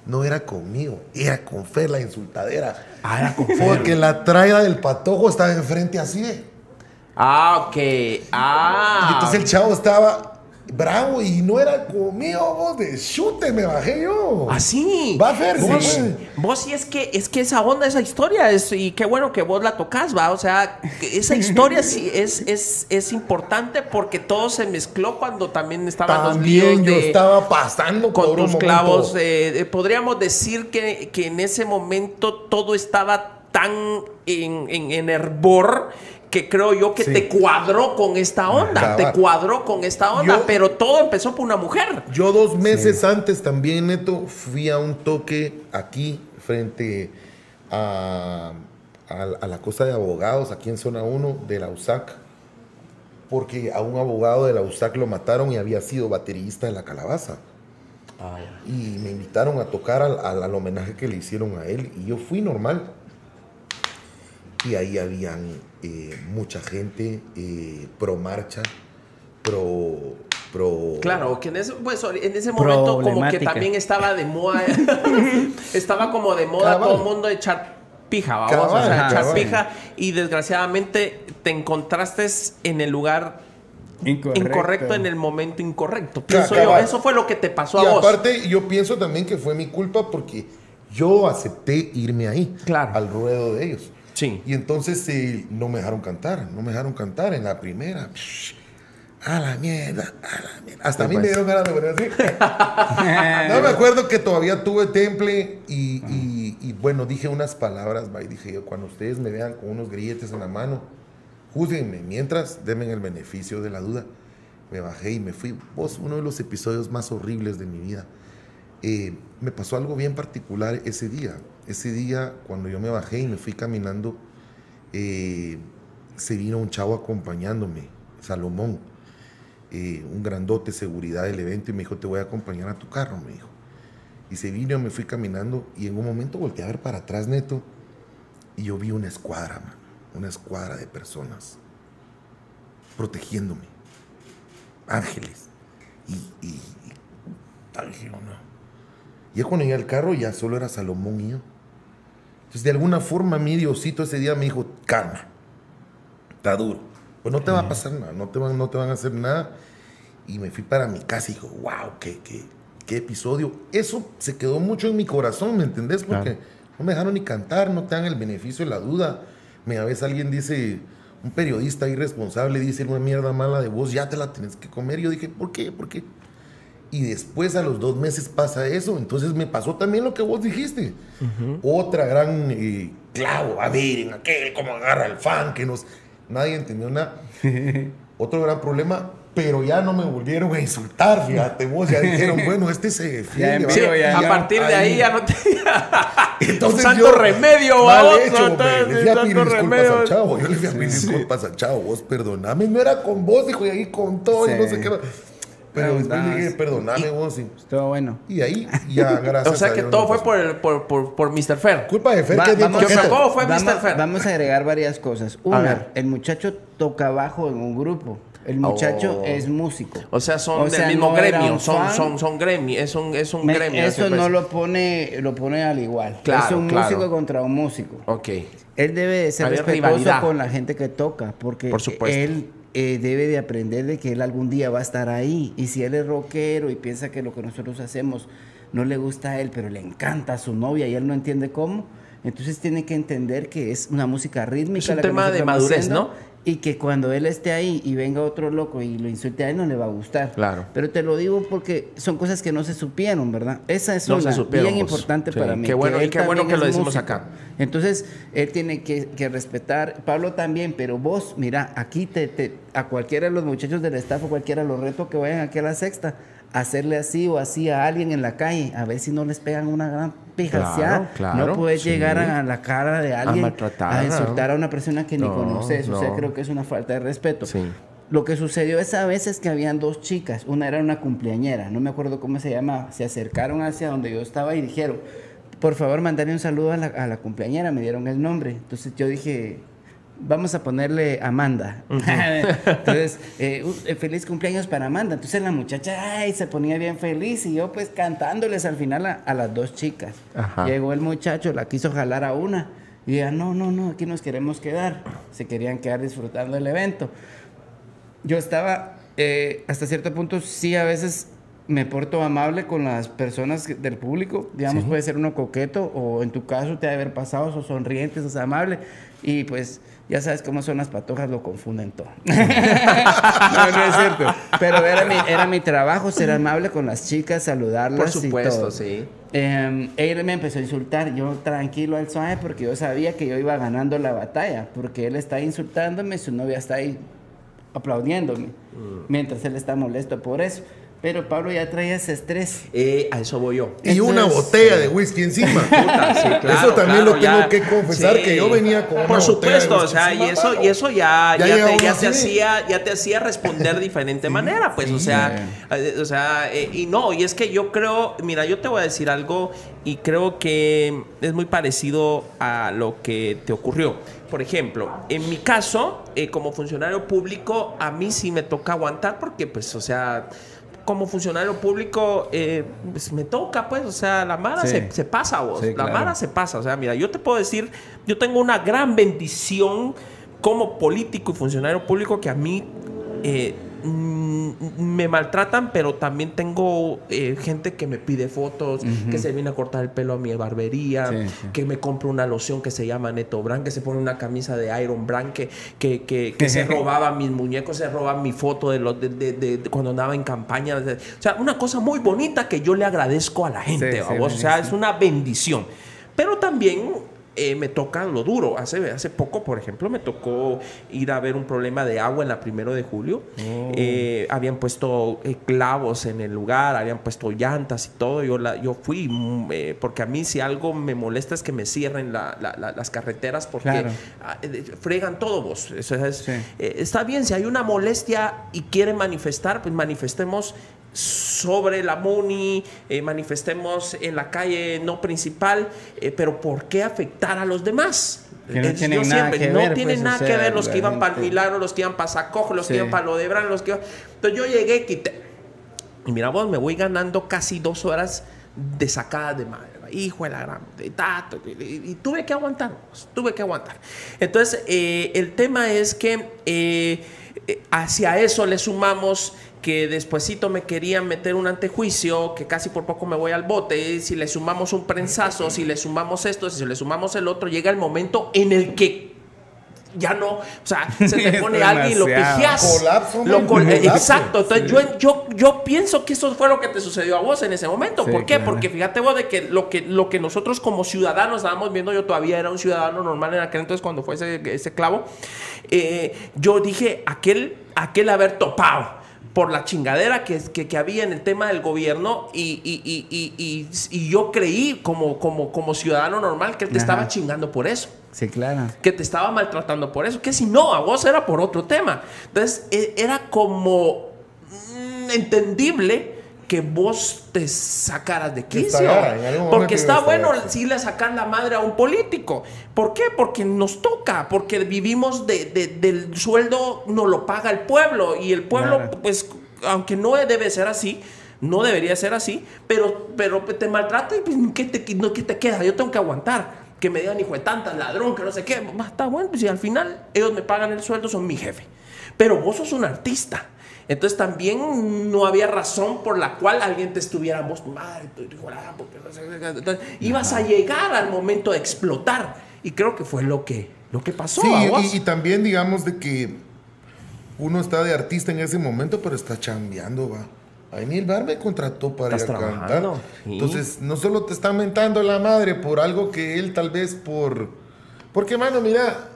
No era conmigo, era con Fer la insultadera. Ah, era con Porque la traida del patojo estaba enfrente así de. Ah, ok. Ah. Y entonces el chavo estaba bravo y no era conmigo, vos de chute, me bajé yo. Así. Va a Fer, ¿cómo Sí. Vos sí es que es que esa onda, esa historia es y qué bueno que vos la tocas, va, o sea, esa historia sí es es es importante porque todo se mezcló cuando también estaban los También videos yo de estaba pasando con tus clavos. eh, eh, podríamos decir que, que en ese momento todo estaba tan en, en, en hervor que creo yo que Sí. te cuadró con esta onda, Cabal. te cuadró con esta onda, Yo- pero todo empezó por una mujer. Yo dos meses antes también, Neto, fui a un toque aquí frente a, a, a la cosa de abogados, aquí en zona 1 de la USAC, porque a un abogado de la USAC lo mataron y había sido baterista de la calabaza. Y me invitaron a tocar al, al- al homenaje que le hicieron a él y yo fui normal. Y ahí habían eh, mucha gente eh, pro marcha, pro... pro Claro, que en ese, pues, en ese momento como que también estaba de moda, estaba como de moda Cabal. todo el mundo echar pija, vamos, o Cabal, sea, echar cabal. pija y desgraciadamente te encontraste en el lugar incorrecto, en el momento incorrecto. Pienso yo, eso fue lo que te pasó Y a vos. aparte, yo pienso también que fue mi culpa porque yo acepté irme ahí, Claro. al ruedo de ellos. Sí. Y entonces eh, no me dejaron cantar, no me dejaron cantar en la primera. Psh, a la mierda, a la mierda. Hasta a mí me dieron ganas de poner así. no me acuerdo que todavía tuve temple y, y- y, bueno, dije unas palabras, va, y dije yo, cuando ustedes me vean con unos grilletes en la mano, júzguenme, mientras denme el beneficio de la duda. Me bajé y me fui. Vos, uno de los episodios más horribles de mi vida. Eh, me pasó algo bien particular ese día. Ese día, cuando yo me bajé y me fui caminando, eh, se vino un chavo acompañándome, Salomón, eh, un grandote seguridad del evento, y me dijo, te voy a acompañar a tu carro, me dijo. Y se vino, me fui caminando, y en un momento volteé a ver para atrás, neto, y yo vi una escuadra, una escuadra de personas protegiéndome, ángeles. Y, y, no. Ya cuando llegué al carro, ya solo era Salomón y yo. Entonces, de alguna forma, mi Diosito ese día me dijo, calma, está duro. Pues no te va a pasar nada, no te van, no te van a hacer nada. Y me fui para mi casa y dijo, wow, qué, qué, qué episodio. Eso se quedó mucho en mi corazón, ¿me entendés? Porque no me dejaron ni cantar, no te dan el beneficio de la duda. Me a veces alguien dice, un periodista irresponsable dice una mierda mala de vos, ya te la tenés que comer. Y yo dije, ¿por qué? ¿Por qué? Y después a los dos meses pasa eso. Entonces me pasó también lo que vos dijiste. Otra gran eh, clavo. A ver, en aquel, cómo agarra el fan, que nos... nadie entendió nada. Otro gran problema, pero ya no me volvieron a insultar, fíjate vos, ya dijeron, bueno, este se ya- a partir de ahí ya no te. Entonces santo yo- remedio, mal hecho, hombre, le fui a pedir disculpas al chavo, yo le fui a pedir disculpas al chavo, vos perdoname, no era con vos, dijo, y ahí con todo, y no sé qué. Pero después le dije, Andas. perdoname vos, y, Estuvo bueno. y ahí ya, gracias O sea a que Dios, todo no fue por, el, por, por, por Mr. Fer. Culpa de Fer, Va- que vamos, ¿Qué coqueto. ¿Cómo fue vamos- Mr. Fer? vamos a agregar varias cosas. Una, el muchacho toca bajo en un grupo. El muchacho Oh. es músico. O sea, son O del sea, mismo no era gremio. Son, son, son gremio. Es un, es un Me- gremio. eso no lo pone, lo pone al igual. Claro, es un claro. músico contra un músico. Ok. Él debe de ser Había respetuoso rivalidad. con la gente que toca, porque Por supuesto. él eh, debe de aprender de que él algún día va a estar ahí. Y si él es rockero y piensa que lo que nosotros hacemos no le gusta a él, pero le encanta a su novia y él no entiende cómo, entonces tiene que entender que es una música rítmica. Es un la tema de madurez, ¿no? Y que cuando él esté ahí y venga otro loco y lo insulte a él, no le va a gustar. Claro. Pero te lo digo porque son cosas que no se supieron, ¿verdad? Esa es No una bien pues. importante Sí, para mí. qué bueno- que y qué bueno que lo decimos músico. acá. Entonces, él tiene que, que respetar, Pablo también, pero vos, mira, aquí te, te- a cualquiera de los muchachos del staff o cualquiera los retos que vayan aquí a la sexta, hacerle así o así a alguien en la calle, a ver si no les pegan una gran pijaseada. Claro, claro, no puedes sí. llegar a, la cara de alguien maltratar, a ¿no? insultar a una persona que ni No, conoces. O sea, no. creo que es una falta de respeto. Sí. Lo que sucedió esa vez es que habían dos chicas, una era una cumpleañera, no me acuerdo cómo se llamaba, se acercaron hacia donde yo estaba y dijeron, por favor, mandarle un saludo a la, a la cumpleañera, me dieron el nombre. Entonces yo dije, vamos a ponerle Amanda. Entonces, eh, uh, eh, feliz cumpleaños para Amanda. Entonces la muchacha ay, se ponía bien feliz y yo pues cantándoles al final a, a las dos chicas. Ajá. Llegó el muchacho, la quiso jalar a una. Y ella, no, no, no, aquí nos queremos quedar. Se querían quedar disfrutando del evento yo estaba, eh, hasta cierto punto, sí, a veces me porto amable con las personas del público. Digamos, puede ser uno coqueto o en tu caso te ha de haber pasado, sos sonriente, sos amable. Y pues ya sabes cómo son las patojas, lo confunden todo. no, no es cierto. Pero era mi, era mi trabajo ser amable con las chicas, saludarlas. Por y supuesto, todo. sí. Eh, él me empezó a insultar, yo tranquilo al suave porque yo sabía que yo iba ganando la batalla, porque él está insultándome, su novia está ahí aplaudiéndome, mientras él está molesto por eso. Pero Pablo ya traía ese estrés. Eh, a eso voy yo. Y una botella de whisky encima. Puta, sí, claro, eso también claro, lo tengo ya. que confesar, Sí. que yo venía con una Por de supuesto, o sea, y eso, y eso ya, Ya te, hacía, ya te hacía responder de diferente manera, pues, o sea, eh, o sea, eh, y no, y es que yo creo, mira, yo te voy a decir algo y creo que es muy parecido a lo que te ocurrió. Por ejemplo, en mi caso, eh, como funcionario público, a mí sí me toca aguantar porque, pues, o sea, como funcionario público, eh, pues me toca, pues, o sea, la Mara Sí. se, se pasa vos, Sí, la claro. Mara se pasa, o sea, mira, yo te puedo decir, yo tengo una gran bendición como político y funcionario público que a mí eh, me maltratan, pero también tengo eh, gente que me pide fotos, que se viene a cortar el pelo a mi barbería, Sí, sí. que me compra una loción que se llama Neto Brand, que se pone una camisa de Iron Brand, que, que, que- que se robaba mis muñecos, se roba mi foto de, los de, de- de- de cuando andaba en campaña. O sea, una cosa muy bonita que yo le agradezco a la gente. O sea, es una bendición. Pero también eh, me toca lo duro. Hace, hace poco, por ejemplo, me tocó ir a ver un problema de agua en la primero de julio. Eh, habían puesto eh, clavos en el lugar, habían puesto llantas y todo. Yo, la, yo fui, mm, eh, porque a mí si algo me molesta es que me cierren la- la- la- las carreteras porque Claro. ah, fregan todo vos. Eso es- Sí. está bien, si hay una molestia y quieren manifestar, pues manifestemos sobre la MUNI, eh, manifestemos en la calle no principal, eh, pero ¿por qué afectar a los demás? Que no Eh, tienen yo nada siempre, que no ver, tienen pues, o nada que ver los que iban para el Milagro, los que iban para Sacojo, los Sí. que iban para Lodebran, los que iban... Entonces yo llegué, quité... Y mira vos, me voy ganando casi dos horas de sacada de madre. Hijo de la gran... de tato, y, tuve que aguantar, vos, tuve que aguantar. Entonces, eh, el tema es que hacia eso le sumamos que despuesito me querían meter un antejuicio, que casi por poco me voy al bote, si le sumamos un prensazo, si le sumamos esto, si le sumamos el otro, llega el momento en el que ya no, o sea, se te pone alguien y lo pijeas. Colapso, Lo col- colapso. Exacto, entonces yo, yo, yo pienso que eso fue lo que te sucedió a vos en ese momento. Sí, ¿Por qué? claro. Porque fíjate vos de que lo, que lo que nosotros como ciudadanos estábamos viendo, yo todavía era un ciudadano normal en aquel entonces cuando fue ese, ese clavo, eh, yo dije, aquel, aquel haber topado por la chingadera que, que, que había en el tema del gobierno y, y- y- y- yo creí como, como, como ciudadano normal que él te Ajá. estaba chingando por eso Sí, claro. que te estaba maltratando por eso. Que si no, a vos era por otro tema. Entonces, e- era como mm, entendible que vos te sacaras de quicio. momento Porque está bueno si le sacar la madre a un político. ¿Por qué? Porque nos toca, porque vivimos de- de- del sueldo, nos lo paga el pueblo. Y el pueblo, pues, aunque no debe ser así, no debería ser así, pero, pero te maltrata y pues, ¿qué te, no, ¿qué te queda? Yo tengo que aguantar. Que me digan hijo de tanta, ladrón, que no sé qué. Está bueno, pues si al final ellos me pagan el sueldo, son mi jefe. Pero vos sos un artista. Entonces también no había razón por la cual alguien te estuviera vos, madre, tu hijo de la- porque no sé qué". Entonces, ibas a llegar al momento de explotar. Y creo que fue lo que, lo que pasó. Sí, y, y también digamos de que uno está de artista en ese momento, pero está chambeando, va. A mí el bar me contrató para ir a cantar. sí. Entonces, no solo te está mentando la madre por algo que él tal vez por... Porque, mano, mira,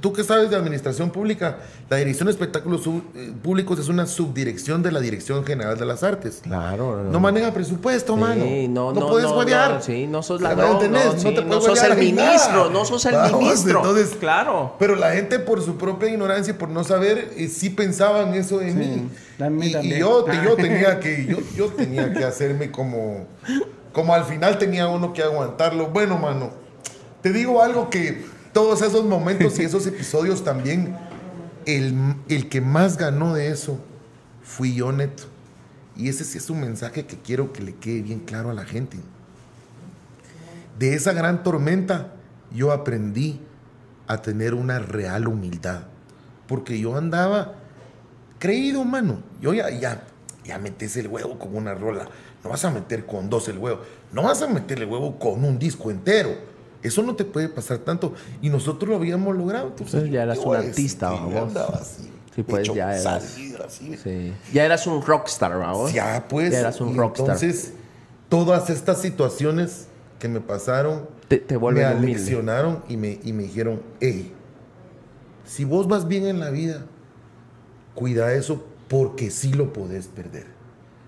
tú que sabes de administración pública, la Dirección de Espectáculos Sub- eh, Públicos es una subdirección de la Dirección General de las Artes. Claro. No maneja presupuesto, Sí, mano. no, no, no, puedes no, huevear. no, sí, no sos ¿Me ladrón, entendés? no, sí, te no puedes sos el ministro, nada. no sos el Vamos, ministro. Entonces, Claro. Pero la gente por su propia ignorancia y por no saber, eh, sí pensaban eso de mí. mí y, y también. yo, te- yo tenía que, yo, yo tenía que hacerme como, como al final tenía uno que aguantarlo. Bueno, mano, te digo algo que todos esos momentos y esos episodios también, el, el que más ganó de eso fui yo, Neto. Y ese sí es un mensaje que quiero que le quede bien claro a la gente. De esa gran tormenta yo aprendí a tener una real humildad. Porque yo andaba creído, mano. Yo ya, ya, ya metes el huevo con una rola. No vas a meter con dos el huevo. No vas a meter el huevo con un disco entero. Eso no te puede pasar tanto. Y nosotros lo habíamos logrado. Entonces, Entonces ya eras un artista, así, Sí, pues, hecho ya eras. así. Sí. Ya eras un rockstar, ¿verdad? Ya, pues. Ya eras un y rockstar. Entonces, todas estas situaciones que me pasaron Te- te vuelven me aleccionaron y me, y me dijeron, hey, si vos vas bien en la vida, cuida eso porque sí lo podés perder.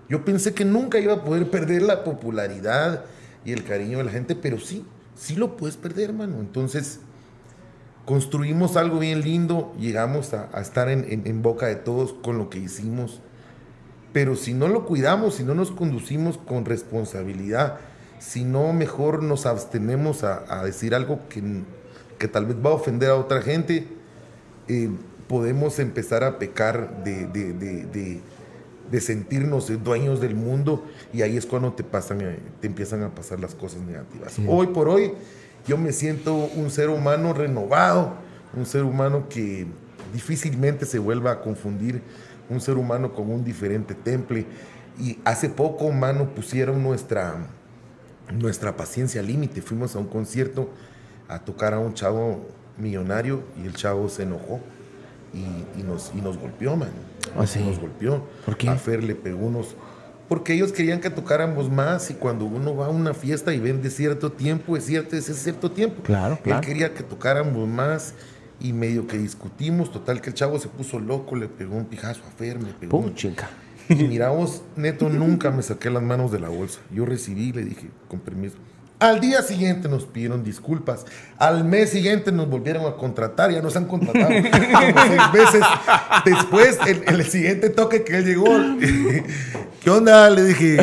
Yo pensé que nunca iba a poder perder la popularidad y el cariño de la gente, pero sí, sí lo puedes perder, hermano. Entonces, construimos algo bien lindo, llegamos a, estar en, boca de todos con lo que hicimos, pero si no lo cuidamos, si no nos conducimos con responsabilidad, si no mejor nos abstenemos a, decir algo que, que tal vez va a ofender a otra gente, eh, podemos empezar a pecar de- de sentirnos dueños del mundo y ahí es cuando te pasan, eh, te empiezan a pasar las cosas negativas. Hoy por hoy yo me siento un ser humano renovado, un ser humano que difícilmente se vuelva a confundir, un ser humano con un diferente temple. Y hace poco, mano, pusieron nuestra, nuestra paciencia al límite. Fuimos a un concierto a tocar a un chavo millonario y el chavo se enojó y, y nos, y nos golpeó, mano. ¿Ah, sí? Nos golpeó. ¿Por qué? A Fer le pegó unos... Porque ellos querían que tocáramos más y cuando uno va a una fiesta y vende cierto tiempo, es cierto, ese es cierto tiempo. Claro, claro. Él quería que tocáramos más y medio que discutimos. Total que el chavo se puso loco, le pegó un pijazo a Fer, me pegó. Pum, chica. Y mira vos, neto, nunca me saqué las manos de la bolsa. Yo recibí y le dije, con permiso. Al día siguiente nos pidieron disculpas. Al mes siguiente nos volvieron a contratar. Ya nos han contratado como seis veces. Después, en, en el siguiente toque que él llegó, ¿qué onda? Le dije,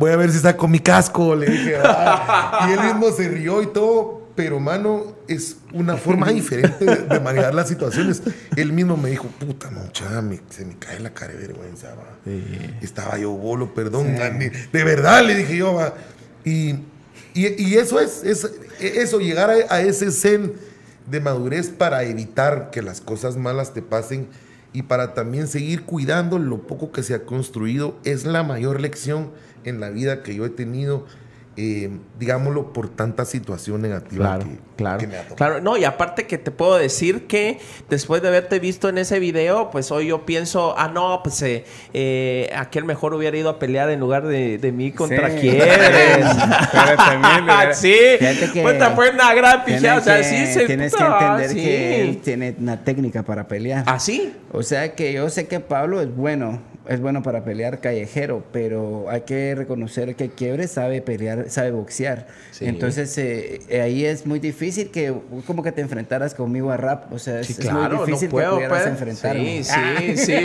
voy a ver si saco mi casco. Le dije, "Ah". y él mismo se rió y todo. Pero, mano, es una forma diferente de, de manejar las situaciones. Él mismo me dijo, puta, mucha, me- se me cae la cara de vergüenza. Estaba yo bolo, perdón. man, De verdad, le dije yo, va. Y, y- eso es, es- eso, llegar a, a ese zen de madurez para evitar que las cosas malas te pasen y para también seguir cuidando lo poco que se ha construido, es la mayor lección en la vida que yo he tenido eh, digámoslo, por tanta situación negativa Claro, que, claro. que me ha tocado. Claro, no, y aparte que te puedo decir que después de haberte visto en ese video, pues hoy yo pienso, ah, no, pues eh, eh, aquel mejor hubiera ido a pelear en lugar de, de mí contra Sí. Hubiera- sí, puta, fue una gran pijada. O sea, que- sí se Tienes que entender sí. que él tiene una técnica para pelear. ¿Ah, sí? O sea que yo sé que Pablo es bueno, es bueno para pelear callejero, pero hay que reconocer que Quiebre sabe pelear, sabe boxear. Sí. Entonces eh, eh, ahí es muy difícil que como que te enfrentaras conmigo a rap. O sea, es, Sí, es claro, muy difícil no puedo, que pudieras pues. enfrentarme. Sí, sí, sí.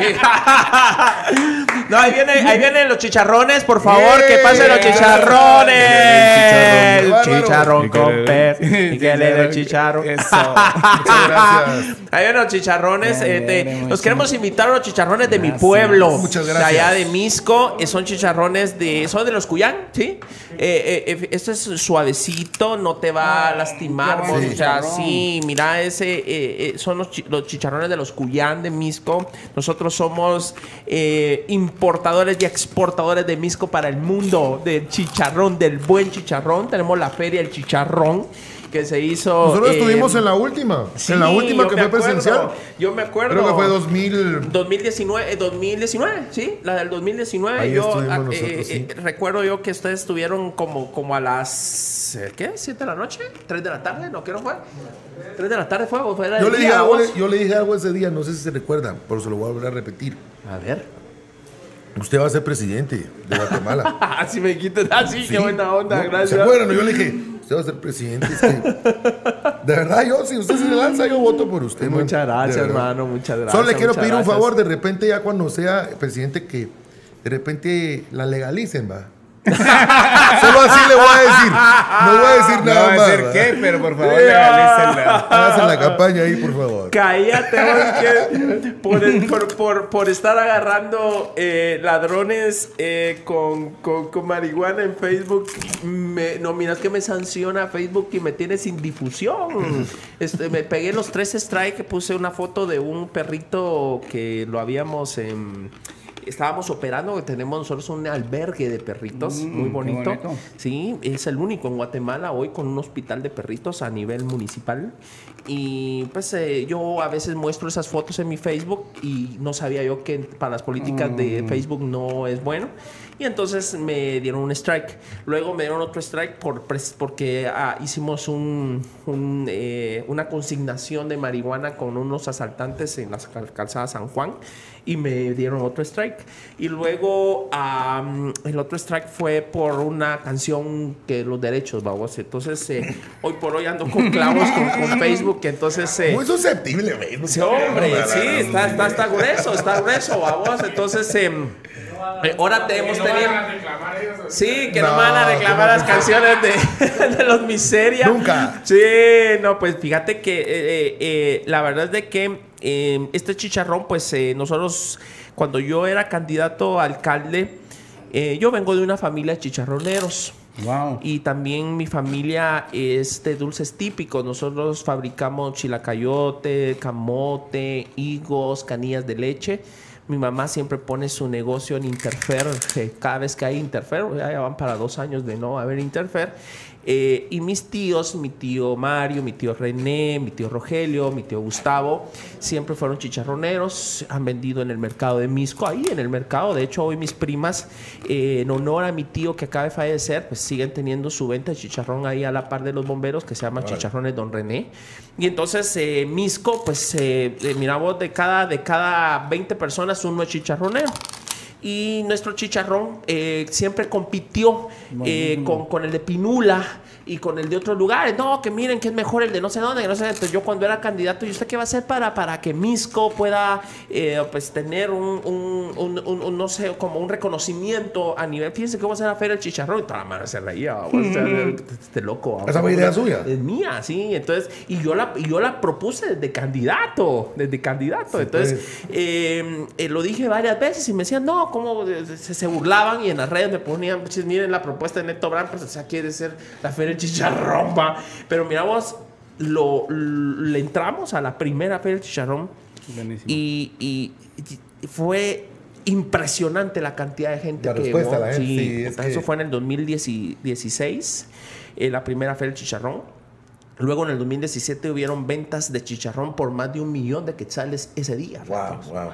no, ahí, viene, ahí vienen los chicharrones, por favor, que pasen los ¡Eh! chicharrones. Chicharrón. Con pez. Y que le dé chicharrón. Eso. Muchas gracias. Ahí vienen los chicharrones. Bien, eh, bien, muy los queremos bien. invitar a los chicharrones de mi pueblo. Muchas De allá de Misco. eh, son chicharrones de. Son de los Cuyán, ¿sí? Eh, eh, eh, esto es suavecito, no te va a lastimar. bueno o sea, chicharrón. sí, mira, ese eh, eh, son los, chi- los chicharrones de los Cuyán de Misco. Nosotros somos eh, importadores y exportadores de Misco para el mundo del chicharrón, del buen chicharrón. Tenemos la feria del chicharrón que se hizo. Nosotros eh, estuvimos en la última, sí, en la última que fue acuerdo, presencial. Yo me acuerdo. Creo que fue 2000. 2019, eh, 2019, sí, la del 2019. Ahí yo ah, nosotros, eh, sí. eh, recuerdo yo que ustedes estuvieron como, como a las ¿qué? ¿7 de la noche? ¿3 de la tarde? ¿No? ¿Qué no fue? ¿3 de la tarde fue? ¿O fue la Yo le, dije algo, yo le dije algo ese día, no sé si se recuerdan, pero se lo voy a volver a repetir. A ver. Usted va a ser presidente de Guatemala. Así me quitas. Ah, sí, qué buena onda, No, gracias. ¿Se acuerdan? Yo le dije, usted va a ser presidente. es que- de verdad, yo, si usted se lanza, yo voto por usted. man. Muchas gracias, hermano, muchas gracias. Solo le quiero pedir un favor, de repente ya cuando sea presidente que de repente la legalicen, va. Solo así le voy a decir. No voy a decir No nada a más. decir ¿va? qué, pero por favor legalícenla. La campaña ahí, por favor. Cállate, vos, que por, el- por, por- por estar agarrando eh, ladrones eh, con, con- con marihuana en Facebook, me, no miras que me sanciona Facebook y me tiene sin difusión. Este, me pegué los tres strikes, puse una foto de un perrito que lo habíamos... em, Estábamos operando, tenemos nosotros un albergue de perritos Mm, muy bonito. bonito. Sí, es el único en Guatemala hoy con un hospital de perritos a nivel municipal. Y pues eh, yo a veces muestro esas fotos en mi Facebook y no sabía yo que para las políticas de Facebook no es bueno. Y entonces me dieron un strike. Luego me dieron otro strike por, pres- porque ah, hicimos un, un, eh, una consignación de marihuana con unos asaltantes en las cal- calzadas San Juan y me dieron otro strike. Y luego am, el otro strike fue por una canción que los derechos, vamos. Entonces, eh, hoy por hoy ando con clavos con, con Facebook, entonces... eh, Muy susceptible, güey. No Sí, hombre, sí, está, está, está grueso, está grueso, vamos. Entonces, em, eh, ahora tenemos tenido. Sí, que no, No, van a reclamar ¿cómo las canciones de, de los miserias. Nunca. Sí, no, pues fíjate que eh, eh, eh, la verdad es de que eh, este chicharrón, pues eh, nosotros, cuando yo era candidato a alcalde, eh, yo vengo de una familia de chicharroneros. Wow. Y también mi familia es de dulces típicos. Nosotros fabricamos chilacayote, camote, higos, canillas de leche. Mi mamá siempre pone su negocio en Interfer. eh, Cada vez que hay Interfer, ya van para dos años de no haber Interfer. Eh, y mis tíos, mi tío Mario, mi tío René, mi tío Rogelio, mi tío Gustavo, siempre fueron chicharroneros, han vendido en el mercado de Misco, ahí en el mercado. De hecho, hoy mis primas, eh, en honor a mi tío que acaba de fallecer, pues siguen teniendo su venta de chicharrón ahí a la par de los bomberos, que se llama Chicharrones Don René. Y entonces, eh, Misco, pues eh, eh, mira vos, de cada, de cada 20 personas, uno es chicharronero. Y nuestro chicharrón eh, siempre compitió eh, con, con el de Pinula y con el de otros lugares. No, que miren que es mejor el de no sé dónde, que no sé dónde. Entonces yo cuando era candidato, ¿y usted qué va a hacer para, para que Misco pueda eh, pues tener un, un- un- no sé, como un reconocimiento a nivel? Fíjense cómo se la feria el chicharrón. Y toda la mano se reía. este loco. Esa fue idea suya. Es mía, sí. Entonces, y yo la, yo la propuse desde candidato, desde candidato. Entonces, pues. eh, eh, lo dije varias veces y me decían, no, ¿cómo? Se, se burlaban y en las redes me ponían, "Puchis, miren la propuesta de Neto Brand, pues, o sea, quiere ser la feria del chicharrón, va". Pero mira vos, lo, le entramos a la primera feria del chicharrón y, y- y fue impresionante la cantidad de gente La que respuesta llegó. de la gente, Sí, sí, es puta, que- eso fue en el 2016, eh, la primera feria del chicharrón. Luego en el 2017 hubieron ventas de chicharrón por más de un millón de quetzales ese día. Wow, wow.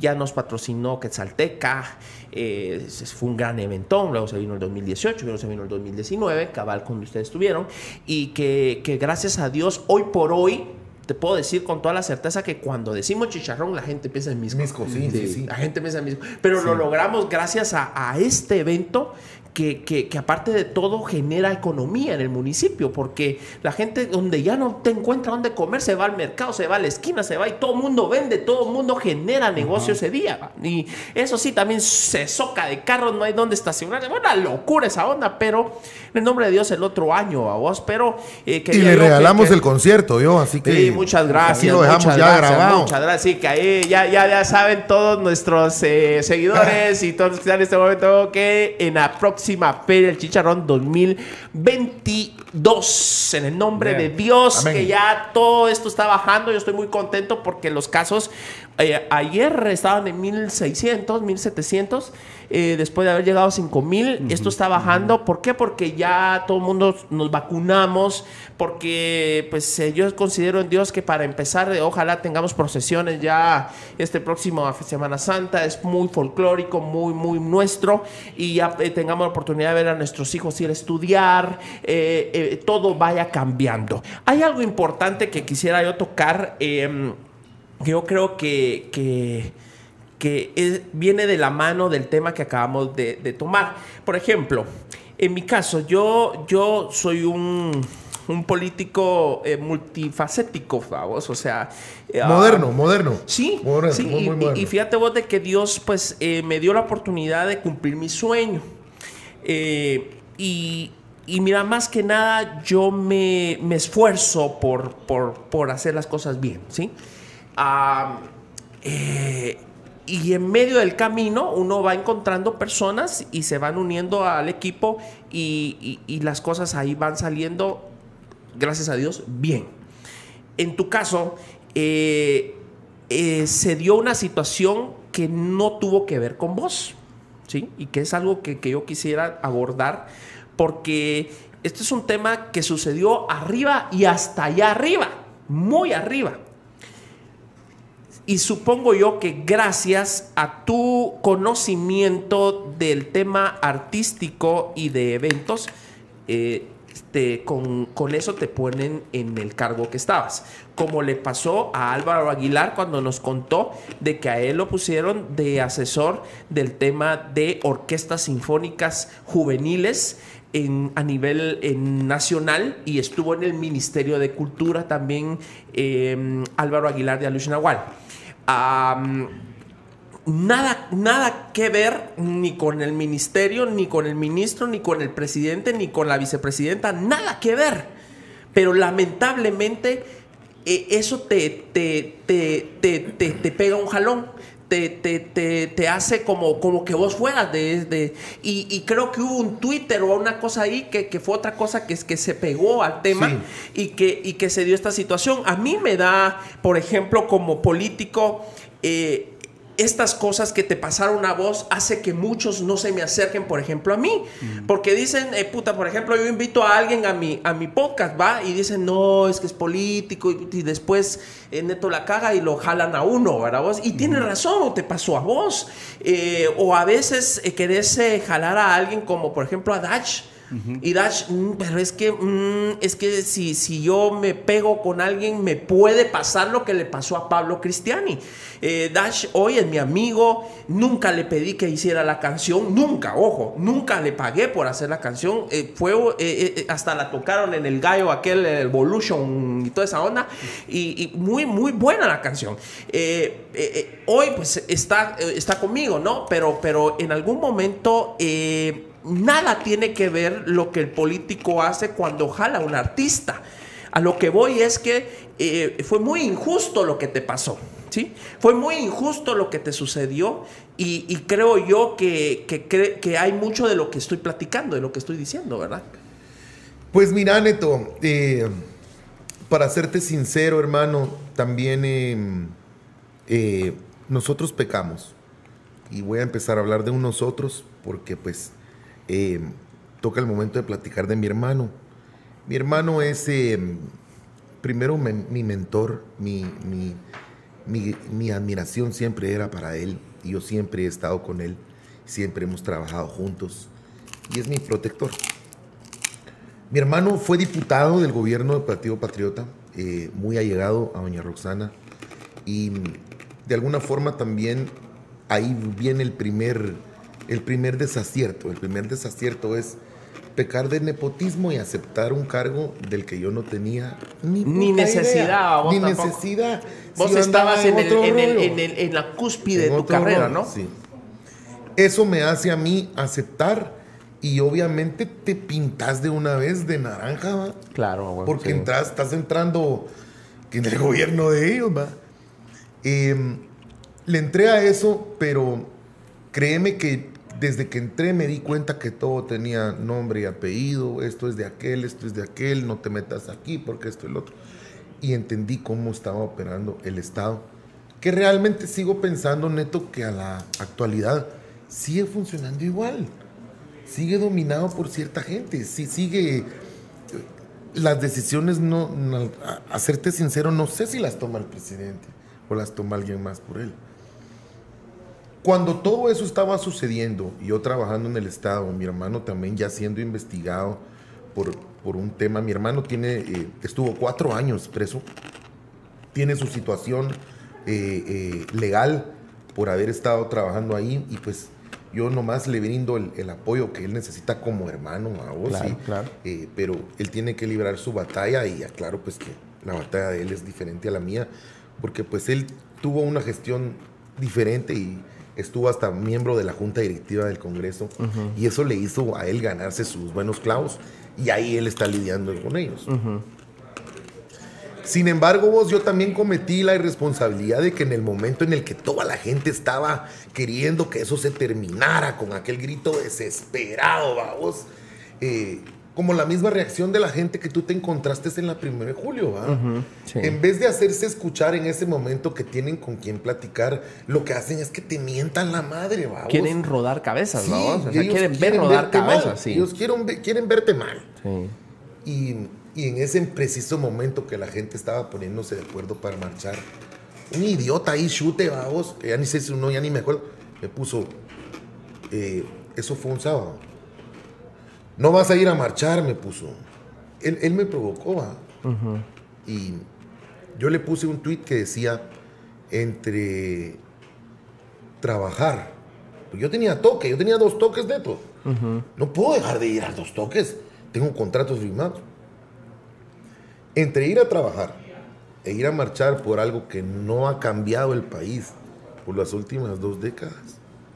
Ya nos patrocinó Quetzalteca, eh, fue un gran eventón, luego se vino el 2018, luego se vino el 2019, cabal cuando ustedes estuvieron, y que, que gracias a Dios, hoy por hoy, te puedo decir con toda la certeza que cuando decimos chicharrón, la gente piensa en misco. Misco, sí, sí, sí. La gente piensa en misco. Pero lo logramos gracias a, a este evento que, que- que aparte de todo genera economía en el municipio, porque la gente donde ya no te encuentra dónde comer, se va al mercado, se va a la esquina, se va y todo el mundo vende, todo el mundo genera negocio ese día. Y eso sí, también se soca de carros, no hay dónde estacionar. Es una locura esa onda, pero en el nombre de Dios el otro año a vos, pero... eh, Y quería le que- regalamos que- el concierto, yo, así que. Sí, muchas gracias. Lo dejamos muchas ya gracias, grabado. Muchas gracias. Sí, que ahí ya, ya, ya saben todos nuestros eh, seguidores y todos los que están en este momento que en la próxima Feria del Chicharrón 2022, en el nombre Bien. de Dios, Amén. que ya todo esto está bajando. Yo estoy muy contento porque los casos eh, ayer estaban en 1600, 1700. Eh, después de haber llegado a 5000, esto está bajando. ¿Por qué? Porque ya todo el mundo nos vacunamos, porque pues eh, yo considero en Dios que para empezar, eh, ojalá tengamos procesiones ya este próximo Semana Santa, es muy folclórico, muy, muy nuestro, y ya eh, tengamos la oportunidad de ver a nuestros hijos ir a estudiar, todo vaya cambiando. Hay algo importante que quisiera yo tocar. em, que yo creo que, que, que es- viene de la mano del tema que acabamos de, de tomar. Por ejemplo, en mi caso, yo, yo soy un, un político eh, multifacético, vamos, o sea... eh, Moderno, ah, moderno. Sí, Moderno, sí, muy, y- muy y, moderno. y fíjate vos de que Dios pues eh, me dio la oportunidad de cumplir mi sueño. Eh, y, y mira, más que nada yo me, me esfuerzo por, por, por hacer las cosas bien, ¿sí? Ah, eh, y en medio del camino uno va encontrando personas y se van uniendo al equipo y, las cosas ahí van saliendo, gracias a Dios, bien. En tu caso, eh, eh, se dio una situación que no tuvo que ver con vos, ¿sí? Y que es algo que, que yo quisiera abordar, porque este es un tema que sucedió arriba y hasta allá arriba, muy arriba. Y supongo yo que gracias a tu conocimiento del tema artístico y de eventos, eh, este, con, con eso te ponen en el cargo que estabas. Como le pasó a Álvaro Aguilar cuando nos contó de que a él lo pusieron de asesor del tema de orquestas sinfónicas juveniles en- a nivel nacional y estuvo en el Ministerio de Cultura también eh, Álvaro Aguilar de Alush Nada, nada que ver ni con el ministerio, ni con el ministro, ni con el presidente, ni con la vicepresidenta, nada que ver. Pero lamentablemente eh, eso te, te, te- te pega un jalón. Te, te, te, te hace como, como que vos fueras de... de- y, y creo que hubo un Twitter o una cosa ahí que, que fue otra cosa que, que se pegó al tema Sí. y, que, y que se dio esta situación. A mí me da, por ejemplo, como político, eh, estas cosas que te pasaron a vos hace que muchos no se me acerquen, por ejemplo, a mí. Porque dicen, eh, puta, por ejemplo, yo invito a alguien a mi, a mi podcast, ¿va? Y dicen, no, es que es político. Y, y después eh, Neto la caga y lo jalan a uno, ¿verdad? Vos? Y tienes razón, te pasó a vos. Eh, o a veces eh, querés eh, jalar a alguien como, por ejemplo, a Y Dash, mm, pero es que, mm, es que si, si yo me pego con alguien, me puede pasar lo que le pasó a Pablo Cristiani. Eh, Dash hoy es mi amigo, nunca le pedí que hiciera la canción, nunca, ojo, nunca le pagué por hacer la canción. Eh, fue, eh, hasta la tocaron en el gallo, aquel el Evolution y toda esa onda. Y, muy, muy buena la canción. Hoy, pues, está, está conmigo, ¿no? Pero, pero en algún momento. Nada tiene que ver lo que el político hace cuando jala a un artista. A lo que voy es que eh, fue muy injusto lo que te pasó. ¿Sí? Fue muy injusto lo que te sucedió y, creo yo que, que, que hay mucho de lo que estoy platicando, de lo que estoy diciendo, ¿verdad? Pues mira, Neto, eh, para serte sincero, hermano, también eh, nosotros pecamos. y voy a empezar a hablar de unos otros porque pues eh, toca el momento de platicar de mi hermano. Mi hermano es eh, primero me- mi mentor, mi- mi admiración siempre era para él y yo siempre he estado con él, siempre hemos trabajado juntos y es mi protector. Mi hermano fue diputado del gobierno del Partido Patriota, eh, muy allegado a doña Roxana y mm, de alguna forma también ahí viene el primer, el primer desacierto. El primer desacierto es pecar de nepotismo y aceptar un cargo del que yo no tenía ni, Ni necesidad, vos ni tampoco. necesidad. Vos Si estabas en, el- en el- rollo. en el- en la cúspide de tu carrera, rollo, ¿no? Sí. Eso me hace a mí aceptar y obviamente te pintas de una vez de naranja, ¿va? Claro, güey. Porque sí. entras, estás entrando en el gobierno de ellos, ¿va? Eh, le entré a eso, pero créeme que desde que entré me di cuenta que todo tenía nombre y apellido, esto es de aquel, esto es de aquel, no te metas aquí porque esto es lo otro. Y entendí cómo estaba operando el Estado, que realmente sigo pensando, neto, que a la actualidad sigue funcionando igual. Sigue dominado por cierta gente, sí sigue las decisiones no, no- a, a serte sincero, no sé si las toma el presidente o las toma alguien más por él. Cuando todo eso estaba sucediendo, yo trabajando en el Estado, mi hermano también ya siendo investigado por, por un tema, mi hermano tiene, eh, estuvo cuatro años preso, tiene su situación eh, eh, legal por haber estado trabajando ahí y pues yo nomás le brindo el, el apoyo que él necesita como hermano a vos. Claro, y, claro. eh, pero él tiene que librar su batalla y aclaro pues que la batalla de él es diferente a la mía porque pues él tuvo una gestión diferente y estuvo hasta miembro de la junta directiva del Congreso y eso le hizo a él ganarse sus buenos clavos y ahí él está lidiando con ellos. Sin embargo, vos, yo también cometí la irresponsabilidad de que en el momento en el que toda la gente estaba queriendo que eso se terminara con aquel grito desesperado, va, vos, eh, como la misma reacción de la gente que tú te encontraste en la 1 de julio, ¿va? sí. En vez de hacerse escuchar en ese momento que tienen con quien platicar, lo que hacen es que te mientan la madre, va. vos. Quieren rodar cabezas, Sí, ¿no? O sea, ellos quieren ver rodar cabezas, sí. Ellos quieren, quieren verte mal. Sí. Y, y en ese preciso momento que la gente estaba poniéndose de acuerdo para marchar, un idiota ahí, chute, vamos, que ya ni sé si uno, ya ni me acuerdo, me puso, eh, eso fue un sábado. No vas a ir a marchar, me puso. Él, él me provocó. Y yo le puse un tweet que decía, entre trabajar, pues yo tenía toque, yo tenía dos toques netos. No puedo dejar de ir a dos toques. Tengo contratos firmados. Entre ir a trabajar e ir a marchar por algo que no ha cambiado el país por las últimas dos décadas,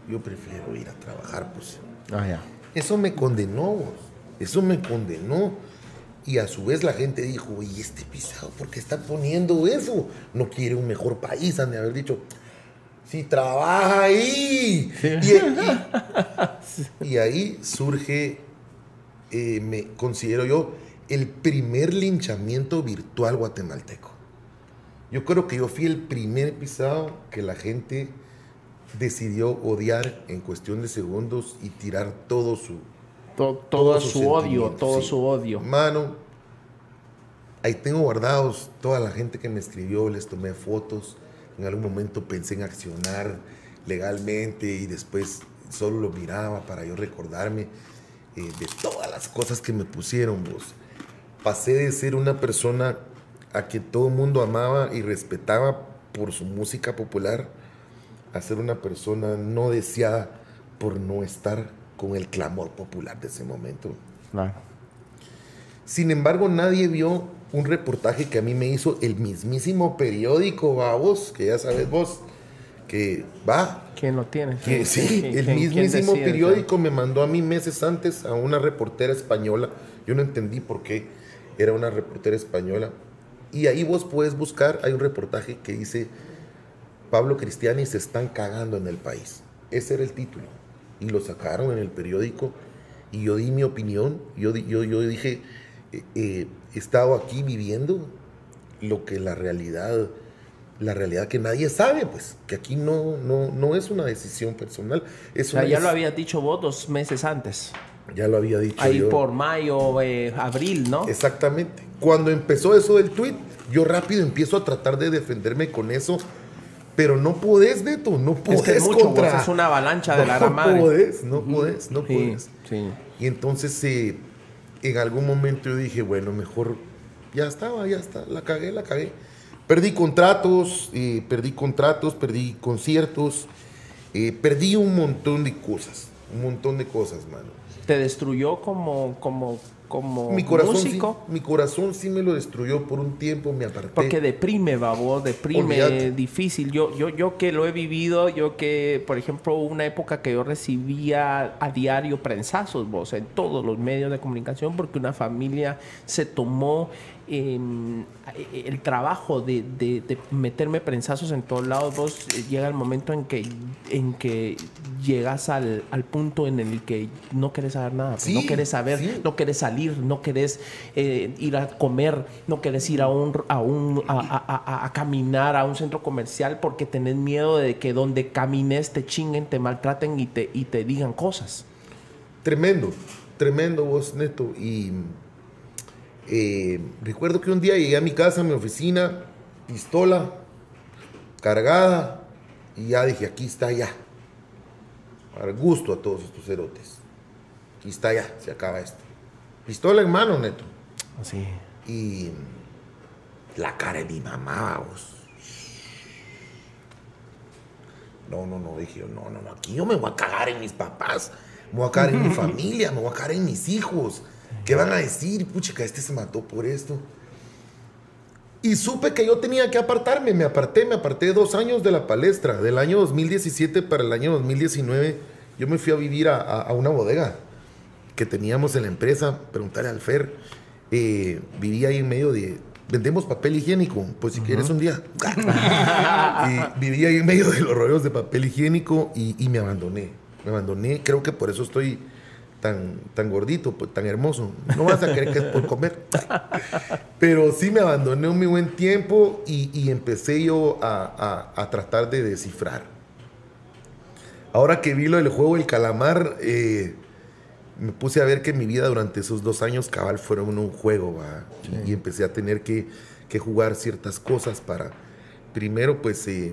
yo prefiero ir a trabajar, pues. Ah, ya. Eso me condenó, eso me condenó. Y a su vez la gente dijo, y este pisado, ¿por qué está poniendo eso? No quiere un mejor país, han de haber dicho, si trabaja ahí. Y, y- y ahí surge, eh, me considero yo, el primer linchamiento virtual guatemalteco. Yo creo que yo fui el primer pisado que la gente decidió odiar en cuestión de segundos y tirar todo su, To- todo, su su odio, todo sí. su odio. Mano, ahí tengo guardados toda la gente que me escribió, les tomé fotos. En algún momento pensé en accionar legalmente y después solo lo miraba para yo recordarme eh, de todas las cosas que me pusieron, vos. Pasé de ser una persona a que todo el mundo amaba y respetaba por su música popular a ser una persona no deseada por no estar con el clamor popular de ese momento. Claro. Sin embargo, nadie vio un reportaje que a mí me hizo el mismísimo periódico, va vos, que ya sabes vos, que va, ¿Quién lo tiene? que sí, ¿Quién- el quién- mismísimo decide? periódico me mandó a mí meses antes a una reportera española. Yo no entendí por qué era una reportera española. Y ahí vos puedes buscar, hay un reportaje que dice, Pablo Cristiani se están cagando en el país. Ese era el título. Y lo sacaron en el periódico y yo di mi opinión. Yo, di- yo, yo dije, eh, eh, he estado aquí viviendo lo que la realidad la realidad que nadie sabe, pues, que aquí no, no, no es una decisión personal. Es una ya lo habías dicho vos dos meses antes. ya lo había dicho Ahí yo. por mayo, eh, abril, ¿no? Exactamente. Cuando empezó eso del tweet, yo rápido empiezo a tratar de defenderme con eso, pero no podés, Neto, no podés Es que es mucho, contra... vos, es una avalancha de la no gran madre. podés, no podés, no Sí, podés. sí. Y entonces eh, en algún momento yo dije, bueno, mejor ya estaba, ya está, la cagué, la cagué. Perdí contratos, eh, perdí contratos, perdí conciertos, eh, perdí un montón de cosas, un montón de cosas, mano. Te destruyó como, como, como Mi corazón, sí, músico. mi corazón sí me lo destruyó por un tiempo, me aparté. Porque deprime, babo, deprime, difícil. Yo, yo, yo que lo he vivido, yo que, por ejemplo, una época que yo recibía a diario prensazos, vos, en todos los medios de comunicación, porque una familia se tomó em, el trabajo de, de- de meterme prensazos en todos lados. Vos eh, llega el momento en que, en que llegas al, al punto en el que no quieres saber nada, pues, Sí, no quieres saber, sí. no querés salir, no querés eh, ir a comer, no querés ir a un, a, un a, a- a- a caminar a un centro comercial porque tenés miedo de que donde camines te chinguen, te maltraten y te, y te digan cosas. Tremendo, tremendo vos, Neto. Y eh, recuerdo que un día llegué a mi casa, a mi oficina, pistola cargada, y ya dije, aquí está ya. Al gusto a todos estos cerotes. Aquí está ya, se acaba esto. Pistola en mano, Neto. Así. Y la cara de mi mamá, vos. No, no, no, dije yo, no, no, no, aquí yo me voy a cagar en mis papás, me voy a cagar en mi familia, me voy a cagar en mis hijos. ¿Qué van a decir? Puchica, este se mató por esto. Y supe que yo tenía que apartarme, me aparté, me aparté dos años de la palestra. Del año 2017 para el año 2019, yo me fui a vivir a, a- a una bodega que teníamos en la empresa, preguntarle al Fer, eh, vivía ahí en medio de, vendemos papel higiénico, pues si quieres un día. y vivía ahí en medio de los rollos de papel higiénico y, y me abandoné, me abandoné, creo que por eso estoy tan, tan gordito, pues, tan hermoso. No vas a creer que es por comer. Pero sí me abandoné un muy buen tiempo y, y empecé yo a, a- a tratar de descifrar. Ahora que vi lo del juego del calamar, eh, me puse a ver que mi vida durante esos dos años cabal fueron un juego, ¿va? Y, y empecé a tener que, que jugar ciertas cosas para, primero pues, eh,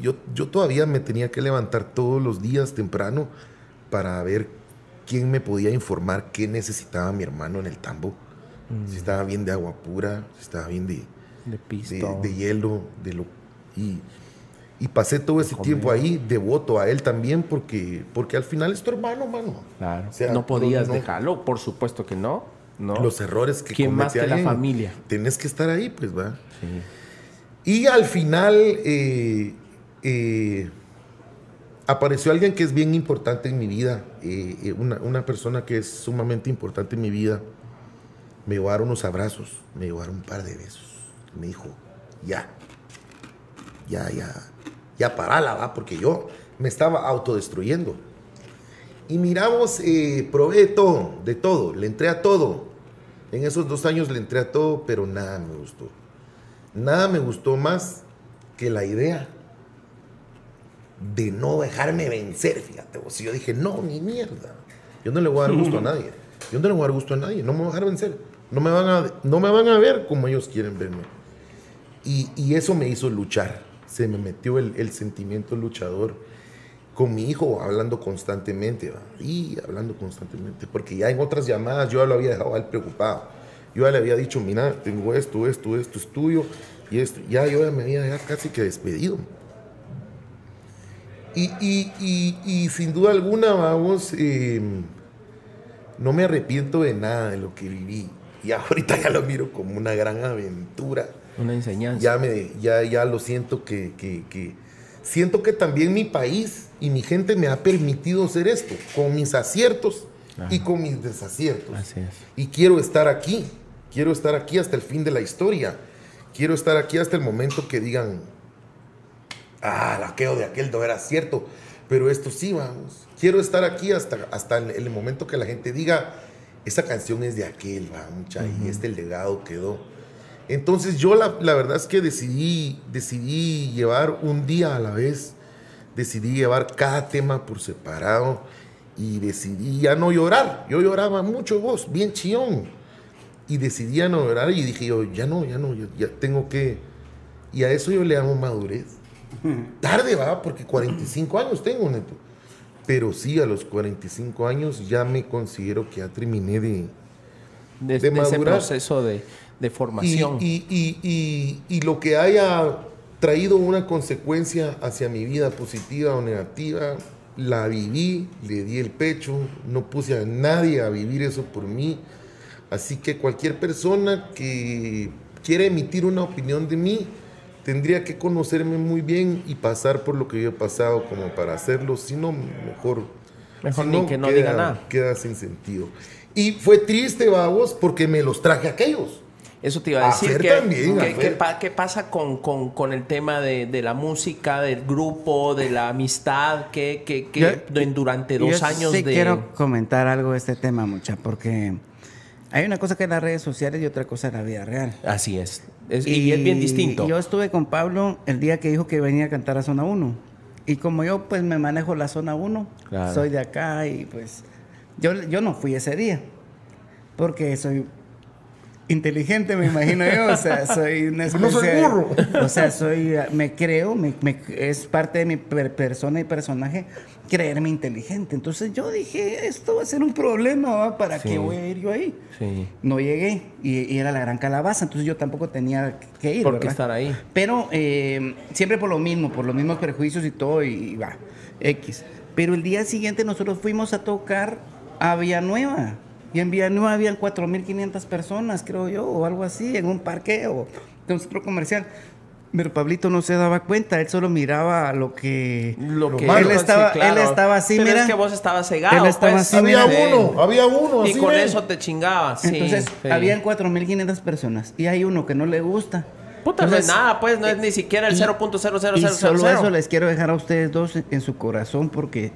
yo, yo todavía me tenía que levantar todos los días temprano para ver quién me podía informar qué necesitaba mi hermano en el tambo. Si estaba bien de agua pura, si estaba bien de, De de, hielo, de lo y, y pasé todo ese comer. tiempo ahí devoto a él también porque porque al final es tu hermano, mano. Claro. O sea, no podías no- dejarlo, por supuesto que no. no. Los errores que ¿Quién más que la alguien, familia? Tienes que estar ahí, pues, va. Y al final eh, eh, apareció alguien que es bien importante en mi vida, eh, eh, una, persona que es sumamente importante en mi vida. Me dar unos abrazos, me dar un par de besos. Me dijo, ya, ya, ya, ya parala, va, porque yo me estaba autodestruyendo. Y miramos, eh, probé todo, de todo, le entré a todo. En esos dos años le entré a todo, pero nada me gustó. Nada me gustó más que la idea de no dejarme vencer, fíjate. vos. Y yo dije, no, ni mierda. Yo no le voy a dar gusto a nadie. Yo no le voy a dar gusto a nadie. No me voy a dejar vencer. No me van a, no me van a ver como ellos quieren verme. Y, y eso me hizo luchar. Se me metió el, el sentimiento luchador con mi hijo hablando constantemente, ¿va? y hablando constantemente, porque ya en otras llamadas yo ya lo había dejado a él preocupado. Yo ya le había dicho, mira, tengo esto, esto, esto es tuyo, y esto, ya yo ya me había casi que despedido. Y, y- y- y sin duda alguna, vamos, eh, no me arrepiento de nada de lo que viví. Y ahorita ya lo miro como una gran aventura Una enseñanza. ya me ya ya lo siento que, que- que- siento que también mi país y mi gente me ha permitido hacer esto con mis aciertos y con mis desaciertos Así es. y quiero estar aquí quiero estar aquí hasta el fin de la historia quiero estar aquí hasta el momento que digan ah el aquello de aquel no era cierto pero esto sí vamos quiero estar aquí hasta hasta el, el momento que la gente diga esa canción es de aquel va mucha y este legado quedó Entonces yo la, la verdad es que decidí, decidí llevar un día a la vez, decidí llevar cada tema por separado y decidí ya no llorar. Yo lloraba mucho vos, bien chillón. Y decidí ya no llorar y dije yo, ya no, ya no, ya, ya tengo que... Y a eso yo le llamo madurez. Tarde va, porque 45 años tengo, neto. Pero sí, a los 45 años ya me considero que ya terminé de... de, de de ese proceso de, de formación. y- y- y- y lo que haya traído una consecuencia hacia mi vida positiva o negativa, la viví, le di el pecho, no puse a nadie a vivir eso por mí. Así que cualquier persona que quiera emitir una opinión de mí, tendría que conocerme muy bien y pasar por lo que yo he pasado como para hacerlo, si no, mejor, Mejor ni que no queda- diga nada. Queda sin sentido. Y fue triste, vagos, porque me los traje aquellos. Eso te iba a decir. Fer que, también, a que- Fer. que pa- ¿Qué pasa con, con- con el tema de, de la música, del grupo, de la amistad? que que que Yo- en- durante dos Yo años sí de. quiero comentar algo de este tema, mucha, porque hay una cosa que es las redes sociales y otra cosa es la vida real. Así es. Es- y, es bien distinto. Yo estuve con Pablo el día que dijo que venía a cantar a Zona 1. Y como yo pues me manejo la Zona 1, Claro. soy de acá y pues yo, yo no fui ese día. Porque soy inteligente, me imagino yo. O sea, soy una No soy especie burro. O sea, soy, me creo, me, me- es parte de mi per- persona y personaje creerme inteligente. Entonces yo dije, esto va a ser un problema, ¿va? ¿para Sí. qué voy a ir yo ahí? Sí. No llegué y, y era la gran calabaza, entonces yo tampoco tenía que ir. ¿Por qué estar ahí? Pero eh, siempre por lo mismo, por los mismos prejuicios y todo, y va, X. Pero el día siguiente nosotros fuimos a tocar a Villanueva. Y en Villanueva habían 4.500 personas, creo yo, o algo así, en un parque o en un centro comercial. Pero Pablito no se daba cuenta, él solo miraba lo que... Lo que. Él estaba- él estaba así, Pero mira. es que vos estabas cegado. Él estaba pues. así, había mira. uno, había uno. Y así, con ven. eso te chingabas. sí, Entonces, sí. habían 4.500 personas y hay uno que no le gusta. Puta, no es Entonces, nada, pues, no es ni siquiera el y- 0.00000. Y solo eso les quiero dejar a ustedes dos en, en su corazón porque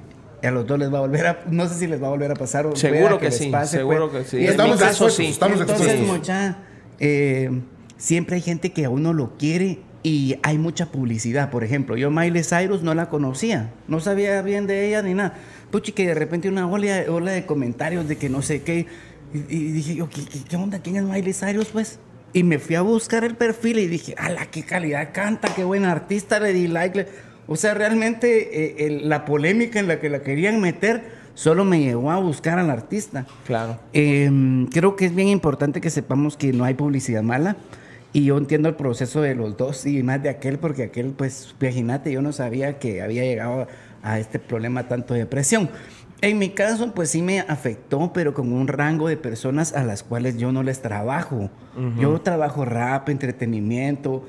a los dos les va a volver a... No sé si les va a volver a pasar o Seguro que les sí, pase, seguro pues. que sí. Y en Estamos mi caso, expuestos, sí. estamos Entonces, expuestos. mucha, eh, siempre hay gente que a uno lo quiere y hay mucha publicidad. Por ejemplo, yo Miley Cyrus no la conocía, no sabía bien de ella ni nada. Puchi, que de repente una ola, ola de comentarios de que no sé qué. Y, y dije yo, ¿qué, qué, qué onda? ¿Quién es Miley Cyrus, pues? Y me fui a buscar el perfil y dije, ¡ala, qué calidad canta! ¡Qué buena artista! Le di like. O sea, realmente eh, el- la polémica en la que la querían meter solo me llevó a buscar al artista. Claro. Eh, creo que es bien importante que sepamos que no hay publicidad mala. Y yo entiendo el proceso de los dos y más de aquel, porque aquel, pues, imagínate, yo no sabía que había llegado a este problema tanto de depresión. En mi caso, pues sí me afectó, pero con un rango de personas a las cuales yo no les trabajo. Yo trabajo rap, entretenimiento.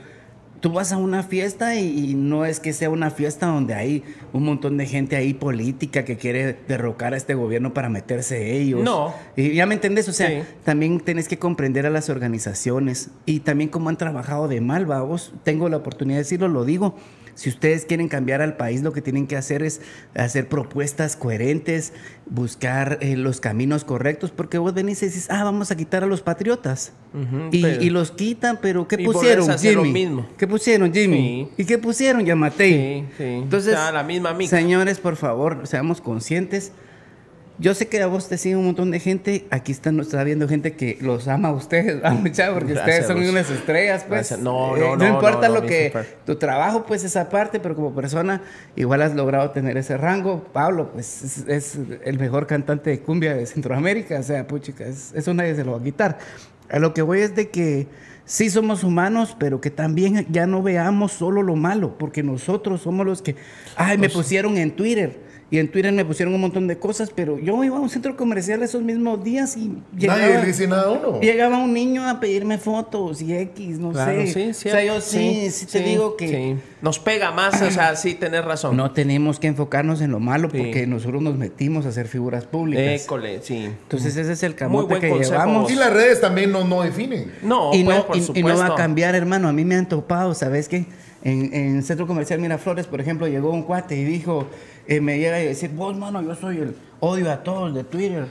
Tú vas a una fiesta y, y no es que sea una fiesta donde hay un montón de gente ahí política que quiere derrocar a este gobierno para meterse ellos. No. Y ya me entendés, o sea, Sí. también tenés que comprender a las organizaciones y también cómo han trabajado de mal, vamos. Tengo la oportunidad de decirlo, lo digo. Si ustedes quieren cambiar al país, lo que tienen que hacer es hacer propuestas coherentes, buscar eh, los caminos correctos, porque vos venís y decís, ah, vamos a quitar a los patriotas. Y, pero- y los quitan, pero ¿qué Y pusieron, hacer lo Jimmy? mismo. ¿Qué pusieron, Jimmy? Sí. ¿Y qué pusieron, Yamatei? Sí, sí. Entonces, O sea, la misma mica. señores, por favor, seamos conscientes. Yo sé que a vos te sigue un montón de gente. Aquí están, está viendo gente que los ama a ustedes, a mucha, porque Gracias, ustedes son unas estrellas, pues. Gracias. No, no, no, importa no, no, lo que tu trabajo, pues esa parte, pero como persona igual has logrado tener ese rango. Pablo, pues es, es el mejor cantante de cumbia de Centroamérica, o sea, puchica, es- eso nadie se lo va a quitar. A lo que voy es de que sí somos humanos, pero que también ya no veamos solo lo malo, porque nosotros somos los que, ay, me pusieron en Twitter. Y en Twitter me pusieron un montón de cosas, pero yo iba a un centro comercial esos mismos días y llegaba, Nadie le dice nada a uno. llegaba un niño a pedirme fotos y X, no Claro, sé. sí, o sea, yo sí, sí, te digo que sí. Nos pega más, o sea, sí, tenés razón. no tenemos que enfocarnos en lo malo Sí. porque nosotros nos metimos a ser figuras públicas. École, sí. Entonces ese es el Muy camote buen que consejo. llevamos. Y las redes también no, no definen. No, y, pues, no, por y- no va a cambiar, hermano. A mí me han topado, ¿sabes qué? En, en Centro Comercial Miraflores, por ejemplo, llegó un cuate y dijo, eh, me llega y decir, vos, mano, yo soy el odio a todos de Twitter.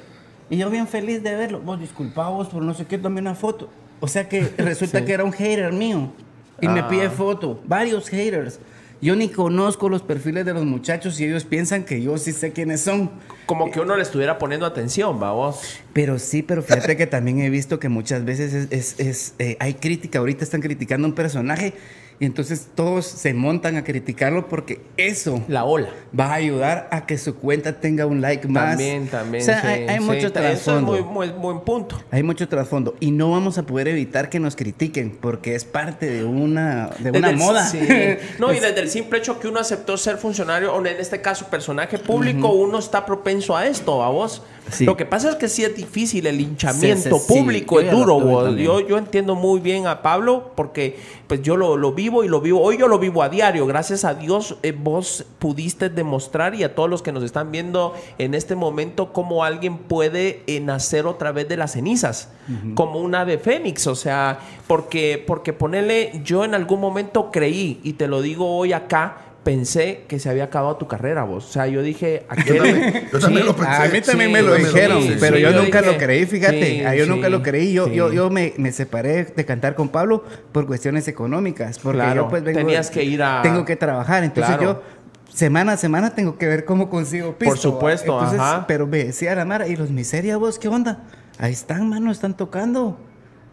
Y yo bien feliz de verlo. Vos disculpa vos por no sé qué, tomé una foto. O sea que resulta que era un hater mío. Y me Ah. pide foto. Varios haters. Yo ni conozco los perfiles de los muchachos y ellos piensan que yo sí sé quiénes son. Como que uno le estuviera poniendo atención, vamos. Pero sí, pero fíjate que también he visto que muchas veces es, es- es, eh, hay crítica. Ahorita están criticando un personaje y entonces todos se montan a criticarlo porque eso La ola. va a ayudar a que su cuenta tenga un like más. También, también. O sea, sí, hay, hay sí. mucho Eso es trasfondo. muy, muy buen punto. Hay mucho trasfondo y no vamos a poder evitar que nos critiquen porque es parte de una, de Desde una el- moda. sí. No, y desde el simple hecho que uno aceptó ser funcionario, o en este caso personaje público, uno está propenso a esto, a vos. Sí. Lo que pasa es que sí es difícil, el hinchamiento Sí, sí, sí. público es duro. Yo, yo entiendo muy bien a Pablo porque pues yo lo, lo vivo y lo vivo. Hoy yo lo vivo a diario. Gracias a Dios eh, vos pudiste demostrar y a todos los que nos están viendo en este momento cómo alguien puede eh, nacer otra vez de las cenizas, como un ave fénix. O sea, porque, porque ponerle, yo en algún momento creí, y te lo digo hoy acá, pensé que se había acabado tu carrera vos. O sea, yo dije, aquel... también- yo también lo pensé. A mí también Sí, me lo dijeron, sí, pero sí, yo yo nunca dije, lo creí, fíjate. sí, Ah, yo sí, nunca lo creí. Yo, sí. yo, yo me, me separé de cantar con Pablo por cuestiones económicas. Porque Claro, yo pues vengo- tenías que ir a- Tengo que trabajar. Entonces Claro. yo semana a semana tengo que ver cómo consigo pisto. Por supuesto. Entonces, ajá. Pero me decía la Mara, ¿y los miseria vos qué onda? Ahí están, mano, están tocando.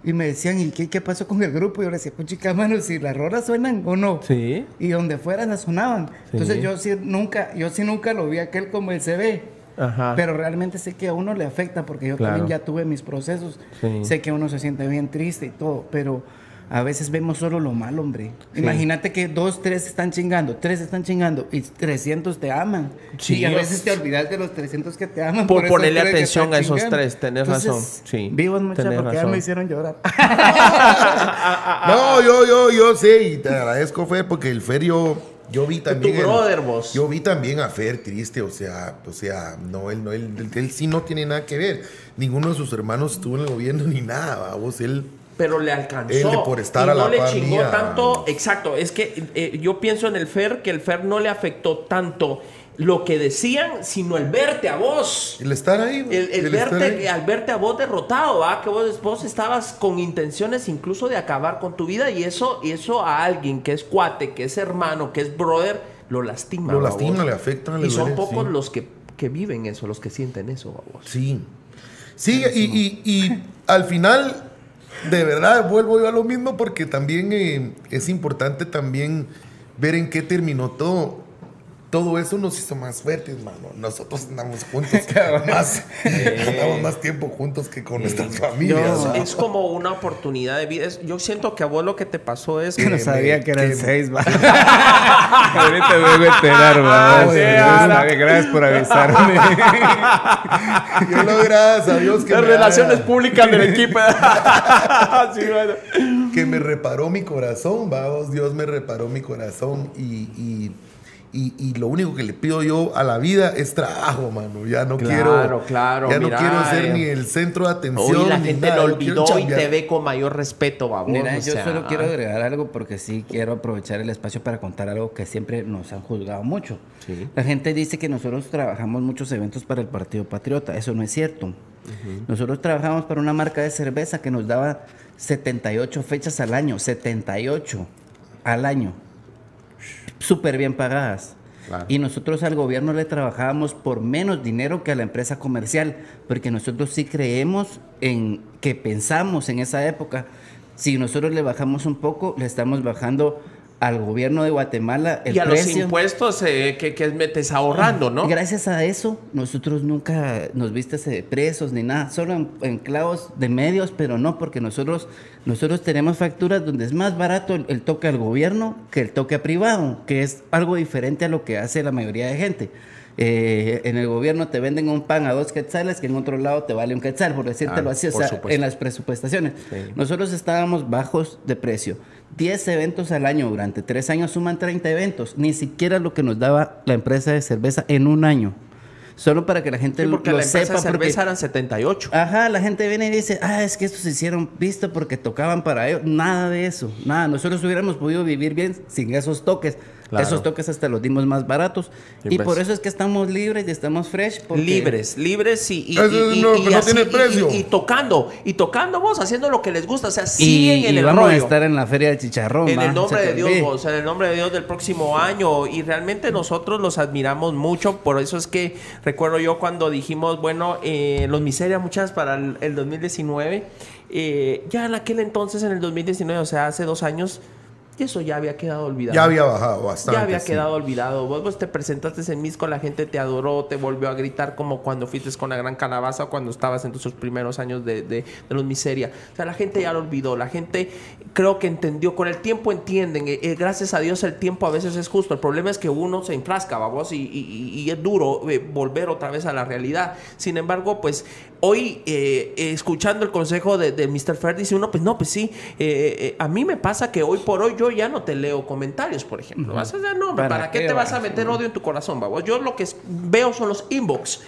Y me decían, ¿y qué, qué pasó con el grupo? Y yo le decía, pues chica, mano, si las rolas suenan o no. Sí. Y donde fueran las sonaban. Entonces yo sí nunca, yo sí nunca lo vi aquel como se ve. Ajá. Pero realmente sé que a uno le afecta porque yo Claro. también ya tuve mis procesos. Sí. Sé que uno se siente bien triste y todo, pero a veces vemos solo lo malo, hombre. Imagínate que dos, tres están chingando, tres están chingando y 300 te aman. Sí. y a veces te olvidas de los 300 que te aman. Por esos ponerle atención a esos chingando. tres, tenés Entonces, razón, sí, Vivos mucho tenés porque ya me hicieron llorar. No, yo, yo, yo sé y te agradezco, Fer, porque el Fer yo, yo vi también. tu el- brother, vos. Yo vi también a Fer triste, o sea, o sea, no, él, no, él, él, él sí no tiene nada que ver. Ninguno de sus hermanos estuvo en el gobierno ni nada, vos, él. Pero le alcanzó. Él por estar y a no la le par chingó mía. tanto. Exacto, es que eh, yo pienso en el Fer que el Fer no le afectó tanto lo que decían, sino el verte a vos. El estar ahí. El, el verte, ahí. al verte a vos derrotado, ¿va? que vos, vos estabas con intenciones incluso de acabar con tu vida y eso, y eso a alguien que es cuate, que es hermano, que es brother, lo lastima. Lo ¿va lastima, vos? le afecta, le Y son duele, pocos sí. los que, que viven eso, los que sienten eso. ¿va vos? Sí. Sí, y, y- y al final, de verdad, vuelvo yo a lo mismo porque también eh, es importante también ver en qué terminó todo. Todo eso nos hizo más fuertes, mano. Nosotros andamos juntos más, andamos más tiempo juntos que con nuestras familias. Yo-. Es como una oportunidad de vida. Es- yo siento que a vos lo que te pasó es Que no me- sabía que eran que- seis, va. Ahorita me vengo a enterar, va. Ah, sí, ahora. Gracias por avisarme. Yo lo gracias a Dios que Las me relaciones haga- públicas del equipo. Sí, bueno. que me reparó mi corazón, vamos, Dios me reparó mi corazón y, y, y- y lo único que le pido yo a la vida es trabajo, mano. Ya no Claro, quiero, claro, ya no quiero ser eh. ni el centro de atención. Hoy la ni gente nada, lo olvidó y te ve con mayor respeto, babos. Mira, o yo sea, solo quiero agregar algo porque sí quiero aprovechar el espacio para contar algo que siempre nos han juzgado mucho. Sí. La gente dice que nosotros trabajamos muchos eventos para el Partido Patriota. Eso no es cierto. Nosotros trabajamos para una marca de cerveza que nos daba 78 fechas al año. 78 al año. Súper bien pagadas. Claro. Y nosotros al gobierno le trabajábamos por menos dinero que a la empresa comercial, porque nosotros sí creemos en que pensamos en esa época. Si nosotros le bajamos un poco, le estamos bajando al gobierno de Guatemala el y a los impuestos eh, que, que metes ahorrando, ¿no? Gracias a eso, nosotros nunca nos viste presos ni nada, solo en, en clavos de medios, pero no, porque nosotros, nosotros tenemos facturas donde es más barato el, el toque al gobierno que el toque a privado, que es algo diferente a lo que hace la mayoría de gente. Eh, en el gobierno te venden un pan a dos quetzales que en otro lado te vale un quetzal, por decírtelo Claro, así, o sea, supuesto. en las presupuestaciones. Sí. Nosotros estábamos bajos de precio. 10 eventos al año durante 3 años suman 30 eventos. Ni siquiera lo que nos daba la empresa de cerveza en un año. Solo para que la gente Sí, lo, porque lo la empresa sepa. de porque- cerveza eran 78. Ajá, la gente viene y dice, ah, es que estos se hicieron visto porque tocaban para ellos. Nada de eso, nada. Nosotros hubiéramos podido vivir bien sin esos toques. Claro. Esos toques hasta los dimos más baratos. Y pues. por eso es que estamos libres y estamos fresh. porque- Libres, libres y, y, Eso y- no, y- pero y no así- tiene precio. Y, y tocando, y tocando vos, haciendo lo que les gusta, o sea, Y, siguen en y el vamos a estar en la Feria del Chicharrón. En el nombre de Dios, vos, en el nombre de Dios del próximo año. Y realmente nosotros los admiramos mucho. Por eso es que recuerdo yo cuando dijimos, bueno, eh, los miserias muchas para el, el 2019. eh, ya en aquel entonces, en el 2019, o sea, hace dos años, eso ya había quedado olvidado. Ya había bajado bastante. Ya había sí. quedado olvidado. Vos, vos te presentaste en Misco, la gente te adoró, te volvió a gritar como cuando fuiste con la gran calabaza o cuando estabas en tus primeros años de, de, de los miseria. O sea, la gente ya lo olvidó. La gente creo que entendió. Con el tiempo entienden. Eh, eh, gracias a Dios el tiempo a veces es justo. El problema es que uno se enfrasca, vos, y, y- y es duro eh, volver otra vez a la realidad. Sin embargo, pues hoy eh, escuchando el consejo de, de Mr. Fair, dice uno, pues no, pues sí, eh, eh, a mí me pasa que hoy por hoy yo ya no te leo comentarios, por ejemplo. Vas a decir, no, ¿Para ¿para, qué, qué te vas vas? a meter odio en tu corazón, babos? Yo lo que veo son los inbox.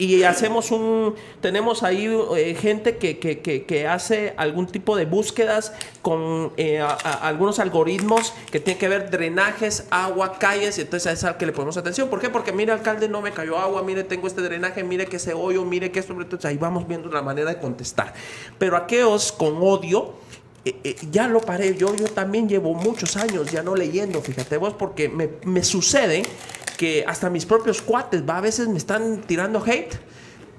Y hacemos un, tenemos ahí eh, gente que, que- que- hace algún tipo de búsquedas con eh, a- algunos algoritmos que tienen que ver drenajes, agua, calles, y entonces es al que le ponemos atención. ¿Por qué? Porque mire, alcalde, no me cayó agua, mire, tengo este drenaje, mire que ese hoyo, mire que esto, entonces ahí vamos viendo la manera de contestar. Pero aquellos con odio, eh, eh, ya lo paré. Yo, yo también llevo muchos años ya no leyendo, fíjate vos, porque me, me sucede que hasta mis propios cuates, va, a veces me están tirando hate.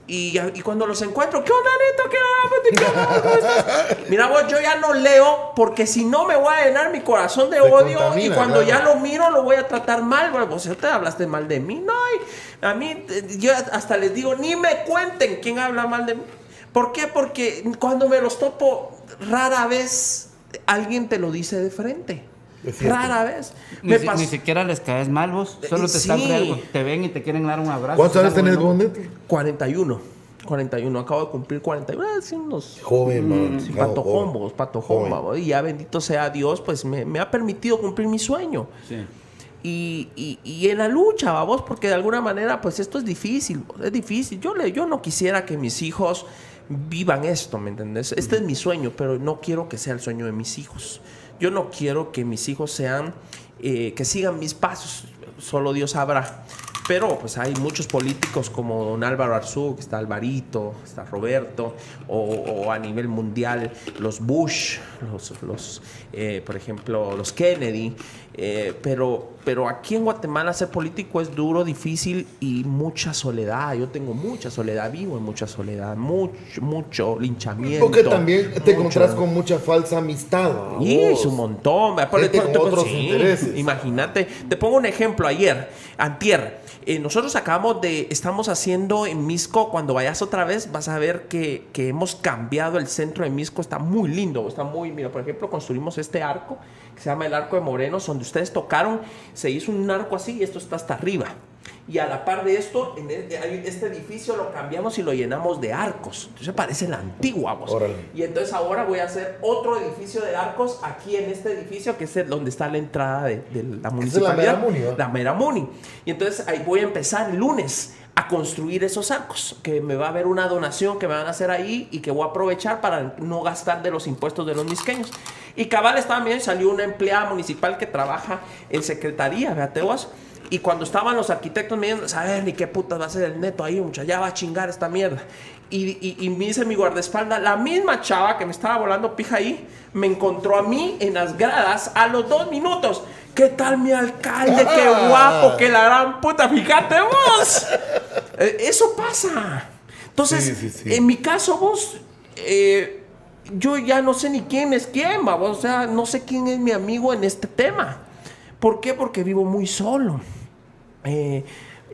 Y, y cuando los encuentro, ¿qué onda, Neto? ¿Qué onda? ¿Qué onda? ¿Cómo estás? Mira, vos, yo ya no leo porque si no me voy a llenar mi corazón de Te odio y cuando claro. ya lo miro lo voy a tratar mal. Bueno, vos ya te hablaste mal de mí. No, y a mí, eh, yo hasta les digo, ni me cuenten quién habla mal de mí. ¿Por qué? Porque cuando me los topo, rara vez alguien te lo dice de frente. Rara vez. Ni, Me si- pasó- ni siquiera les caes mal vos. Solo te, Sí. están algo, te ven y te quieren dar un abrazo. ¿Cuántos años tenés. Bonete? 41. 41. Acabo de cumplir 41. Ah, sí, unos Joven, man. Sí, Claro, Joven. vamos. Y ya bendito sea Dios, pues me, me ha permitido cumplir mi sueño. Sí. Y, y- y en la lucha, vamos, porque de alguna manera, pues esto es difícil, vos, es difícil. Yo, le, yo no quisiera que mis hijos vivan esto, ¿me entendés? Este es mi sueño, pero no quiero que sea el sueño de mis hijos. Yo no quiero que mis hijos sean, eh, que sigan mis pasos, solo Dios sabrá. Pero pues hay muchos políticos como don Álvaro Arzú, que está Alvarito, está Roberto, o, a nivel mundial los Bush, los, los eh, por ejemplo, los Kennedy. Eh, pero, pero aquí en Guatemala ser político es duro, difícil y mucha soledad. Yo tengo mucha soledad, vivo en mucha soledad, mucho, mucho linchamiento. Porque también te encontrás con mucha falsa amistad. y es un montón. sí. Imagínate. Te pongo un ejemplo ayer, antier. eh, nosotros acabamos de, estamos haciendo en Misco, cuando vayas otra vez, vas a ver que, que hemos cambiado el centro de Misco, está muy lindo, está muy, mira, por ejemplo, construimos este arco, se llama el Arco de Morenos, donde ustedes tocaron, se hizo un arco así y esto está hasta arriba. Y a la par de esto, en e- hay- este edificio lo cambiamos y lo llenamos de arcos. Entonces parece la antigua, vos. Y entonces ahora voy a hacer otro edificio de arcos aquí en este edificio, que es donde está la entrada de, de la es la municipalidad. Mera Muni, ¿va? La Mera Muni. Y entonces ahí voy a empezar el lunes a construir esos arcos, que me va a haber una donación que me van a hacer ahí y que voy a aprovechar para no gastar de los impuestos de los misqueños. Y cabal estaba bien, salió una empleada municipal que trabaja en secretaría, fíjate vos. Y cuando estaban los arquitectos me dijeron, ¿sabes ni qué putas va a ser el neto ahí, muchacha? Ya va a chingar esta mierda. Y, y- y me dice mi guardaespaldas, la misma chava que me estaba volando pija ahí, me encontró a mí en las gradas a los dos minutos. ¿Qué tal mi alcalde? ¡Qué guapo! ¡Qué la gran puta! ¡Fíjate vos! Eh, Eso pasa. Entonces, Sí, sí, sí. en mi caso, vos, eh, yo ya no sé ni quién es quién, vamos. O sea, no sé quién es mi amigo en este tema. ¿Por qué? Porque vivo muy solo. Eh,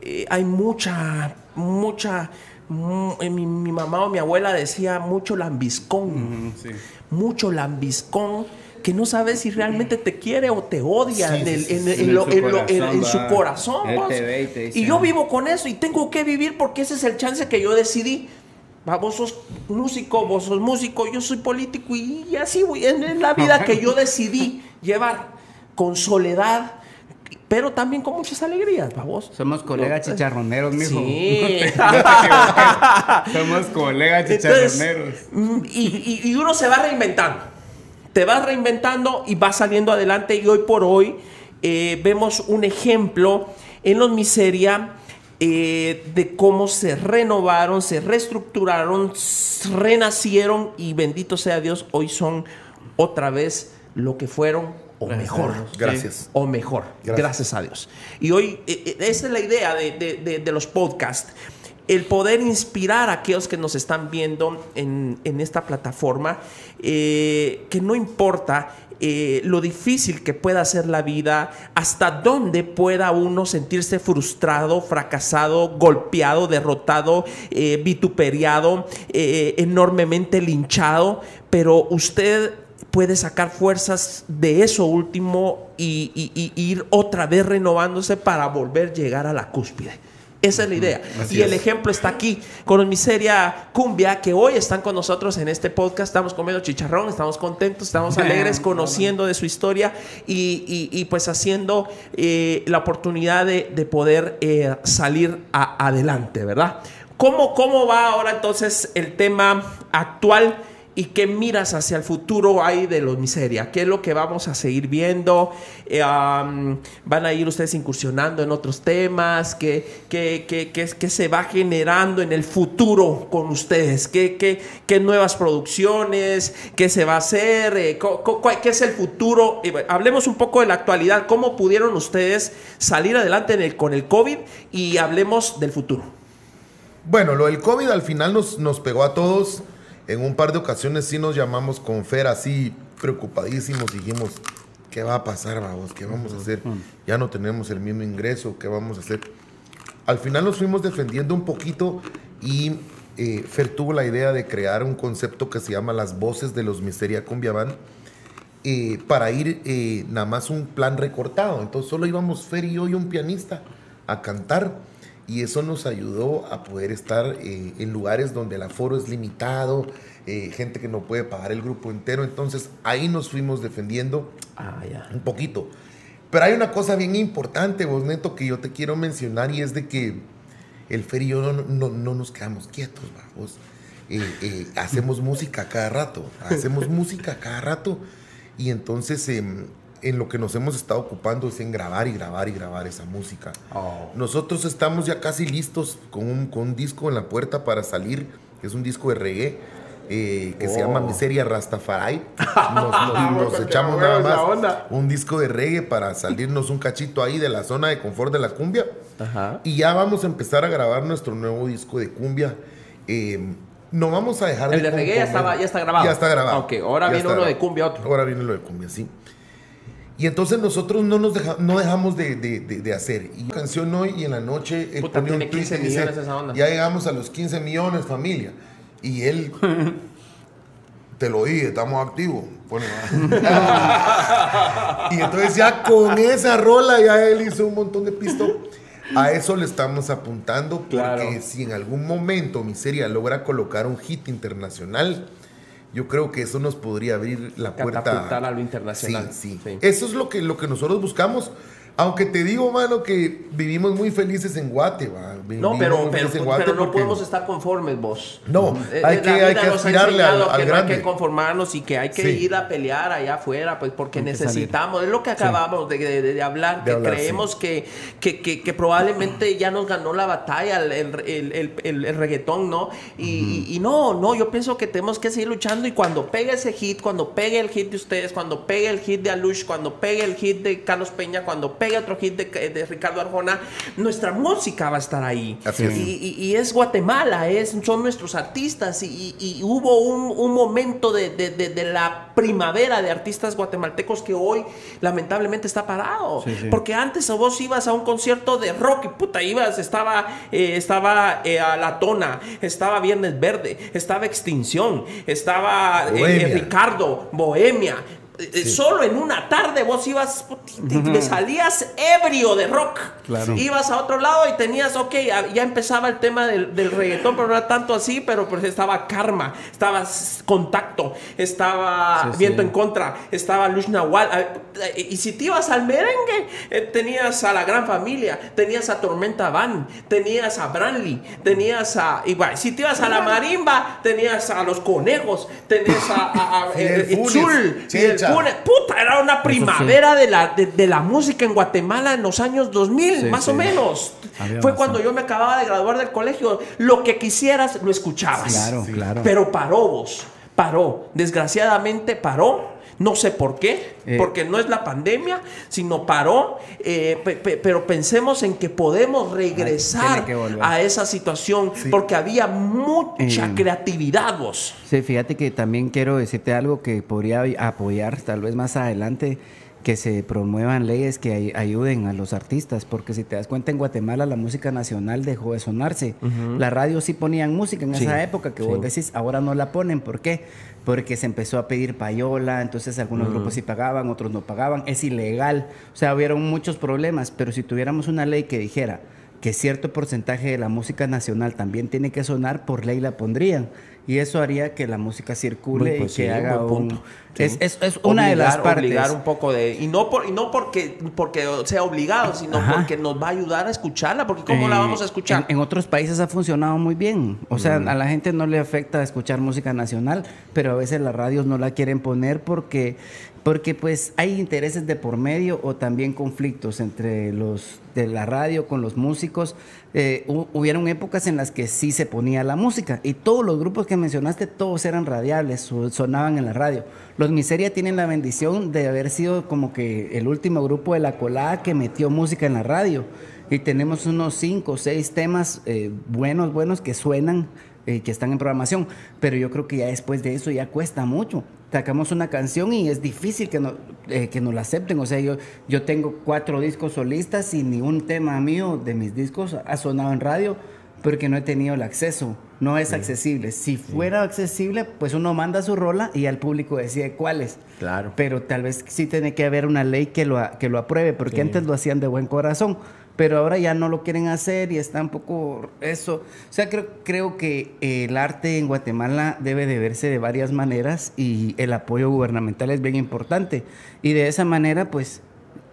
eh, hay mucha, mucha. mu- eh, mi, mi mamá o mi abuela decía mucho lambiscón. sí. Mucho lambiscón. Que no sabes si realmente te quiere o te odia Sí, en, el- sí, en- sí, en en lo- su corazón, en su y te dice, Y yo "Ah". vivo con eso y tengo que vivir porque ese es el chance que yo decidí. Va, vos sos músico, vos sos músico, yo soy político y así voy. En la vida que yo decidí llevar con soledad, pero también con muchas alegrías, va, vos. Somos colegas chicharroneros, mijo. Sí. Somos colegas chicharroneros. mm, y, y- y uno se va reinventando. Te vas reinventando y vas saliendo adelante. Y hoy por hoy, eh, vemos un ejemplo en los Miseria eh, de cómo se renovaron, se reestructuraron, renacieron y bendito sea Dios, hoy son otra vez lo que fueron o mejor. Gracias. O mejor. Gracias, Gracias. a Dios. Y hoy, eh, eh, esa es la idea de, de- de- de los podcasts. El poder inspirar a aquellos que nos están viendo en, en esta plataforma, eh, que no importa eh, lo difícil que pueda ser la vida, hasta dónde pueda uno sentirse frustrado, fracasado, golpeado, derrotado, eh, vituperiado, eh, enormemente linchado, pero usted puede sacar fuerzas de eso último y, y- y ir otra vez renovándose para volver a llegar a la cúspide. Esa es la idea. Así y el es. ejemplo está aquí con Miseria Cumbia, que hoy están con nosotros en este podcast. Estamos comiendo chicharrón, estamos contentos, estamos alegres, conociendo de su historia y, pues haciendo eh, la oportunidad de, de poder eh, salir a- adelante, ¿verdad? ¿Cómo, ¿Cómo va ahora entonces el tema actual? ¿Y qué miras hacia el futuro hay de los miseria? ¿Qué es lo que vamos a seguir viendo? Eh, ¿Van a ir ustedes incursionando en otros temas? ¿Qué, qué, qué- qué- se va generando en el futuro con ustedes? ¿Qué, nuevas producciones? ¿Qué se va a hacer? Eh, ¿Qué es el futuro? Hablemos un poco de la actualidad. ¿Cómo pudieron ustedes salir adelante con el COVID? Y hablemos del futuro. Bueno, lo del COVID al final nos, nos pegó a todos. En un par de ocasiones sí nos llamamos con Fer así preocupadísimos. Dijimos, ¿qué va a pasar, vamos? ¿Qué vamos a hacer? Ya no tenemos el mismo ingreso, ¿qué vamos a hacer? Al final nos fuimos defendiendo un poquito y eh, Fer tuvo la idea de crear un concepto que se llama las voces de los Misteria Cumbia Band eh, para ir eh, nada más un plan recortado. Entonces solo íbamos Fer y yo y un pianista a cantar y eso nos ayudó a poder estar eh, en lugares donde el aforo es limitado, eh, gente que no puede pagar el grupo entero. Entonces ahí nos fuimos defendiendo Ah, un poquito. Pero hay una cosa bien importante, vos Neto, que yo te quiero mencionar y es de que el Fer y yo no, no- no nos quedamos quietos, vamos. Eh, eh, hacemos música cada rato, hacemos música cada rato y entonces em, en lo que nos hemos estado ocupando es en grabar y grabar y grabar esa música. Nosotros estamos ya casi listos con un, con un disco en la puerta para salir, que es un disco de reggae. eh, que se llama Miseria Rastafari. Nos, nos- nos echamos nada más un disco de reggae para salirnos un cachito ahí de la zona de confort de la cumbia. Ajá. Y ya vamos a empezar a grabar nuestro nuevo disco de cumbia. Eh, no vamos a dejar El de reggae ya, estaba, ya está grabado. Ya está grabado. Ok, ahora Ya viene uno de cumbia otro. Ahora viene lo de cumbia, sí. Y entonces nosotros no nos deja- no dejamos de, de- de- de hacer. Y canción hoy y en la noche él Puta, un tiene tweet 15 y dice, millones esa onda. Ya llegamos a los 15 millones, familia. Y él te lo dije, estamos activos. "Ah". y entonces ya con esa rola ya él hizo un montón de pisto. A eso le estamos apuntando porque Claro. si en algún momento Miseria logra colocar un hit internacional, yo creo que eso nos podría abrir la puerta Catapultar a lo internacional. Sí, sí. Sí. Eso es lo que, lo que nosotros buscamos. Aunque te digo, mano, que vivimos muy felices en Guate, No, pero, pero, felices en Guate pero no porque- podemos estar conformes vos. No, Eh, hay la que, hay que aspirarle al, al que no hay grande. que conformarnos y que hay que Sí. ir a pelear allá afuera, pues porque Hay necesitamos, es lo que acabamos de, de- de hablar, De que hablar, creemos que, que, que- que probablemente ya nos ganó la batalla el, el, el- el- el- el reggaetón, ¿no? Y, y- y no, no, yo pienso que tenemos que seguir luchando y cuando pegue ese hit, cuando pegue el hit de ustedes, cuando pegue el hit de Alush, cuando pegue el hit de Carlos Peña, cuando pegue otro hit de, de Ricardo Arjona, nuestra música va a estar ahí. Así es. Y, y- y es Guatemala, es, son nuestros artistas y, hubo un, un momento de, de- de- de la primavera de artistas guatemaltecos que hoy lamentablemente está parado. Sí, sí. Porque antes vos ibas a un concierto de rock y puta, ibas, estaba, eh, estaba eh, a La Tona, estaba Viernes Verde, estaba Extinción, estaba eh, Ricardo, Bohemia. Eh, Solo en una tarde vos ibas, te, te salías ebrio de rock. Claro. Ibas a otro lado y tenías, ok, ya empezaba el tema del, del reggaetón, pero no era tanto así, pero pues estaba Karma, estaba Contacto, estaba Sí, sí. Viento en Contra, estaba Luz Nahual. Y si te ibas al merengue, eh, tenías a la gran familia, tenías a Tormenta Van, tenías a Branly, tenías a. Igual, si te ibas a la marimba, tenías a los conejos, tenías a. a, a Fidel Checha. Funes. Puta, era una primavera de, la, de, de la música en Guatemala en los años 2000, Sí, más sí. o menos. Había Fue cuando yo me acababa de graduar del colegio. Lo que quisieras, lo escuchabas. Claro, claro. Pero paró vos, paró. Desgraciadamente paró. No sé por qué, Eh. porque no es la pandemia, sino paró. eh, pe- pe- pero pensemos en que podemos regresar que a esa situación, porque había mucha Eh. creatividad vos. Sí, fíjate que también quiero decirte algo que podría apoyar tal vez más adelante, que se promuevan leyes que ay- ayuden a los artistas, porque si te das cuenta en Guatemala la música nacional dejó de sonarse. La radio sí ponían música en Sí, esa época que vos decís, ahora no la ponen, ¿por qué? Porque se empezó a pedir payola, entonces algunos grupos sí pagaban, otros no pagaban, es ilegal, o sea, hubieron muchos problemas, pero si tuviéramos una ley que dijera que cierto porcentaje de la música nacional también tiene que sonar, por ley la pondrían. Y eso haría que la música circule pues y que sí, haga un... punto. Sí. Es, es- es una de las Obligar- partes. Obligar un poco de. Y no, por, y no porque, porque sea obligado, sino Ajá. porque nos va a ayudar a escucharla. Porque ¿cómo la Eh, vamos a escuchar? En, en otros países ha funcionado muy bien. O sea, a la gente no le afecta escuchar música nacional, pero a veces las radios no la quieren poner porque, porque pues hay intereses de por medio o también conflictos entre los de la radio con los músicos. Eh, hu- hubieron épocas en las que sí se ponía la música y todos los grupos que mencionaste, todos eran radiables, so- sonaban en la radio. Los Miseria tienen la bendición de haber sido como que el último grupo de la colada que metió música en la radio. Y tenemos unos cinco o seis temas eh, buenos, buenos que suenan, eh, que están en programación. Pero yo creo que ya después de eso ya cuesta mucho. Sacamos una canción y es difícil que, no, eh, que nos la acepten. O sea, yo, yo tengo cuatro discos solistas y ni un tema mío de mis discos ha sonado en radio porque no he tenido el acceso. No es accesible. Si fuera accesible, pues uno manda su rola y al público decide cuáles. Claro. Pero tal vez sí tiene que haber una ley que lo, que lo apruebe, porque antes lo hacían de buen corazón, pero ahora ya no lo quieren hacer y está un poco eso. O sea, creo, creo que eh, el arte en Guatemala debe de verse de varias maneras y el apoyo gubernamental es bien importante. Y de esa manera, pues,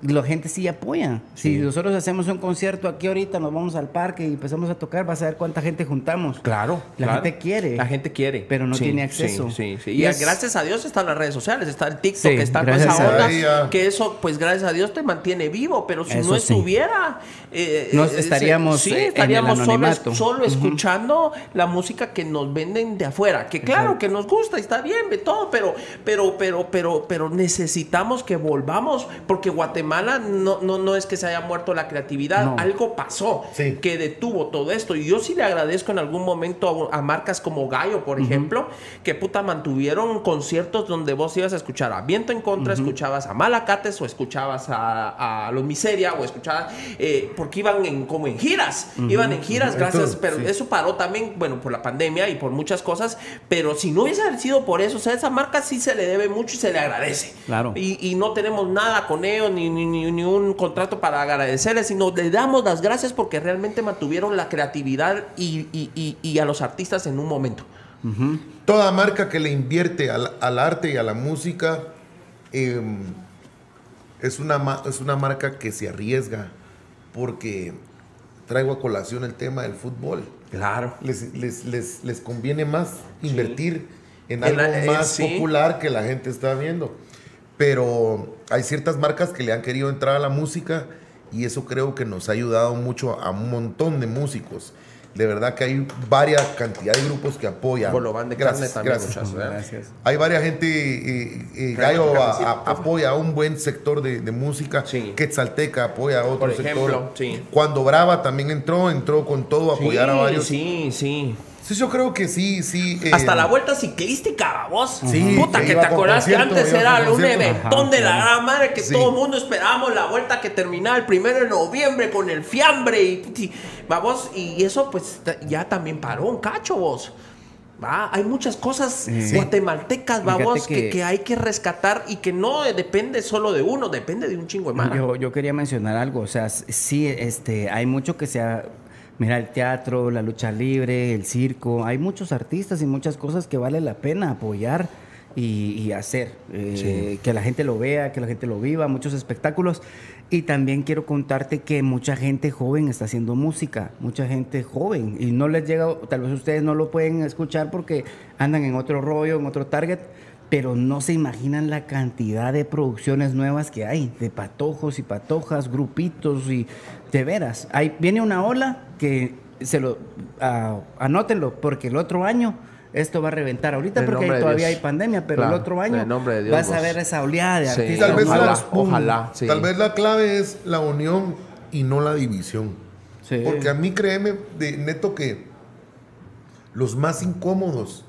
la gente sí apoya. Si nosotros hacemos un concierto aquí ahorita, nos vamos al parque y empezamos a tocar, vas a ver cuánta gente juntamos. Claro. La claro. gente quiere. La gente quiere. Pero no tiene acceso. Sí, sí, sí. Y Y, es- gracias a Dios están las redes sociales, está el TikTok, Sí, está toda esa a onda. Que eso, pues gracias a Dios te mantiene vivo. Pero si Eso no sí. estuviera. eh, Nos eh, estaríamos, sí, eh, en el estaríamos solo, anonimato. solo escuchando la música que nos venden de afuera. Que claro, que nos gusta y está bien, de todo, pero, pero, pero, pero, pero necesitamos que volvamos. Porque Guatemala no, no, no es que se haya muerto la creatividad. No. Algo pasó Sí. que detuvo todo esto. Y yo sí le agradezco en algún momento a, a marcas como Gallo, por ejemplo, que puta mantuvieron conciertos donde vos ibas a escuchar a Viento en Contra, escuchabas a Malacates o escuchabas a, a Los Miseria o escuchabas, eh, porque iban en, como en giras, iban en giras, gracias, Entonces, pero sí. eso paró también, bueno, por la pandemia y por muchas cosas, pero si no hubiese sido por eso, o sea, esa marca sí se le debe mucho y se le agradece. Claro. Y, y no tenemos nada con ellos, ni, ni, ni- ni un contrato para agradecerles, sino le damos las gracias porque realmente mantuvieron la creatividad y, y- y- y a los artistas en un momento. Toda marca que le invierte al, al arte y a la música eh, es, una, es una marca que se arriesga porque traigo a colación el tema del fútbol. Claro. Les, les, les, les conviene más invertir en En algo la- eh, más sí. popular que la gente está viendo. Pero hay ciertas marcas que le han querido entrar a la música y eso creo que nos ha ayudado mucho a un montón de músicos. De verdad que hay varias cantidad de grupos que apoyan. Bolobán de Gracias, carne también, gracias. muchachos, ¿eh? Gracias. Hay varias gente, eh, eh, Tráeme Gallo a- a- apoya a un buen sector de, de música, Sí. Quetzalteca apoya a otro Por sector. ejemplo, sí. Cuando Brava también entró, entró con todo a apoyar a varios. Sí, sí. Sí, yo creo que sí, sí. eh, Hasta la vuelta ciclística, vos. Sí, Puta, que te acordás que antes era un eventón de la gran madre que Sí. todo el mundo esperábamos la vuelta que terminaba el primero de noviembre con el fiambre y, y- vamos, y eso pues ya también paró un cacho, vos. Va, hay muchas cosas Sí. guatemaltecas, vamos, que, que- que hay que rescatar y que no depende solo de uno, depende de un chingo de mano. Yo, yo quería mencionar algo, o sea, sí, este, hay mucho que sea, mira, el teatro, la lucha libre, el circo, hay muchos artistas y muchas cosas que vale la pena apoyar y, y hacer, eh, que la gente lo vea, que la gente lo viva, muchos espectáculos. Y también quiero contarte que mucha gente joven está haciendo música, mucha gente joven, y no les llega, tal vez ustedes no lo pueden escuchar porque andan en otro rollo, en otro target, pero no se imaginan la cantidad de producciones nuevas que hay, de patojos y patojas, grupitos y de veras. Ahí viene una ola que se lo anótenlo porque el otro año esto va a reventar. Ahorita porque hay- todavía hay pandemia, pero Claro, el otro año Dios, vas a ver esa oleada de Sí, artistas. Tal vez ojalá, sí. Tal vez la clave es la unión y no la división. Sí. Porque a mí créeme, de neto que los más incómodos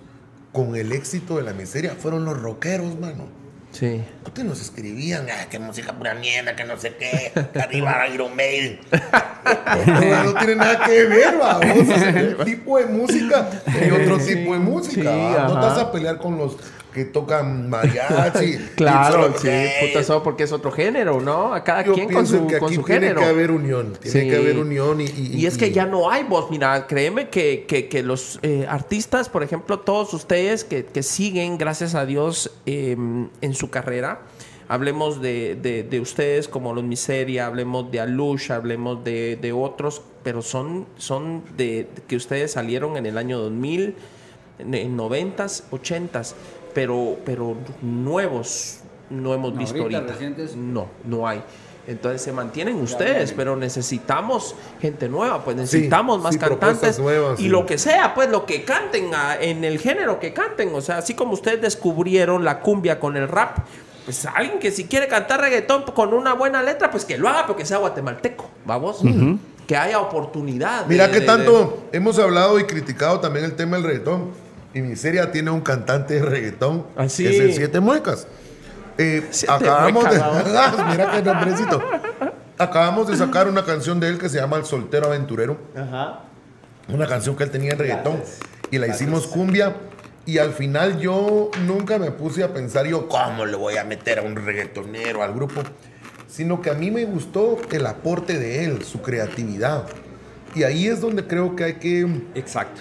con el éxito de la miseria fueron los rockeros, mano. Sí. Porque nos escribían, ah, que música pura mierda, que no sé qué, que arriba Iron Maiden. no, no tiene nada que ver, va. vos, o sea, un tipo de música y otro Sí, tipo de música. sí. No te vas a pelear con los que tocan mariachi. Claro, sí, puta, porque es otro género, ¿no? A cada Yo quien con su, que con aquí su tiene género. que haber unión. Tiene Sí. que haber unión y... Y, Y es que ya no hay voz, mira, créeme que, que- que los eh, artistas, por ejemplo, todos ustedes que, que siguen, gracias a Dios, eh, en su carrera, hablemos de, de- de ustedes como los Miseria, hablemos de Alush, hablemos de, de otros, pero son, son de, que ustedes salieron en el año 2000, en, en 90s, 80s, pero, pero nuevos no hemos visto ahorita, ahorita. recientes. No, no hay. Entonces se mantienen ustedes, pero necesitamos gente nueva, pues necesitamos más sí, cantantes nuevas, y sí. lo que sea, pues lo que canten ah, en el género que canten, o sea, así como ustedes descubrieron la cumbia con el rap, pues alguien que si quiere cantar reggaetón con una buena letra, pues que lo haga, pero que sea guatemalteco, vamos, que haya oportunidad. Mira de- que de- tanto hemos hablado y criticado también el tema del reggaetón. Y Miseria tiene un cantante de reggaetón. Ah, sí. que Es el Siete Muecas. Eh, Siete acabamos Muecas, de... Mira qué nombrecito. Acabamos de sacar una canción de él que se llama El Soltero Aventurero. Ajá. Una canción que él tenía en reggaetón. Y la hicimos cumbia. Y al final yo nunca me puse a pensar yo, ¿cómo le voy a meter a un reggaetonero al grupo? Sino que a mí me gustó el aporte de él, su creatividad. Y ahí es donde creo que hay que, Exacto.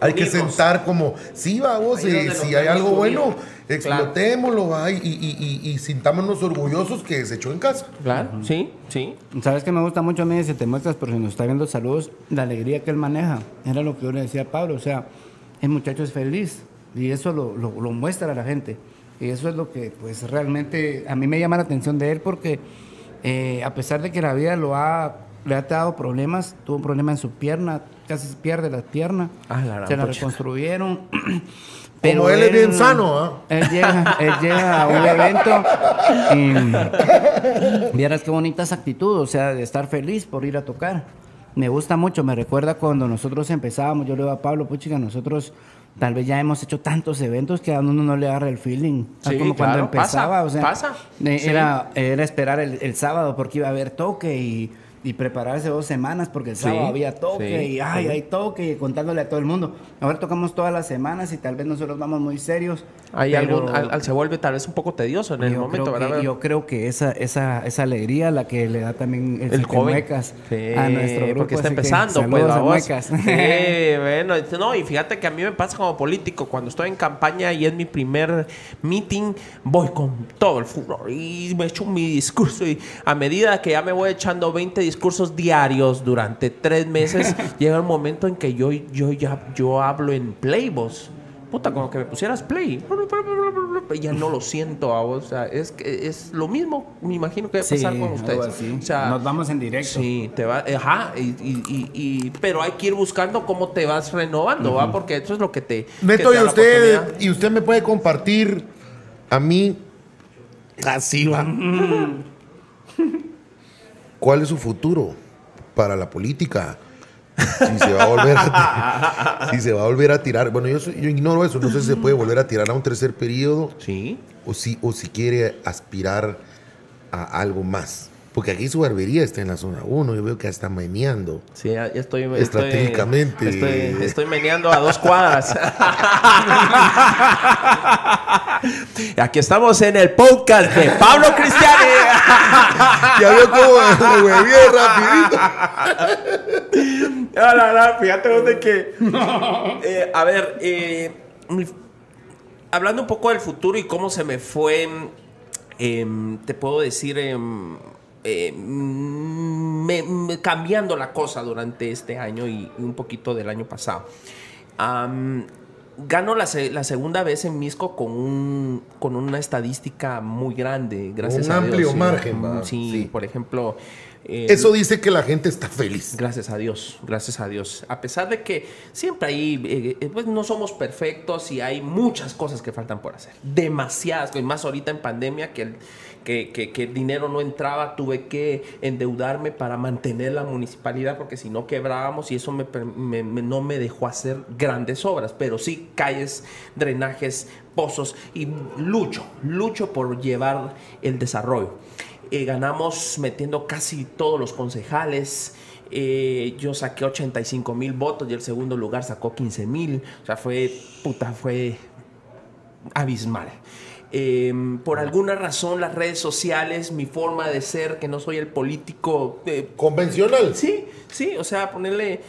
Hay que sentar como, sí, vamos, eh, si hay algo bueno, explotémoslo va, y, y, y- y sintámonos orgullosos que se echó en casa. Claro, sí, sí. ¿Sabes que me gusta mucho a mí Si te muestras, pero si nos está viendo saludos, la alegría que él maneja? Era lo que yo le decía a Pablo, o sea, el muchacho es feliz y eso lo, lo- lo muestra a la gente. Y eso es lo que, pues, realmente a mí me llama la atención de él porque eh, a pesar de que la vida lo ha, le ha dado problemas, tuvo un problema en su pierna, casi pierde la pierna, Ah, la se la reconstruyeron. Como él es bien sano, ¿ah? Él llega, él llega a un evento y vieras qué bonita esa actitud, o sea, de estar feliz por ir a tocar. Me gusta mucho, me recuerda cuando nosotros empezábamos, yo le digo a Pablo, puchica, nosotros tal vez ya hemos hecho tantos eventos que a uno no le agarra el feeling. Ah, Sí, como cuando claro, empezaba, pasa, o sea, pasa, eh, sí. era, era esperar el, el sábado porque iba a haber toque y, y prepararse dos semanas porque el Sí, sábado había toque sí, y ay, sí. hay toque y contándole a todo el mundo. Ahora tocamos todas las semanas y tal vez nosotros vamos muy serios. Hay pero- algún, al, al- se vuelve tal vez un poco tedioso en el momento, ¿verdad? yo creo que esa, esa, esa alegría la que le da también el, el joven. Sí, a nuestro grupo. porque está así que empezando, pues, a. Sí, bueno, no, y fíjate que a mí me pasa como político, cuando estoy en campaña y es mi primer meeting, voy con todo el furor y me echo mi discurso y a medida que ya me voy echando 20 discursos diarios durante tres meses, llega un momento en que yo, yo ya yo hablo en playbos. Puta, como que me pusieras play. Y ya no lo siento a vos. O sea, es, que es lo mismo, me imagino que debe Sí, pasar con algo ustedes. así. O sea, Nos vamos en directo. Sí, te va, ajá, y, y- y- y- pero hay que ir buscando cómo te vas renovando, ¿va? Porque eso es lo que te. que Neto, te y usted, y usted me puede compartir a mí, así va. ¿Cuál es su futuro para la política? Si se va a volver a, si se va a volver a tirar. Bueno, yo, yo ignoro eso. No sé si se puede volver a tirar a un tercer periodo Sí. o si, o si quiere aspirar a algo más. Porque aquí su barbería está en la zona 1, yo veo que está meneando. Sí, estoy. Estratégicamente. Estoy, estoy, meneando a dos cuadras. aquí estamos en el podcast de Pablo Cristiani. ya veo cómo me huevié rapidito. no, no, no, fíjate dónde que. Eh, a ver, eh, hablando un poco del futuro y cómo se me fue. Em, te puedo decir em, eh, me- me- cambiando la cosa durante este año y, y un poquito del año pasado. Am, gano la, se- la segunda vez en Misco con, un, con una estadística muy grande, gracias Un a Dios. amplio sí. margen. Sí, Sí. por ejemplo... eh, Eso dice que la gente está feliz. Gracias a Dios, gracias a Dios. A pesar de que siempre hay, eh, eh, pues no somos perfectos y hay muchas cosas que faltan por hacer. Demasiadas, y más ahorita en pandemia que el, que, el dinero no entraba, tuve que endeudarme para mantener la municipalidad porque si no quebrábamos y eso me- no me dejó hacer grandes obras, pero sí calles, drenajes, pozos y lucho, lucho por llevar el desarrollo. Eh, ganamos metiendo casi todos los concejales. Eh, yo saqué 85 mil votos y el segundo lugar sacó 15 mil. O sea, fue, puta, fue abismal. Eh, por alguna razón las redes sociales, mi forma de ser, que no soy el político... eh, Convencional. sí, sí, o sea, ponerle...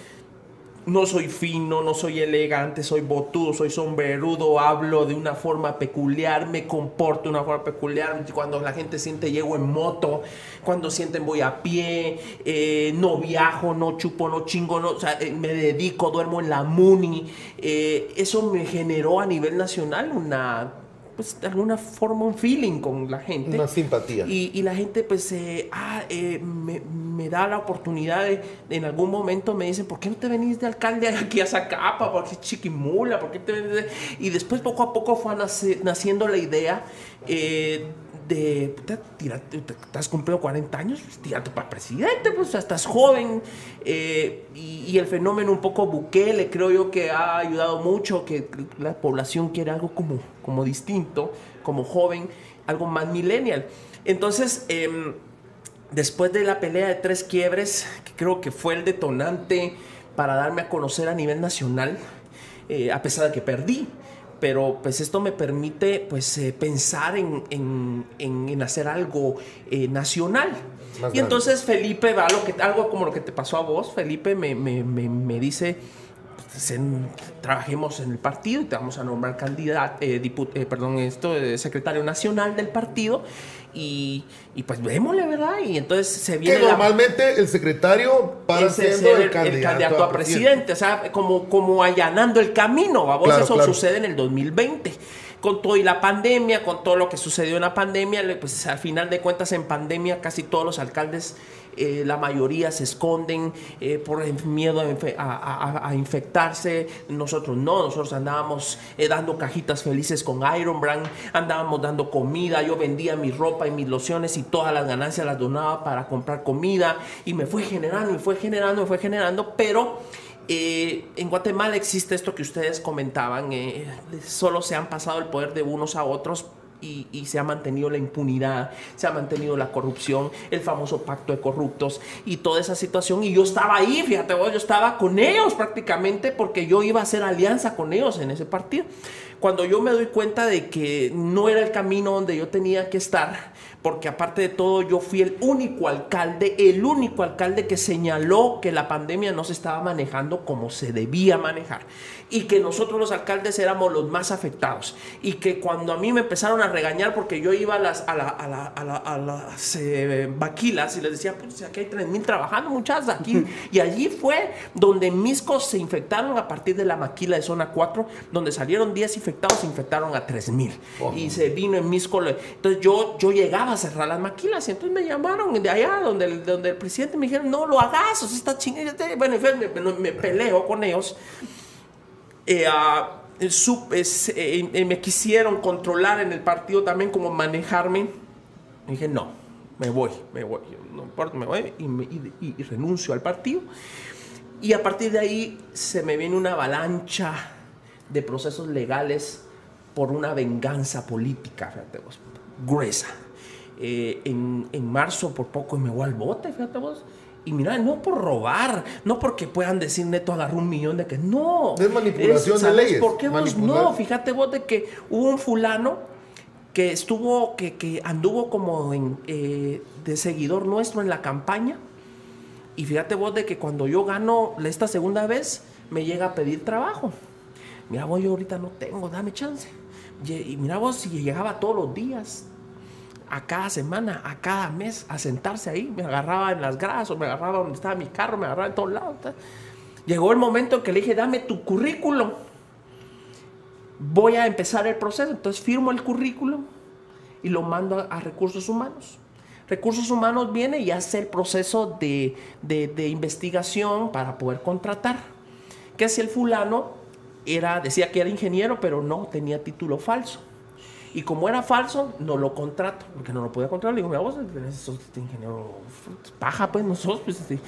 No soy fino, no soy elegante, soy botudo, soy sombrerudo, hablo de una forma peculiar, me comporto de una forma peculiar. Cuando la gente siente llego en moto, cuando sienten voy a pie, eh, no viajo, no chupo, no chingo, no, o sea, eh, me dedico, duermo en la MUNI. Eso me generó a nivel nacional una, pues de alguna forma un feeling con la gente. Una simpatía. Y, y la gente pues eh, ah, eh, me, me da la oportunidad de, en algún momento me dicen, ¿por qué no te venís de alcalde aquí a Zacapa? ¿Por qué chiquimula? ¿Por qué te venís de-?" Y después poco a poco fue nace- naciendo la idea eh, de, puta, tírate, te, te has cumplido 40 años, pues, tírate para presidente, pues estás joven. eh, y, y el fenómeno un poco Bukele creo yo que ha ayudado mucho, que la población quiere algo como, como distinto, como joven, algo más millennial. Entonces, em, después de la pelea de tres quiebres, que creo que fue el detonante para darme a conocer a nivel nacional, eh, a pesar de que perdí. Pero pues esto me permite pues eh, pensar en, en- en- en hacer algo eh, nacional. Más y grande. entonces Felipe va lo que, algo como lo que te pasó a vos. Felipe me, me- me- me dice, pues, trabajemos en el partido y te vamos a nombrar candidato, eh, eh, perdón, esto, eh, secretario nacional del partido. Y, y pues vémosle, ¿verdad? Y entonces se Que viene la- normalmente el secretario para siendo ser el, candidato, a presidente. O sea, como, como allanando el camino. ¿va? Vos Claro, eso claro. sucede en el 2020. Con todo y la pandemia, con todo lo que sucedió en la pandemia, pues al final de cuentas en pandemia casi todos los alcaldes, eh, la mayoría se esconden eh, por el miedo a infectarse. Nosotros no, nosotros andábamos eh, dando cajitas felices con Iron Brand, andábamos dando comida, yo vendía mi ropa y mis lociones y todas las ganancias las donaba para comprar comida y me fue generando, me fue generando, me fue generando, pero eh, en Guatemala existe esto que ustedes comentaban, eh, solo se han pasado el poder de unos a otros. Y, y se ha mantenido la impunidad, se ha mantenido la corrupción, el famoso pacto de corruptos y toda esa situación. Y yo estaba ahí, fíjate vos, yo estaba con ellos prácticamente porque yo iba a hacer alianza con ellos en ese partido. Cuando yo me doy cuenta de que no era el camino donde yo tenía que estar, porque aparte de todo yo fui el único alcalde, el único alcalde que señaló que la pandemia no se estaba manejando como se debía manejar y que nosotros los alcaldes éramos los más afectados y que cuando a mí me empezaron a regañar porque yo iba a las, a la- a la- a la- a las eh, vaquilas y les decía, pues aquí hay 3.000 trabajando muchachas aquí y allí fue donde miscos se infectaron a partir de la maquila de zona 4 donde salieron 10 infectados se infectaron a 3.000 y se vino en Misco entonces yo, yo llegaba a cerrar las maquilas y entonces me llamaron de allá donde el, donde el presidente me dijeron no lo hagas, o sea, está chingada bueno, me, me- me peleo con ellos eh, es, eh, me quisieron controlar en el partido también, como manejarme. Y dije, no, me voy, me voy, no importa, me voy y, me- y- y renuncio al partido. Y a partir de ahí se me viene una avalancha de procesos legales por una venganza política, fíjate vos, gruesa. Eh, en, en marzo por poco me voy al bote, fíjate vos. Y mira, no por robar, no porque puedan decir neto agarró un millón de que no. Es manipulación de ¿sabes leyes, ¿Por qué vos no? Fíjate vos de que hubo un fulano que estuvo, que, que anduvo como en, eh, de seguidor nuestro en la campaña. Y fíjate vos de que cuando yo gano esta segunda vez, me llega a pedir trabajo. Mira, vos yo ahorita no tengo, dame chance. Y, mira vos, si llegaba todos los días, a cada semana, a cada mes, a sentarse ahí, me agarraba en las gradas, o me agarraba donde estaba mi carro, me agarraba en todos lados. Llegó el momento en que le dije, dame tu currículum. Voy a empezar el proceso. Entonces firmo el currículum y lo mando a, recursos humanos. Recursos humanos viene y hace el proceso de, de investigación para poder contratar. Que si el fulano era, decía que era ingeniero, pero no, tenía título falso. Y como era falso, no lo contrato, porque no lo podía contratar. Le digo, mira, vos sos este ingeniero paja, pues nosotros, pues, este,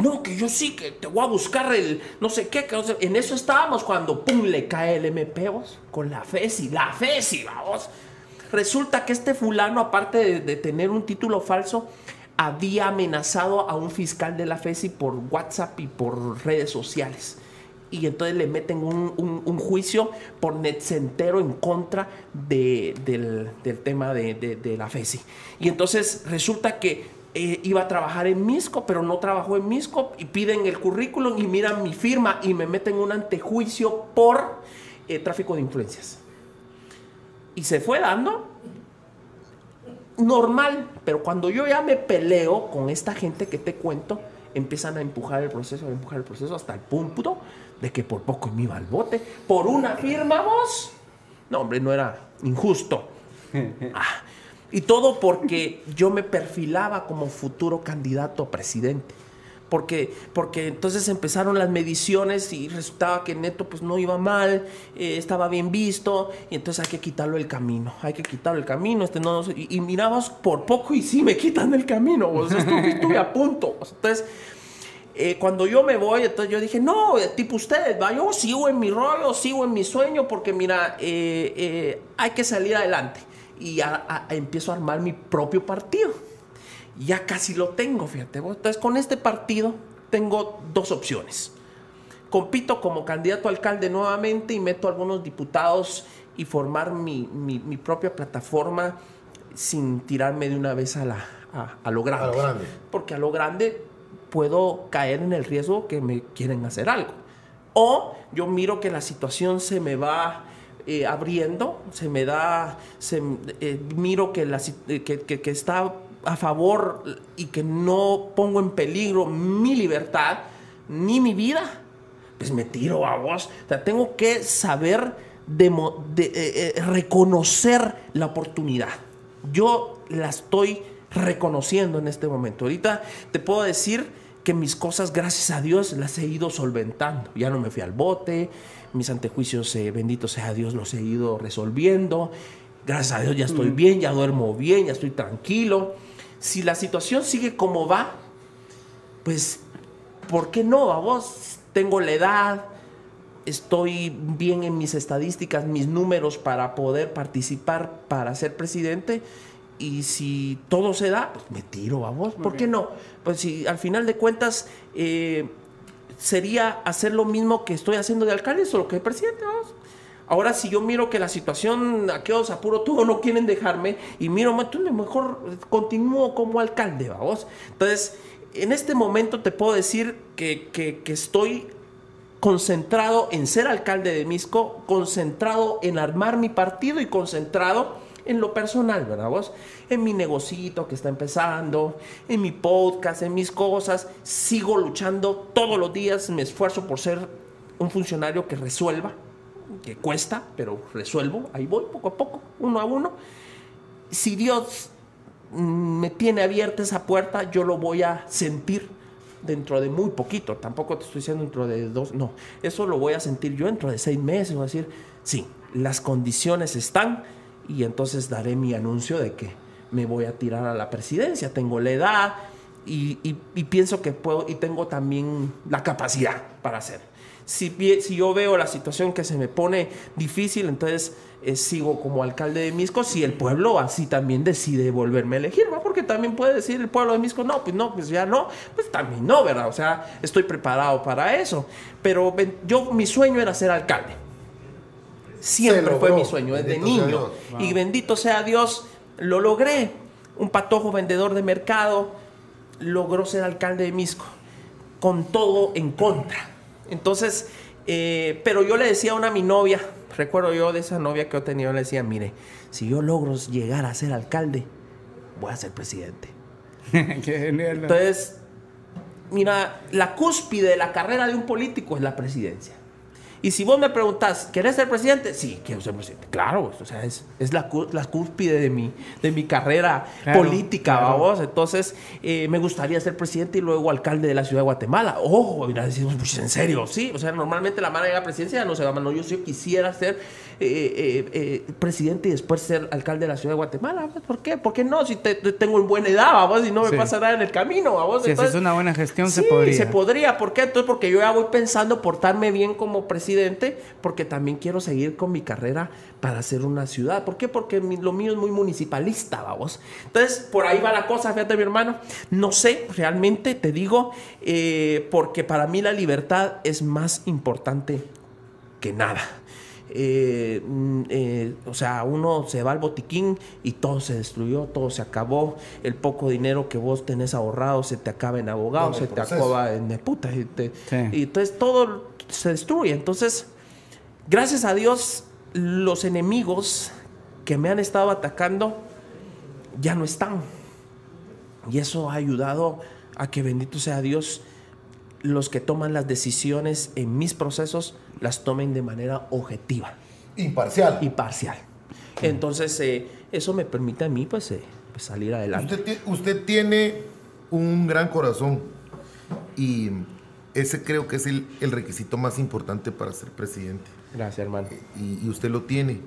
no, que yo sí, que te voy a buscar el no sé qué. Que, en eso estábamos cuando, pum, le cae el MP, vos, con la FESI, la FESI, vamos. Resulta que este fulano, aparte de tener un título falso, había amenazado a un fiscal de la FESI por WhatsApp y por redes sociales y entonces le meten un, juicio por netcentero en contra del, tema de, la FESI. Y entonces resulta que eh, iba a trabajar en Misco, pero no trabajó en Misco y piden el currículum y miran mi firma y me meten un antejuicio por eh, tráfico de influencias. Y se fue dando normal, pero cuando yo ya me peleo con esta gente que te cuento, empiezan a empujar el proceso, a empujar el proceso hasta el punto de que por poco me iba al bote. Por una firma, vos. No, hombre, no era injusto. Ah, y todo porque yo me perfilaba como futuro candidato a presidente. Porque, porque entonces empezaron las mediciones y resultaba que Neto pues no iba mal, eh, estaba bien visto, y entonces hay que quitarlo el camino, hay que quitarlo el camino, este no, y, y mirabas por poco y sí me quitan el camino, estuve, estuve a punto. Entonces, eh, cuando yo me voy, entonces yo dije, no, eh, tipo ustedes, ¿va? yo sigo en mi rollo, sigo en mi sueño, porque mira, eh, hay que salir adelante. Y empiezo a armar mi propio partido. Ya casi lo tengo, fíjate. Entonces con este partido tengo dos opciones. Compito como candidato a alcalde nuevamente y meto a algunos diputados y formar mi, mi, propia plataforma sin tirarme de una vez a, la, a, lo grande. A lo grande. Porque a lo grande puedo caer en el riesgo que me quieren hacer algo. O yo miro que la situación se me va eh, abriendo, se me da, se, eh, miro que, la, eh, que, que, está a favor y que no pongo en peligro mi libertad ni mi vida, pues me tiro a vos. O sea, tengo que saber de, reconocer la oportunidad. Yo la estoy reconociendo en este momento. Ahorita te puedo decir que mis cosas, gracias a Dios, las he ido solventando. Ya no me fui al bote, mis antejuicios, eh, bendito sea Dios, los he ido resolviendo. Gracias a Dios ya estoy mm. bien, ya duermo bien, ya estoy tranquilo. Si la situación sigue como va, pues, ¿por qué no? A vos tengo la edad, estoy bien en mis estadísticas, mis números para poder participar para ser presidente y si todo se da, pues me tiro, vamos. ¿Por qué no? Pues si al final de cuentas eh, sería hacer lo mismo que estoy haciendo de alcalde, solo que de presidente, vamos. Ahora, si yo miro que la situación, aquellos apuro, todo no quieren dejarme, y miro, mejor continúo como alcalde, vamos. Entonces, en este momento te puedo decir que, que, que estoy concentrado en ser alcalde de Misco, concentrado en armar mi partido y concentrado en lo personal, ¿verdad vos? En mi negocito que está empezando, en mi podcast, en mis cosas. Sigo luchando todos los días, me esfuerzo por ser un funcionario que resuelva, que cuesta, pero resuelvo. Ahí voy poco a poco, uno a uno. Si Dios me tiene abierta esa puerta, yo lo voy a sentir dentro de muy poquito. Tampoco te estoy diciendo dentro de dos, no. Eso lo voy a sentir yo dentro de seis meses. Voy a decir, sí, las condiciones están y entonces daré mi anuncio de que me voy a tirar a la presidencia. Tengo la edad y, pienso que puedo y tengo también la capacidad para hacer. Si, si yo veo la situación que se me pone difícil, entonces eh, sigo como alcalde de Misco. Si el pueblo así también decide volverme a elegir, ¿va? porque también puede decir el pueblo de Misco, no, pues no, pues ya no, pues también no, ¿verdad? O sea, estoy preparado para eso. Pero yo, mi sueño era ser alcalde Siempre fue mi sueño, desde niño. Y bendito sea Dios, lo logré. Un patojo vendedor de mercado logró ser alcalde de Misco, con todo en contra. Entonces, Eh, pero yo le decía a una mi novia, recuerdo yo de esa novia que yo tenía, le decía, mire, si yo logro llegar a ser alcalde, voy a ser presidente. Qué genial. ¿no? Entonces, mira, la cúspide de la carrera de un político es la presidencia. Y si vos me preguntás, ¿querés ser presidente? Sí, quiero ser presidente. Claro, o sea, es, es la, la cúspide de mi, de mi carrera Claro, política, claro. vamos. Entonces, eh, me gustaría ser presidente y luego alcalde de la ciudad de Guatemala. Ojo, mira, decimos, pues, en serio, sí. O sea, normalmente la mano de la presidencia no se va, no, yo sí quisiera ser eh, eh, presidente y después ser alcalde de la ciudad de Guatemala. ¿Por qué? ¿Por qué no? Si te- te- tengo en buena edad, vamos, y no me Sí. pasa nada en el camino, vamos. Si haces una buena gestión, se Sí, podría. se podría. ¿Por qué? Entonces, porque yo ya voy pensando portarme bien como presidente, porque también quiero seguir con mi carrera para hacer una ciudad. ¿Por qué? Porque mi- lo mío es muy municipalista, vamos. Entonces, por ahí va la cosa, fíjate, mi hermano. No sé, realmente te digo, eh, porque para mí la libertad es más importante que nada. Eh, mm, eh, o sea, uno se va al botiquín y todo se destruyó, todo se acabó. El poco dinero que vos tenés ahorrado se te acaba en abogados, se te acaba en de puta. Y, te- Sí. y entonces todo se destruye. Entonces, gracias a Dios, los enemigos que me han estado atacando ya no están. Y eso ha ayudado a que bendito sea Dios, los que toman las decisiones en mis procesos las tomen de manera objetiva Imparcial. y parcial. Entonces, eh, eso me permite a mí pues, eh, pues, salir adelante. Usted, usted tiene un gran corazón y ese creo que es el, el requisito más importante para ser presidente. Gracias, hermano. Y, y usted lo tiene.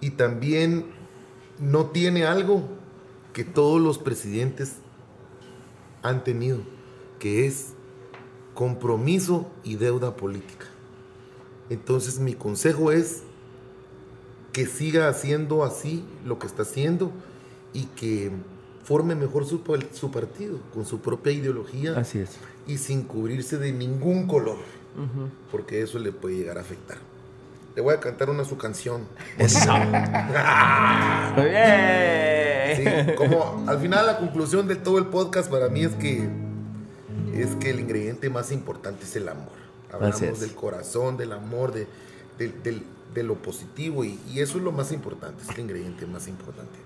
Y también no tiene algo que todos los presidentes han tenido, que es compromiso y deuda política. Entonces mi consejo es que siga haciendo así lo que está haciendo y que forme mejor su partido, con su propia ideología Así es. Y sin cubrirse de ningún color, porque eso le puede llegar a afectar. Le voy a cantar una su canción. Eso. Muy bien. Sí, como al final la conclusión de todo el podcast para mí es que es que el ingrediente más importante es el amor. Hablamos es. del corazón, del amor, de, del- del- de lo positivo y, y eso es lo más importante, es el ingrediente más importante.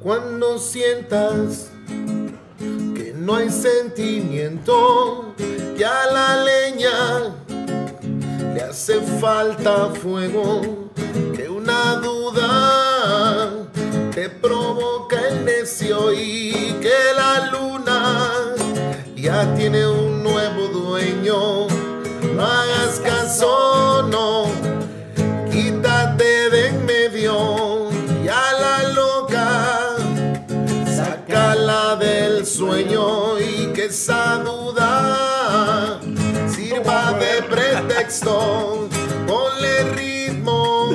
Cuando sientas no hay sentimiento, ya la leña le hace falta fuego, que una duda te provoca el necio y que la luna ya tiene un nuevo dueño. No hagas caso, no, esa duda sirva de pretexto. Ponle ritmo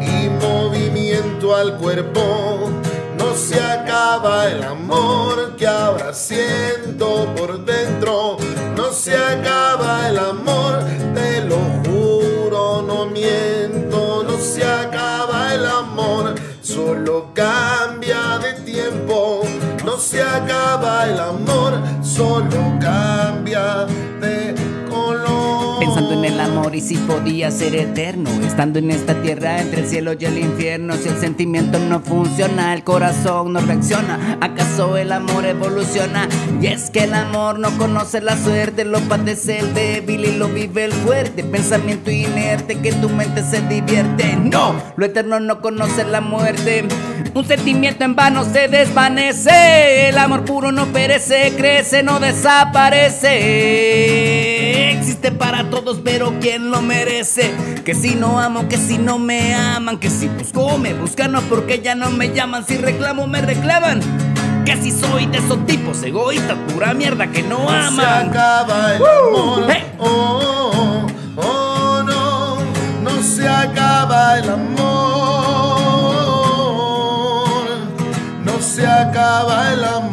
y movimiento al cuerpo. No se acaba el amor que ahora siento por dentro. No se acaba el amor, te lo juro, no miento. No se acaba el amor, solo. No se acaba el amor, solo cambia de. Pensando en el amor y si podía ser eterno Estando en esta tierra entre el cielo y el infierno Si el sentimiento no funciona, el corazón no reacciona ¿Acaso el amor evoluciona? Y es que el amor no conoce la suerte Lo padece el débil y lo vive el fuerte Pensamiento inerte que tu mente se divierte No, lo eterno no conoce la muerte un sentimiento en vano se desvanece, el amor puro no perece, crece, no desaparece. Existe para todos, pero ¿quién lo merece? Que si no amo, que si no me aman, que si busco, me buscan, no porque ya no me llaman, si reclamo, me reclaman. Que si soy de esos tipos egoístas, pura mierda que no No se aman. acaba el amor. ¡Hey! Oh, oh, oh, no, no se acaba el amor. No se acaba el amor.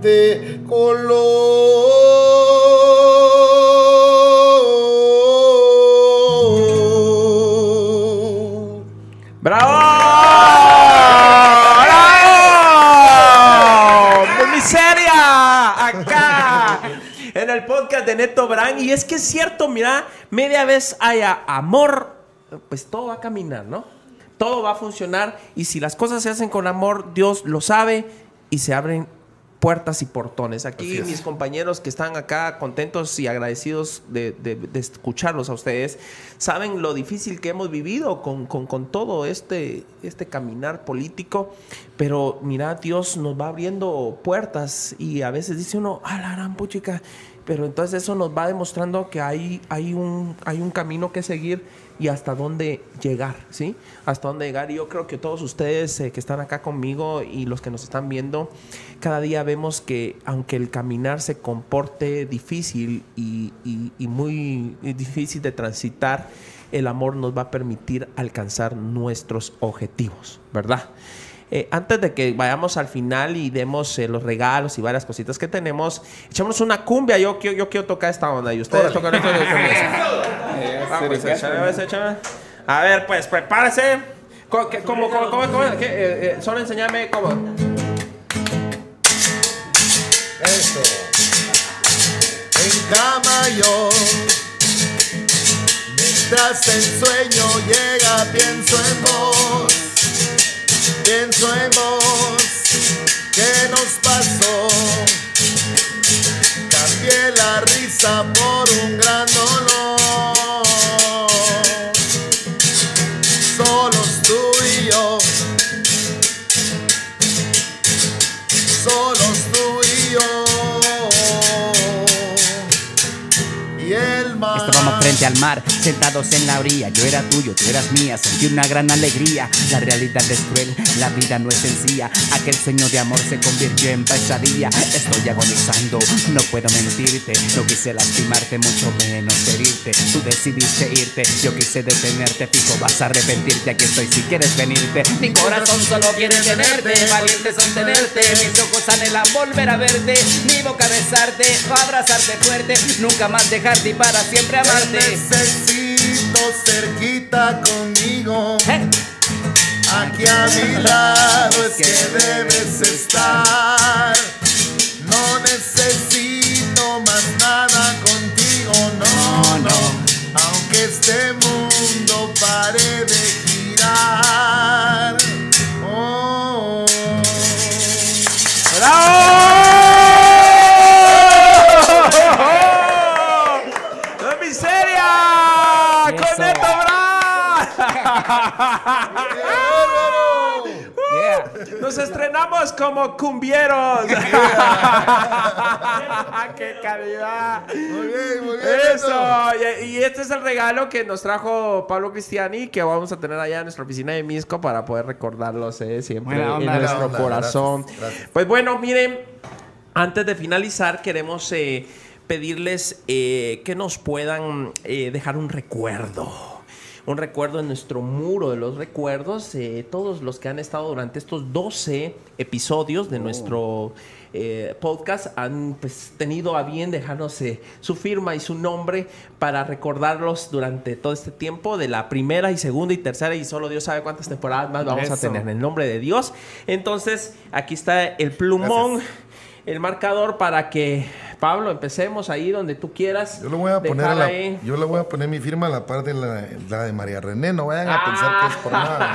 de color. ¡Bravo! en el podcast de Neto Brand. Y es que es cierto, mira, media vez haya amor, pues todo va a caminar, ¿no? Todo va a funcionar. Y si las cosas se hacen con amor, Dios lo sabe y se abren puertas y portones. Aquí mis compañeros que están acá contentos y agradecidos de, de- de escucharlos a ustedes, saben lo difícil que hemos vivido con, con- con todo este, este caminar político, pero mira, Dios nos va abriendo puertas y a veces dice uno, a la gran puchica, pero entonces eso nos va demostrando que hay, hay, un, hay un camino que seguir y hasta dónde llegar, ¿sí? Hasta dónde llegar. Y yo creo que todos ustedes eh, que están acá conmigo y los que nos están viendo, cada día vemos que aunque el caminar se comporte difícil y, y- y muy difícil de transitar, el amor nos va a permitir alcanzar nuestros objetivos, ¿verdad? Eh, antes de que vayamos al final y demos eh, los regalos y varias cositas que tenemos, echamos una cumbia. Yo, quiero- yo quiero tocar esta onda y ustedes tocan esto. Pues, échale. A ver, pues, prepárese. ¿Cómo, cómo, cómo, solo enséñame cómo. Eso. En cama yo, mientras el sueño llega, pienso en vos, pienso en vos, ¿qué nos pasó? Cambié la risa por un gran dolor, Estábamos frente al mar, sentados en la orilla. Yo era tuyo, tú eras mía. Sentí una gran alegría. La realidad es cruel, la vida no es sencilla. Aquel sueño de amor se convirtió en pesadilla. Estoy agonizando, no puedo mentirte. No quise lastimarte, mucho menos herirte. Tú decidiste irte, yo quise detenerte. Fijo, vas a arrepentirte. Aquí estoy si quieres venirte. Mi corazón solo quiere tenerte, valiente sostenerte. Mis ojos anhelan volver a verte. Mi boca besarte, abrazarte fuerte. Nunca más dejarte y para siempre Te amarte. necesito cerquita conmigo. Eh. Aquí a mi lado es que debes estar. Yeah. Nos estrenamos como cumbieros. ¡Qué calidad! Muy bien, muy bien. Eso, y, y este es el regalo que nos trajo Pablo Cristiani, que vamos a tener allá en nuestra oficina de Misco para poder recordarlos eh, siempre en onda. nuestro onda, corazón. gracias, gracias. Pues bueno, miren, antes de finalizar, queremos eh, pedirles eh, que nos puedan eh, dejar un recuerdo. Un recuerdo en nuestro muro de los recuerdos. eh, todos los que han estado durante estos 12 episodios de nuestro eh, podcast han pues, tenido a bien dejarnos eh, su firma y su nombre para recordarlos durante todo este tiempo de la primera y segunda y tercera y solo Dios sabe cuántas temporadas más vamos a tener en el nombre de Dios. Entonces, aquí está el plumón, el marcador para que Pablo empecemos ahí donde tú quieras. Yo le voy a poner a la- yo le voy a poner mi firma a la par de la, la de María René. No vayan a pensar que es por nada.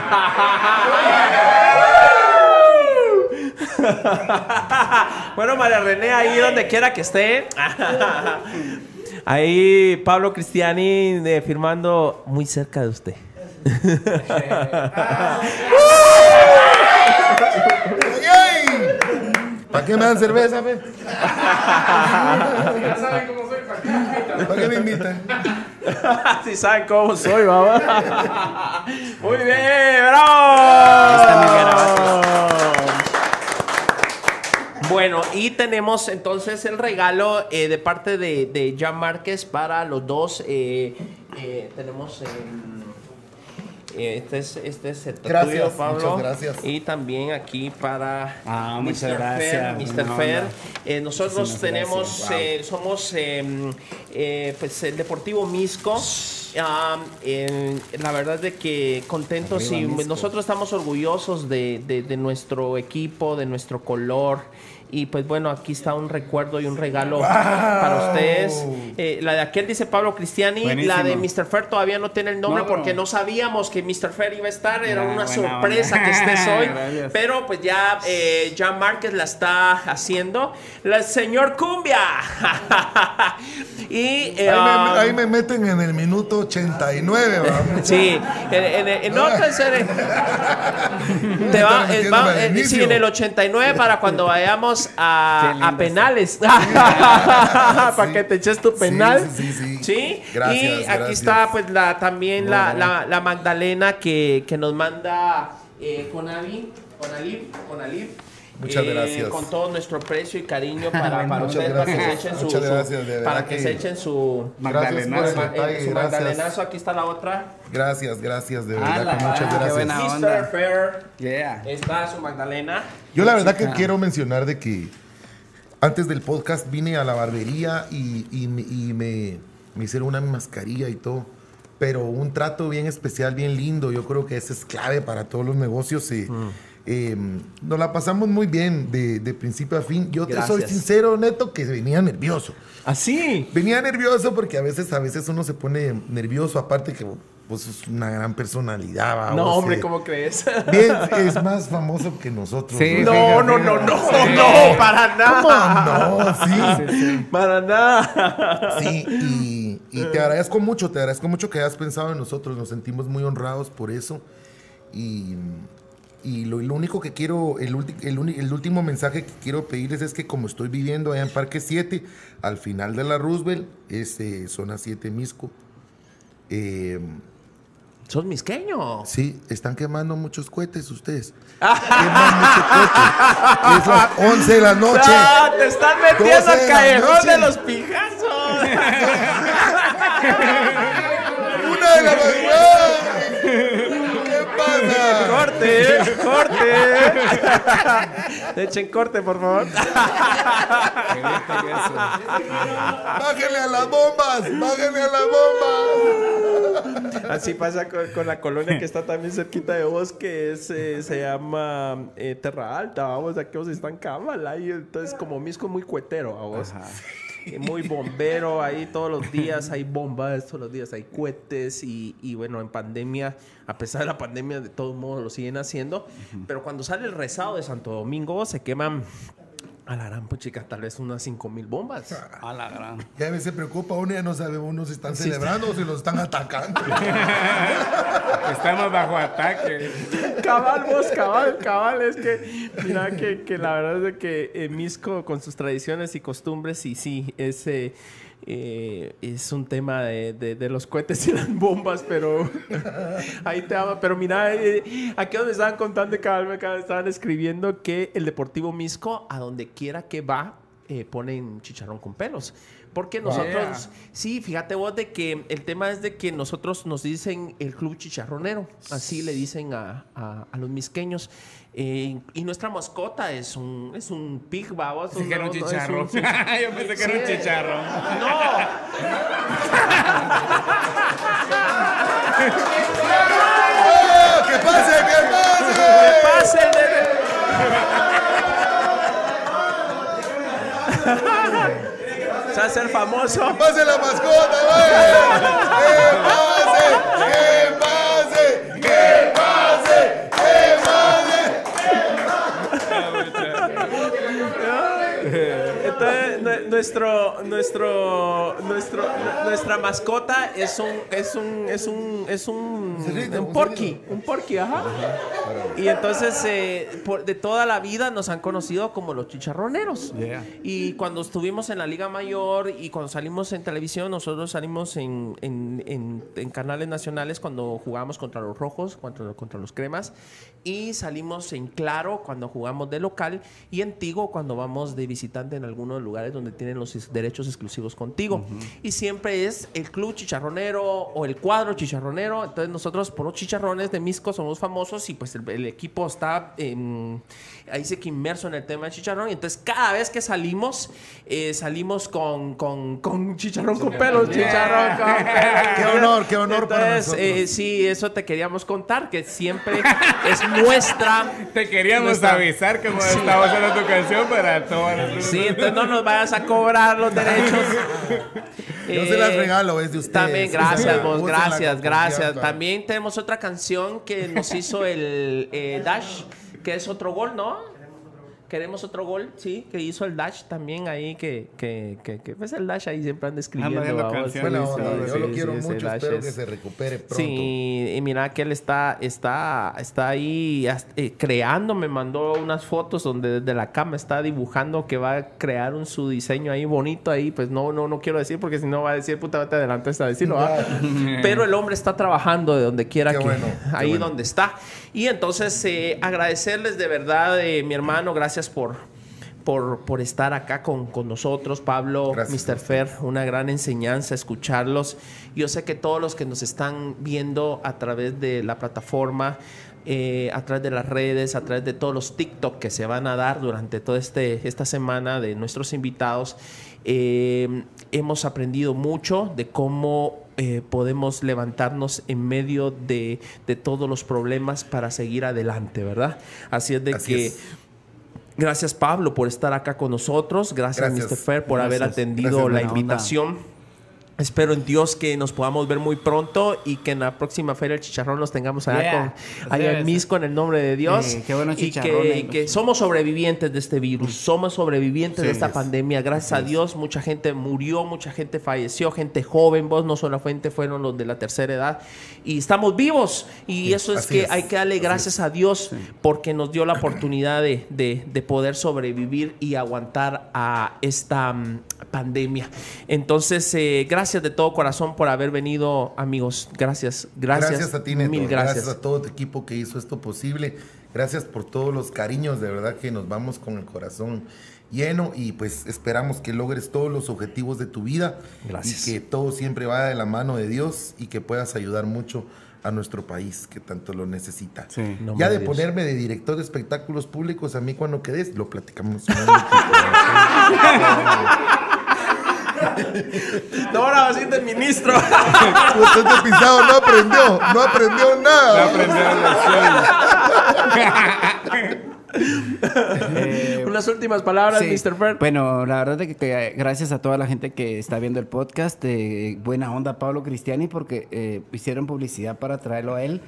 bueno, María René, ahí donde quiera que esté. Ahí Pablo Cristiani eh, firmando muy cerca de usted. ¿Para qué me dan cerveza, fe? ¿Para qué me invitan? si saben cómo soy, vamos. Muy bien, bravo. está mi garabato. Bueno, y tenemos entonces el regalo eh, de parte de, de Jan Márquez para los dos. eh, eh, tenemos. Este es, este es el Gracias, tuyo, Pablo. muchas gracias. Y también aquí para Ah, muchas Mr. gracias, Fer, Mr. Fer. Eh, nosotros Muchísimas tenemos, gracias, wow. eh, somos eh, eh, pues el Deportivo Misco. Ah, en- la verdad de que contentos Arriba, y Misco. nosotros estamos orgullosos de, de- de nuestro equipo, de nuestro color. Y pues bueno, aquí está un recuerdo y un regalo para ustedes. Eh, la de aquel dice Pablo Cristiani, Buenísimo. la de Mr. Fer todavía no tiene el nombre No, porque no sabíamos que Mr. Fer iba a estar. Era Ah, una sorpresa onda. que estés hoy. Gracias. Pero pues ya eh, Márquez la está haciendo. La señor Cumbia. y Ahí eh, me, um, ahí me meten en el minuto 89, ¿va? Sí, en, en, en serie. Te va, eh, va- sí, en el 89 para cuando vayamos A, penales. para que te eches tu penal. Sí, sí, sí, sí. Sí, Gracias, y aquí gracias. está pues la también la, Bueno. la, la Magdalena que, que nos manda eh, con Avi, con Alib, con Alib. Muchas eh, gracias. Con todo nuestro precio y cariño para, para ustedes, para que se gracias. echen su, Muchas su- gracias, de verdad para que, que- se echen su, Magdalenazo. detalle, eh, su magdalenazo. Aquí está la otra. Gracias, gracias, de Ah, verdad la que muchas qué gracias. buena Mr. onda. Fair. Yeah. Está su Magdalena. Yo la verdad que quiero mencionar de que antes del podcast vine a la barbería y, y me- y me, me hicieron una mascarilla y todo. Pero un trato bien especial, bien lindo. Yo creo que eso es clave para todos los negocios. y, Mm. Eh, nos la pasamos muy bien de, de principio a fin. Yo te soy sincero, Neto, que venía nervioso. Así. Venía nervioso porque a veces, a veces uno se pone nervioso. Aparte que pues, es una gran personalidad. ¿va? No, Vos, hombre, eh, ¿cómo crees? Bien, es más famoso que nosotros. Sí, ¿no? No, no, no, no, no, para ¿Cómo nada. no? Sí. Para nada. Sí, y, y te agradezco mucho, te agradezco mucho que hayas pensado en nosotros, nos sentimos muy honrados por eso. Y, y lo, lo único que quiero, el, ulti- el, el último mensaje que quiero pedirles es que como estoy viviendo allá en Parque 7, al final de la Roosevelt, es eh, zona 7 Misco, eh, Sos misqueño. sí, están quemando muchos cohetes ustedes. Queman muchos cohetes. Es las 11 de la noche. Ah, te están metiendo al callejón de los pijazos. ¡Una de la madrugada! Corte, corte. Echen corte, por favor. ¡Bájenle a las bombas! ¡Bájenle a las bombas! Así pasa con, con la colonia que está también cerquita de vos, que es, eh, se llama eh, Terra Alta. Vamos, aquí vos están cámara. Y entonces, como Misco, muy cuetero a vos. Muy bombero, ahí todos los días hay bombas, todos los días hay cohetes y, y bueno, en pandemia, a pesar de la pandemia, de todos modos lo siguen haciendo, pero cuando sale el rezado de Santo Domingo se queman a la gran puchica, tal vez unas 5 mil bombas. A la gran. Ya a veces se preocupa uno, ya no sabe uno si están celebrando o si los están atacando. Estamos bajo ataque. Cabal, vos, cabal, cabal. Es que, mira, que, que la verdad es de que eh, Misco, con sus tradiciones y costumbres, y sí, es, eh, eh, es un tema de, de- de los cohetes y las bombas, pero ahí te ama. Pero mira, eh, aquí donde estaban contando, me acaban- estaban escribiendo que el Deportivo Misco, a donde quiera que va, eh, ponen chicharrón con pelos. Porque nosotros, Yeah. sí, fíjate vos de que el tema es de que nosotros nos dicen el club chicharronero, así le dicen a, a- a los misqueños. Eh, y nuestra mascota es un, es un pig, babos. Pensé que era un no, no, chicharro. un- Yo pensé que era un Sí. chicharro. No, ¡Oh, ¡Que pase, que pase! pase el de- Se va a ser famoso. ¡Que pase la mascota, güey! ¡Que pase! ¡Que pase! ¡Que pase! ¡Que pase! Entonces, nue- nuestro, nuestro, nuestro, nuestra mascota es un, es un, es un, es un, un porky, un porky, ajá. Y entonces, eh, por- de toda la vida nos han conocido como los chicharroneros. Yeah. Y cuando estuvimos en la Liga Mayor y cuando salimos en televisión, nosotros salimos en, en- en- en canales nacionales cuando jugamos contra los rojos, contra, contra los cremas. Y salimos en Claro cuando jugamos de local y en Tigo cuando vamos de visitante en algunos lugares donde tienen los derechos exclusivos contigo. Y siempre es el club chicharronero o el cuadro chicharronero. Entonces nosotros por los chicharrones de Misco somos famosos y pues el, el equipo está em, ahí sí que inmerso en el tema del chicharrón. Y entonces cada vez que salimos, eh, salimos con, con, con chicharrón con pelos, chicharrón con pelos. Qué honor, qué honor para Entonces, nosotros. eh, sí, eso te queríamos contar, que siempre es nuestra. Te queríamos nuestra- avisar que estaba haciendo tu canción para todas las Sí, entonces no nos vayas a cobrar los derechos. Yo se las regalo, es de ustedes. También, gracias, vos, gracias, gracias. También tenemos otra canción que nos hizo el eh, Dash, que es otro gol, ¿no? Queremos otro gol, sí, que hizo el Dash también ahí, que, que, que, que pues el Dash ahí siempre anda escribiendo. Buena Sí, yo lo quiero mucho, espero es- que se recupere pronto. Sí, y mira que él está, está, está ahí eh, creando, me mandó unas fotos donde desde la cama está dibujando que va a crear un su diseño ahí bonito ahí, pues no, no, no quiero decir porque si no va a decir puta vete adelante a decirlo, ¿va? pero el hombre está trabajando de donde quiera Qué que, bueno, ahí bueno. donde está. Y entonces eh, agradecerles de verdad, eh, mi hermano, gracias por por, por estar acá con, con nosotros, Pablo, Gracias. Mr. Fer, una gran enseñanza escucharlos. Yo sé que todos los que nos están viendo a través de la plataforma, eh, a través de las redes, a través de todos los TikTok que se van a dar durante toda este, esta semana de nuestros invitados, eh, hemos aprendido mucho de cómo eh, podemos levantarnos en medio de, de todos los problemas para seguir adelante, ¿verdad? Así es de Así que... es. Gracias Pablo por estar acá con nosotros. Gracias, Gracias. Mr. Fer por haber atendido Gracias, la onda. Espero en Dios que nos podamos ver muy pronto y que en la próxima Feria del Chicharrón los tengamos allá, Yeah. con, allá en. Misco en el nombre de Dios. Sí, qué buenos y que, que somos sobrevivientes de este virus, somos sobrevivientes de esta pandemia. Gracias a Dios, mucha gente murió, mucha gente falleció, gente joven, vos no solamente fueron los de la tercera edad. Y estamos vivos. Y eso es que es, hay que darle gracias a Dios porque nos dio la oportunidad de, de- de poder sobrevivir y aguantar a esta mm, pandemia. Entonces, eh, gracias de todo corazón por haber venido, amigos. Gracias, gracias. Gracias, a ti, Neto. Mil gracias. gracias. a todo tu equipo que hizo esto posible. Gracias por todos los cariños, de verdad que nos vamos con el corazón lleno y pues esperamos que logres todos los objetivos de tu vida Gracias. y que todo siempre vaya de la mano de Dios y que puedas ayudar mucho a nuestro país que tanto lo necesita. Sí. Ya de de Dios. ponerme de director de espectáculos públicos, a mí cuando quedes, lo platicamos. No, ahora así de ministro. Pues este pisado no aprendió, no aprendió nada. Eh, Unas últimas palabras, Sí. Mr. Fer. Bueno, la verdad es que, que gracias a toda la gente que está viendo el podcast, eh, buena onda Pablo Cristiani porque eh, hicieron publicidad para traerlo a él,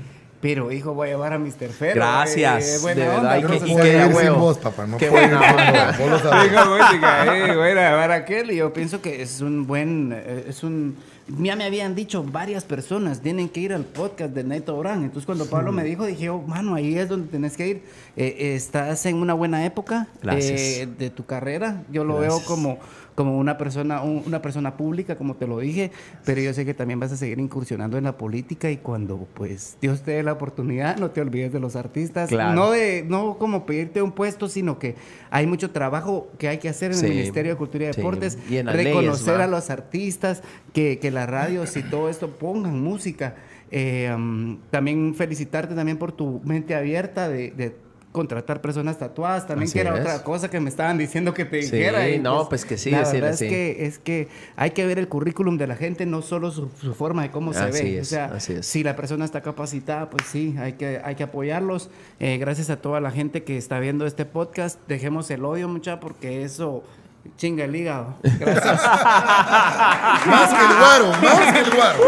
pero hijo voy a llevar a Mr. Fer. Gracias, eh, de verdad, onda. y que- no y que a sin vos, papá. No Qué buena onda. vos, lo sabes. Eh, voy a grabar aquel y yo pienso que es un buen, eh, es un, ya me habían dicho varias personas, tienen que ir al podcast de Neto Brand, entonces cuando Pablo me dijo, dije, oh, mano, ahí es donde tenés que ir, Eh, estás en una buena época eh, de tu carrera, yo lo Gracias. veo como, como una persona, un- una persona pública, como te lo dije, pero yo sé que también vas a seguir incursionando en la política y cuando pues Dios te dé la oportunidad, no te olvides de los artistas, Claro. no de, no como pedirte un puesto, sino que hay mucho trabajo que hay que hacer en Sí. el Ministerio de Cultura y Sí. Deportes, Y las leyes, reconocer a los artistas, que, que las radios y todo esto pongan música. Eh, um, también felicitarte también por tu mente abierta de, de contratar personas tatuadas, también Así que era es. otra cosa que me estaban diciendo que te Sí, dijera. y, no, pues que sí, La verdad es sí. que, es que hay que ver el currículum de la gente, no solo su, su forma de cómo se ve. es, o sea, así es. si la persona está capacitada, pues sí, hay que, hay que apoyarlos. Eh, gracias a toda la gente que está viendo este podcast. Dejemos el odio, mucha, porque eso chinga el hígado. Gracias. Más que el guaro, más que el guaro.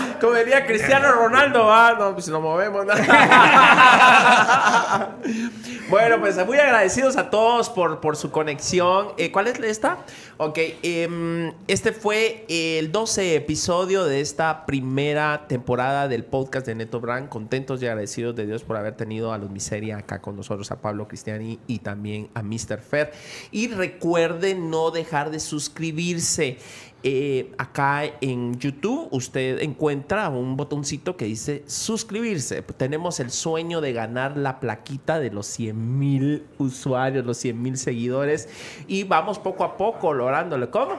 Como diría Cristiano Ronaldo, ah, no, pues nos movemos. ¿no? bueno, pues muy agradecidos a todos por, por su conexión. Eh, ¿Cuál es esta? Ok, em, este fue el 12 episodio de esta primera temporada del podcast de Neto Brand. Contentos y agradecidos de Dios por haber tenido a los Miseria acá con nosotros, a Pablo Cristiani y también a Mr. Fer. Y recuerden no dejar de suscribirse. Eh, acá en YouTube usted encuentra un botoncito que dice suscribirse. Tenemos el sueño de ganar la plaquita de los 100 mil usuarios, los 100 mil seguidores y vamos poco a poco lográndolo. ¿Cómo?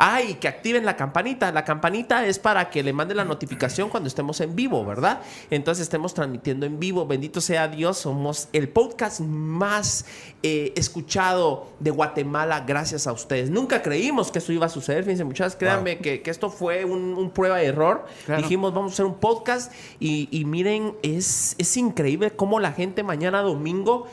Ay, que activen la campanita. La campanita es para que le mande la notificación cuando estemos en vivo, ¿verdad? Entonces estemos transmitiendo en vivo. Bendito sea Dios. Somos el podcast más eh, escuchado de Guatemala gracias a ustedes. Nunca creímos que eso iba a suceder. Fíjense, muchachos, créanme que, que esto fue un, un prueba de error. Claro. Dijimos, vamos a hacer un podcast y, y miren, es, es increíble cómo la gente mañana domingo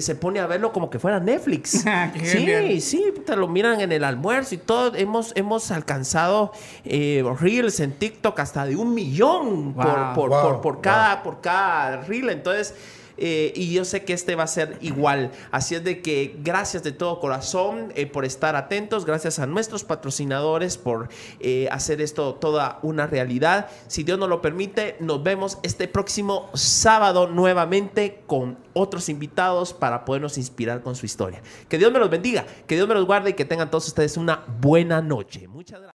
se pone a verlo como que fuera Netflix. Qué sí, genial. sí, puta, lo miran en el almuerzo y todo. Hemos, hemos alcanzado eh, reels en TikTok hasta de un millón por, Wow. por, Wow. por, por cada, por cada reel. Entonces, eh, y yo sé que este va a ser igual. Así es de que gracias de todo corazón eh, por estar atentos. Gracias a nuestros patrocinadores por eh, hacer esto toda una realidad. Si Dios nos lo permite, nos vemos este próximo sábado nuevamente con otros invitados para podernos inspirar con su historia. Que Dios me los bendiga, que Dios me los guarde y que tengan todos ustedes una buena noche. Muchas gracias.